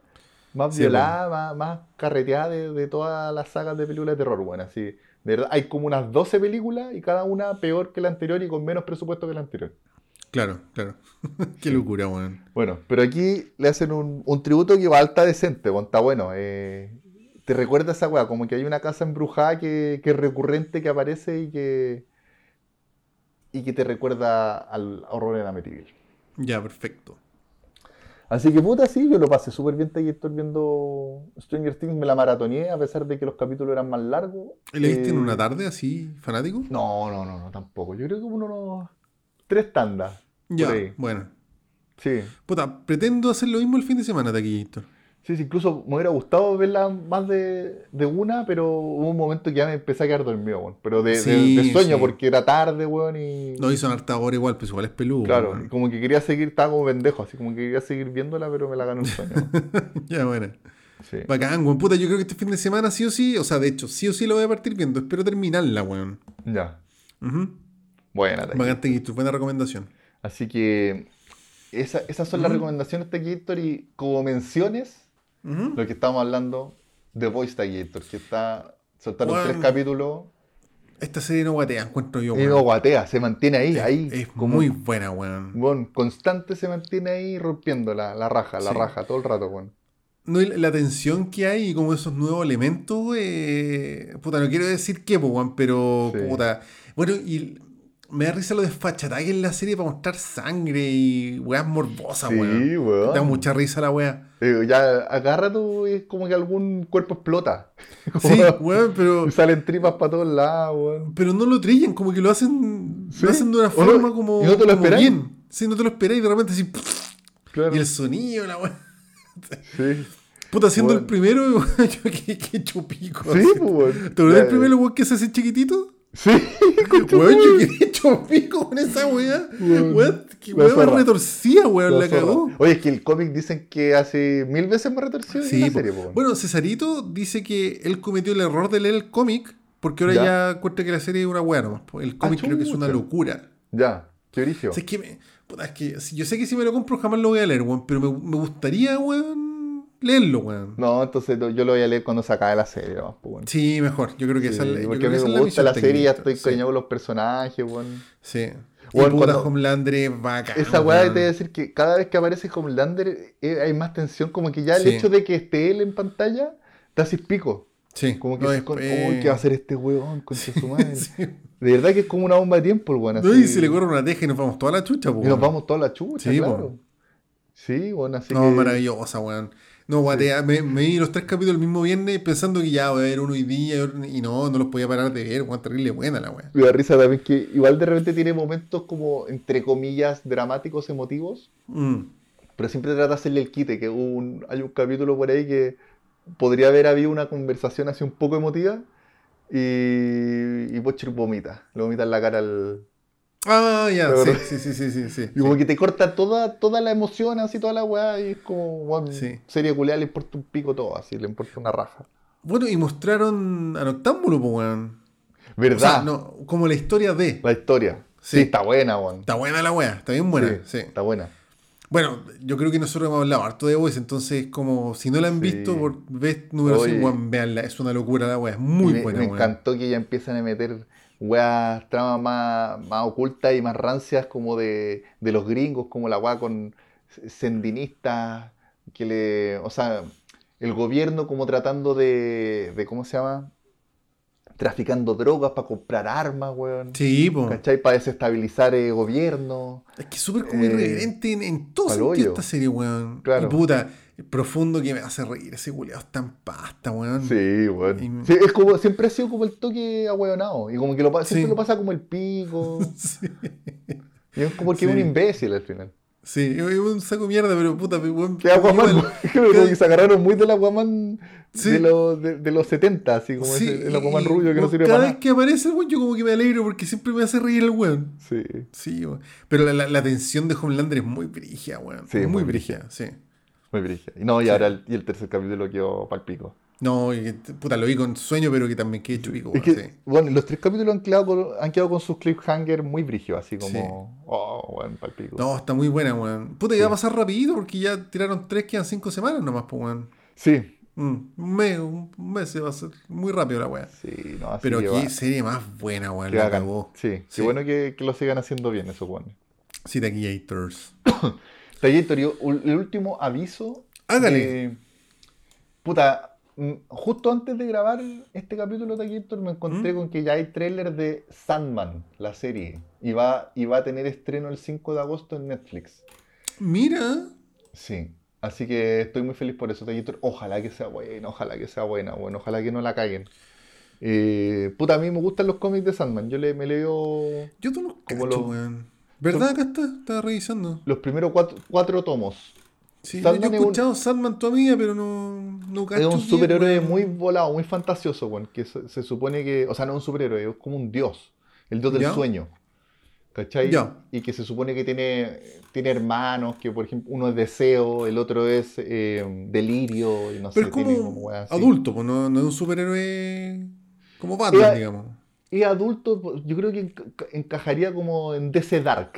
más Sí, violada, más, más carreteada de, de todas las sagas de películas de terror, weón. Así, de verdad, hay como unas 12 películas y cada una peor que la anterior y con menos presupuesto que la anterior. Claro, claro. [laughs] Qué locura, weón. Bueno, pero aquí le hacen un, un tributo que igual está decente, weón, está bueno. eh, te recuerda esa weá, como que hay una casa embrujada que, que es recurrente, que aparece y que, y que te recuerda al horror en Amityville. Ya, perfecto. Así que puta, sí, yo lo pasé súper bien y estoy viendo Stranger Things, me la maratoneé a pesar de que los capítulos eran más largos. ¿Y ¿Le viste en Eh, una tarde así, fanático? No, no, no, no, tampoco. Yo creo que como unos tres tandas. Ya, bueno. Sí. Puta, pretendo hacer lo mismo el fin de semana, Taquillator. Sí, sí, incluso me hubiera gustado verla más de, de una, pero hubo un momento que ya me empecé a quedar dormido, weón. Pero de, de- Sí, de sueño, sí. porque era tarde, weón, y... No hizo harta hora igual, pues igual es peludo. Claro, weón. como que quería seguir, estaba como pendejo, así como que quería seguir viéndola, pero me la ganó un sueño. [laughs] ya, bueno. Sí. Bacán, weón. Puta, yo creo que este fin de semana sí o sí, o sea, de hecho, sí o sí lo voy a partir viendo. Espero terminarla, weón. Ya. Ujú. Buena, Taquito. Bacán, Taquito, buena recomendación. Así que esa- esas son las Ujú. recomendaciones de Taquillator y como menciones, Lo que estamos hablando, The Voice Taquillator, que está, soltaron Weón. tres capítulos Esta serie no guatea, encuentro yo, weón. no guatea, se mantiene ahí, Es- ahí. Es como- muy buena, weón. Bueno, constante se mantiene ahí rompiendo la, la raja, la Sí. raja, todo el rato, weón. No, la tensión que hay y como esos nuevos elementos, eh, puta, no quiero decir qué, weón, pero Sí. puta. Bueno, y me da risa lo desfachatá que en la serie para mostrar sangre y weas morbosas, Sí, weón. weón. Da mucha risa la wea. Eh, ya agarra tú y es como que algún cuerpo explota. [laughs] Sí, weón, pero, Y salen tripas para todos lados, weón. pero no lo trillan, como que lo hacen, Sí. lo hacen de una O no- forma como, y no te lo como bien. Sí, no te lo esperáis y de repente así. Claro. Y el sonido, la wea. Sí, Puta, siendo Weón. el primero, [laughs] yo que, que chupico. sí, así. pues, weón. ¿Te acuerdas del primero, weón, que se hace chiquitito? Sí, [laughs] Weón, yo quedé [laughs] hecho pico con esa weá. Weón. Weón, que weón me retorcía, weón, la, cagó. Oye, es que el cómic dicen que hace mil veces más retorcido que Sí, la serie, po, weón. bueno, Cesarito dice que él cometió el error de leer el cómic porque ahora Ya. ya, encuentra que la serie es una weá nomás. El cómic creo que es una locura. Ya, qué brillo. O sea, es que, me- puta, es que yo sé que si me lo compro jamás lo voy a leer, weón, pero me, me gustaría, weón, leerlo, weón. No, entonces no, yo lo voy a leer cuando se acabe la serie, weón. Sí, mejor. Yo creo que esa es la- Sí, yo porque a mí me la gusta la misión serie, ya estoy Sí. cariñado con los personajes, weón. Sí. Weón, cuando- Homelander es bacán. Esa weá weón. te voy a decir que cada vez que aparece Homelander eh, hay más tensión, como que ya el Sí. hecho de que esté él en pantalla te haces pico. Sí. Como que no, es con, eh, "Uy, ¿qué va a hacer este weón con su madre? [laughs] sí. De verdad que es como una bomba de tiempo el weón. No, así. y se le corre una teja y nos vamos toda la chucha, po, Y nos weón. vamos toda la chucha, Sí, claro. po. Sí, bueno, así No, que... maravillosa, weón. No, guatea, me, me vi los tres capítulos el mismo viernes pensando que ya voy a ver uno hoy día y no, no los podía parar de ver, weón, terrible buena la weón. Me da risa también que igual de repente tiene momentos como, entre comillas, dramáticos, emotivos, Mm. pero siempre trata de hacerle el quite, que hubo un- hay un capítulo por ahí que podría haber habido una conversación así un poco emotiva y, y Butcher vomita, le vomita en la cara al... Ah, ya, sí, sí, sí, sí, sí, sí. Y como que te corta toda, toda la emoción, así toda la weá, y es como, weón, Sí. serie culiada le importa un pico todo, así, le importa una raja. Bueno, y mostraron a Noctámbulo, po, weón. ¿Verdad? O sea, no, como la historia de. La historia. Sí, Sí. está buena, weón. Está buena la weá, está bien buena, sí. Está buena. Bueno, yo creo que nosotros hemos hablado harto de Voice, entonces como si no la han visto por vez número Oye. 5, weón, veanla, es una locura la weá, es muy me, buena, me encantó que ya empiezan a meter weas, tramas más, más ocultas y más rancias como de, de los gringos, como la wea con sendinistas, que le, o sea, el gobierno como tratando de, de ¿cómo se llama? Traficando drogas para comprar armas, weón. Sí, po. ¿Cachai? Para desestabilizar el gobierno. Es que es súper como Eh, irreverente en, en todo sentido esta serie, weón. Claro. Y puta, profundo que me hace reír. Ese culiado está en pasta, weón. Sí, weón. Y- Sí, es como, siempre ha sido como el toque ahueonado. Y como que lo, siempre Sí. lo pasa como el pico. [laughs] Sí, Y es como que es un imbécil al final. sí, es un saco de mierda, pero puta, weón. Que Aquaman, [laughs] creo que se agarraron muy del Aquaman de, los, de, de los 70, así como ese- el Aquaman rubio que no sirve Cada para vez nada. que aparece el weón, yo como que me alegro porque siempre me hace reír el weón. Sí, Sí, weón. Pero la, la, la tensión de Homelander es muy brígida, weón. Sí, muy muy brígida, sí. Muy. Y no, y ahora el, y el tercer capítulo quedó pal pico. No, y que- puta, lo vi con sueño, pero que también quedé chupico, Es weón. que, sí. bueno, los tres capítulos han quedado con, han quedado con sus cliffhangers muy brígidos, así como, Sí. oh, bueno, pal pico. No, está muy buena, weón. Puta, y va a pasar rapidito porque ya tiraron tres, quedan cinco semanas nomás, pues, weón. Sí, Mm, un mes, un mes se va a hacer muy rápido la weá. sí, no, así Pero qué va. serie más buena, weón. La acabó. Sí, Sí. qué bueno que, que lo sigan haciendo bien esos buenos. Sí, Taquillators. [coughs] Trayectorio, el último aviso. Hágale. de- Puta, mm, justo antes de grabar este capítulo de me encontré ¿Mm? con que ya hay tráiler de Sandman, la serie. Y va, y va a tener estreno el 5 de agosto en Netflix. Mira. Sí. Así que estoy muy feliz por eso, Trayector. Ojalá que sea buena, ojalá que sea buena, bueno, ojalá que no la caguen. Eh, puta, a mí me gustan los cómics de Sandman. Yo le, me leo Yo no los Como cacho, weón. ¿Verdad? Acá está, estaba revisando. los primeros cuatro, cuatro tomos. Sí, yo he es un- escuchado Sandman amiga, pero no, no Es un superhéroe muy volado, muy fantasioso, weón, que se, se supone que, o sea, no es un superhéroe, es como un dios, el dios del ¿Ya? sueño. ¿Cachai? Ya. Y que se supone que tiene, tiene hermanos, que por ejemplo uno es deseo, el otro es eh, delirio, y no Pero sé, es tiene como como adulto, pues no, no es un superhéroe como Batman, digamos. Y adulto, pues, yo creo que enca- encajaría como en DC Dark,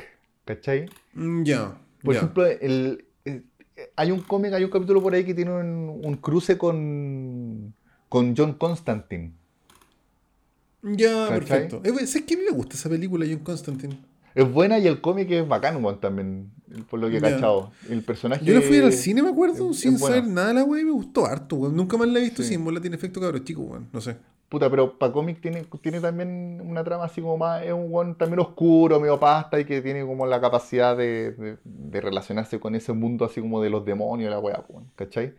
¿cachai? Mm, Ya. Por ejemplo, el, el- hay un cómic, hay un capítulo por ahí que tiene un, un cruce con, con John Constantine. Ya, ¿Cachai? perfecto. Eh, Es que a mí me gusta esa película, John Constantine. Es buena y el cómic es bacán, weón, también, por lo que he Ya. cachado. El personaje... Yo la fui al cine, me acuerdo, es- sin es saber nada la wea y me gustó harto, weón. Nunca más la he visto Sí. sin bola tiene efecto cabros chicos, weón. No sé. Puta, pero para cómic tiene, tiene también una trama así como más, es un weón también oscuro, medio pasta y que tiene como la capacidad de, de- de relacionarse con ese mundo así como de los demonios, la weá, ¿cachai?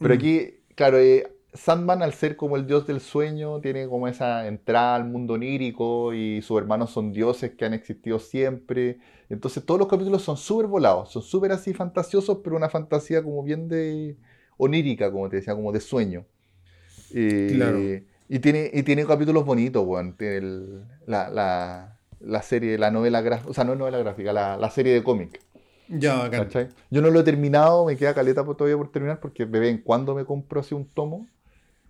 Pero Mm. aquí, claro, eh, Sandman al ser como el dios del sueño, tiene como esa entrada al mundo onírico y sus hermanos son dioses que han existido siempre. Entonces todos los capítulos son súper volados, son súper así fantasiosos, pero una fantasía como bien de onírica, como te decía, como de sueño. Eh, Claro. Y tiene, y tiene capítulos bonitos, weón. Tiene el- la, la, la serie, la novela gráfica, o sea, no es novela gráfica, la, la serie de cómic. Ya, bacán. ¿cachai? Yo no lo he terminado, me queda caleta por- todavía por terminar, porque de vez en cuando me compro así un tomo,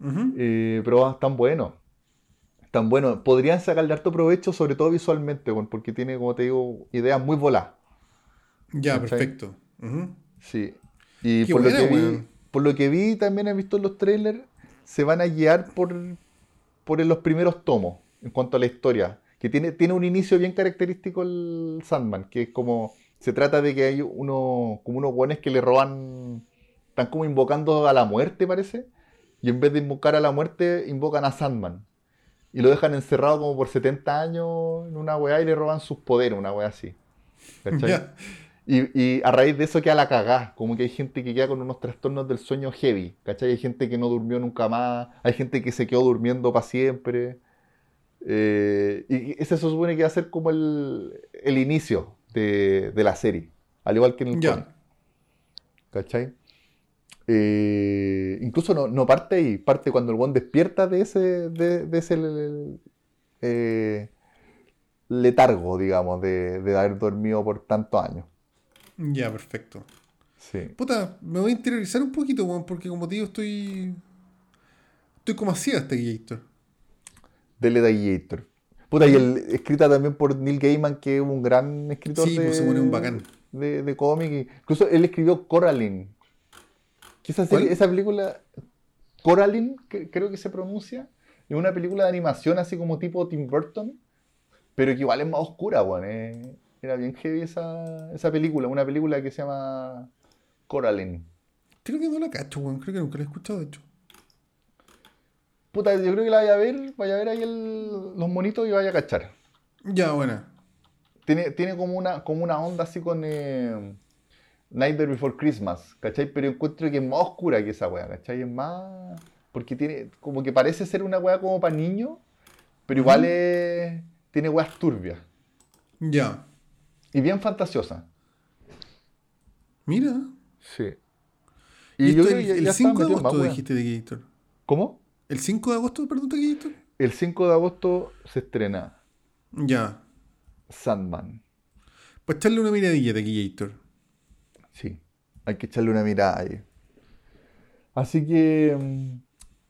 Ujú. eh, pero están buenos. Están buenos. Podrían sacarle harto provecho, sobre todo visualmente, weón, porque tiene, como te digo, ideas muy voladas. Ya, ¿cachai? perfecto. Sí. Y por, buena, lo que vi, por lo que vi, también he visto en los trailers, se van a guiar por, por los primeros tomos en cuanto a la historia. Que tiene, tiene un inicio bien característico el Sandman, que es como. Se trata de que hay uno, como unos guanes que le roban. Están como invocando a la muerte, parece. Y en vez de invocar a la muerte, invocan a Sandman. Y lo dejan encerrado como por 70 años en una weá y le roban sus poderes, una weá así. [laughs] ¿Cachai? Y, y a raíz de eso queda la cagá, como que hay gente que queda con unos trastornos del sueño heavy, ¿cachai? Hay gente que no durmió nunca más, hay gente que se quedó durmiendo para siempre. Eh, y ese se supone que va a ser como el, el inicio de, de la serie, al igual que en el cómic, ¿cachai? Eh, incluso no, no parte ahí, parte cuando el one despierta de ese, de, de ese eh, letargo, digamos, de, de haber dormido por tantos años. Ya, perfecto. Sí. Puta, me voy a interiorizar un poquito, weón, porque como te digo, estoy. Estoy como así hasta aquí, Héctor. Del Gladiator. Puta, y el, escrita también por Neil Gaiman, que es un gran escritor Sí, de, pues se pone un bacán. de, de cómic. Incluso él escribió Coraline. Que esa, serie- ¿Cuál? esa película, Coraline, que- creo que se pronuncia, es una película de animación así como tipo Tim Burton, pero que igual es más oscura, weón. eh. Era bien heavy esa, esa película, una película que se llama Coraline. Creo que no la cacho, weón. Creo que nunca la he escuchado, de hecho. Puta, yo creo que la vaya a ver, vaya a ver ahí el- los monitos y vaya a cachar. Ya, buena. Tiene, tiene como una, como una onda así con eh, Nightmare Before Christmas, ¿cachai? Pero encuentro que es más oscura que esa weá, ¿cachai? Es más. Porque tiene. Como que parece ser una weá como para niños, pero igual es, tiene weas turbias. Ya. Y bien fantasiosa. Mira. Sí. Y, yo esto creo el, que ya- el ya 5 estaba de agosto dijiste de Gator. ¿Cómo? ¿El 5 de agosto, perdón, de Gator? El 5 de agosto se estrena Ya. Sandman. Pues echarle una miradilla de Gator. Sí. Hay que echarle una mirada ahí. Así que. mm,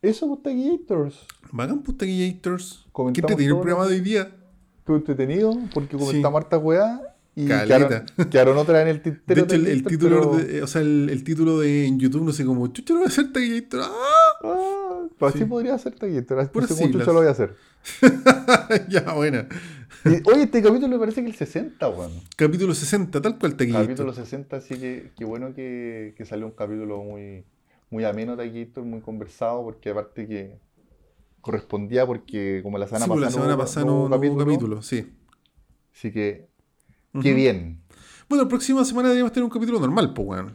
Eso, pues, Gators. Vagan pues Gators. ¿Qué te tiene el programa de hoy día? Estuvo entretenido porque Sí. comentamos harta weá y Caleta. quedaron, quedaron otras en el De tintero. hecho, el, del el Gator, título, pero- de- o sea, el, el título de en YouTube, no sé cómo, chucha, lo voy a hacer Gator. ¡Ah! Ah, pues así Sí. podría ser. No sé cómo chucha siglas. lo voy a hacer. [laughs] ya, buena. Y, oye, este capítulo me parece que el 60, weón. Capítulo 60, tal cual Gator. Capítulo 60, así que qué bueno que, que salió un capítulo muy, muy ameno de Gator, muy conversado, porque aparte que correspondía, porque como la semana Sí, pues, pasada la semana pasada no no, hubo no hubo capítulo, sí. Así que, qué Ujú. bien. Bueno, la próxima semana deberíamos tener un capítulo normal, pues, weón.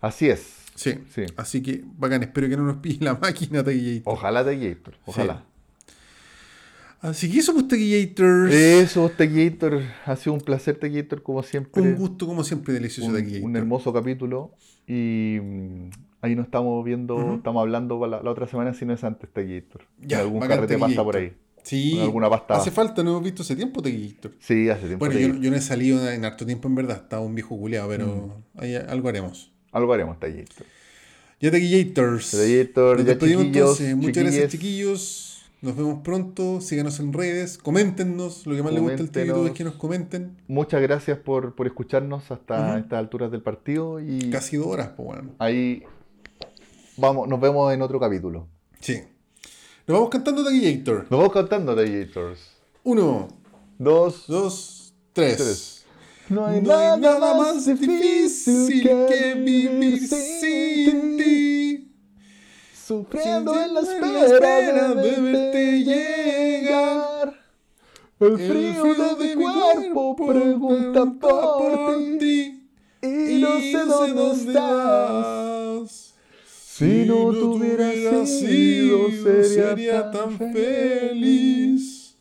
Así es. Sí. Sí. Así que, bacán, espero que no nos pille la [laughs] máquina Gator. Ojalá Gator, ojalá. Así que eso, pues, Gators. Eso, Gator, ha sido un placer, Gator, como siempre. Un gusto, como siempre, delicioso Gator. un hermoso capítulo. Y mm, ahí nos estamos viendo, estamos hablando la, la otra semana, si no es antes, Gator. Ya, algún bacán, carrete pasa por ahí. Sí, Con alguna pasta. hace falta, no hemos visto hace tiempo Tequillator. Sí, hace tiempo. Bueno, yo, yo no he salido en harto tiempo en verdad, estaba un viejo culeado, pero Mm. ahí algo haremos. Algo haremos, Tallator. Ya Tequillators. Tequillator, Nos ya chiquillos, entonces. Muchas gracias, chiquillos. Nos vemos pronto. Síganos en redes. Coméntenos. Lo que más les gusta del TV es que nos comenten. Muchas gracias por, por escucharnos hasta estas alturas del partido y Casi dos horas, pues bueno. ahí vamos, nos vemos en otro capítulo. Sí. Nos vamos cantando Tequillator. Nos vamos cantando, Taillators. Uno, Dos, dos, tres. Tres. No hay No hay nada más difícil que vivir sin ti. Sufriendo en la espera de verte llegar. El frío de mi cuerpo pregunta por ti. Y no sé dónde estás. Si no tuviera sido, sería tan feliz.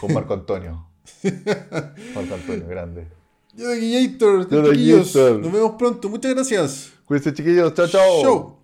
Con Marco Antonio. [laughs] Marco Antonio, grande. Yo chiquillos. Tequillator. Nos vemos pronto. Muchas gracias. Cuídense, chiquillos. Chao, chao. Show.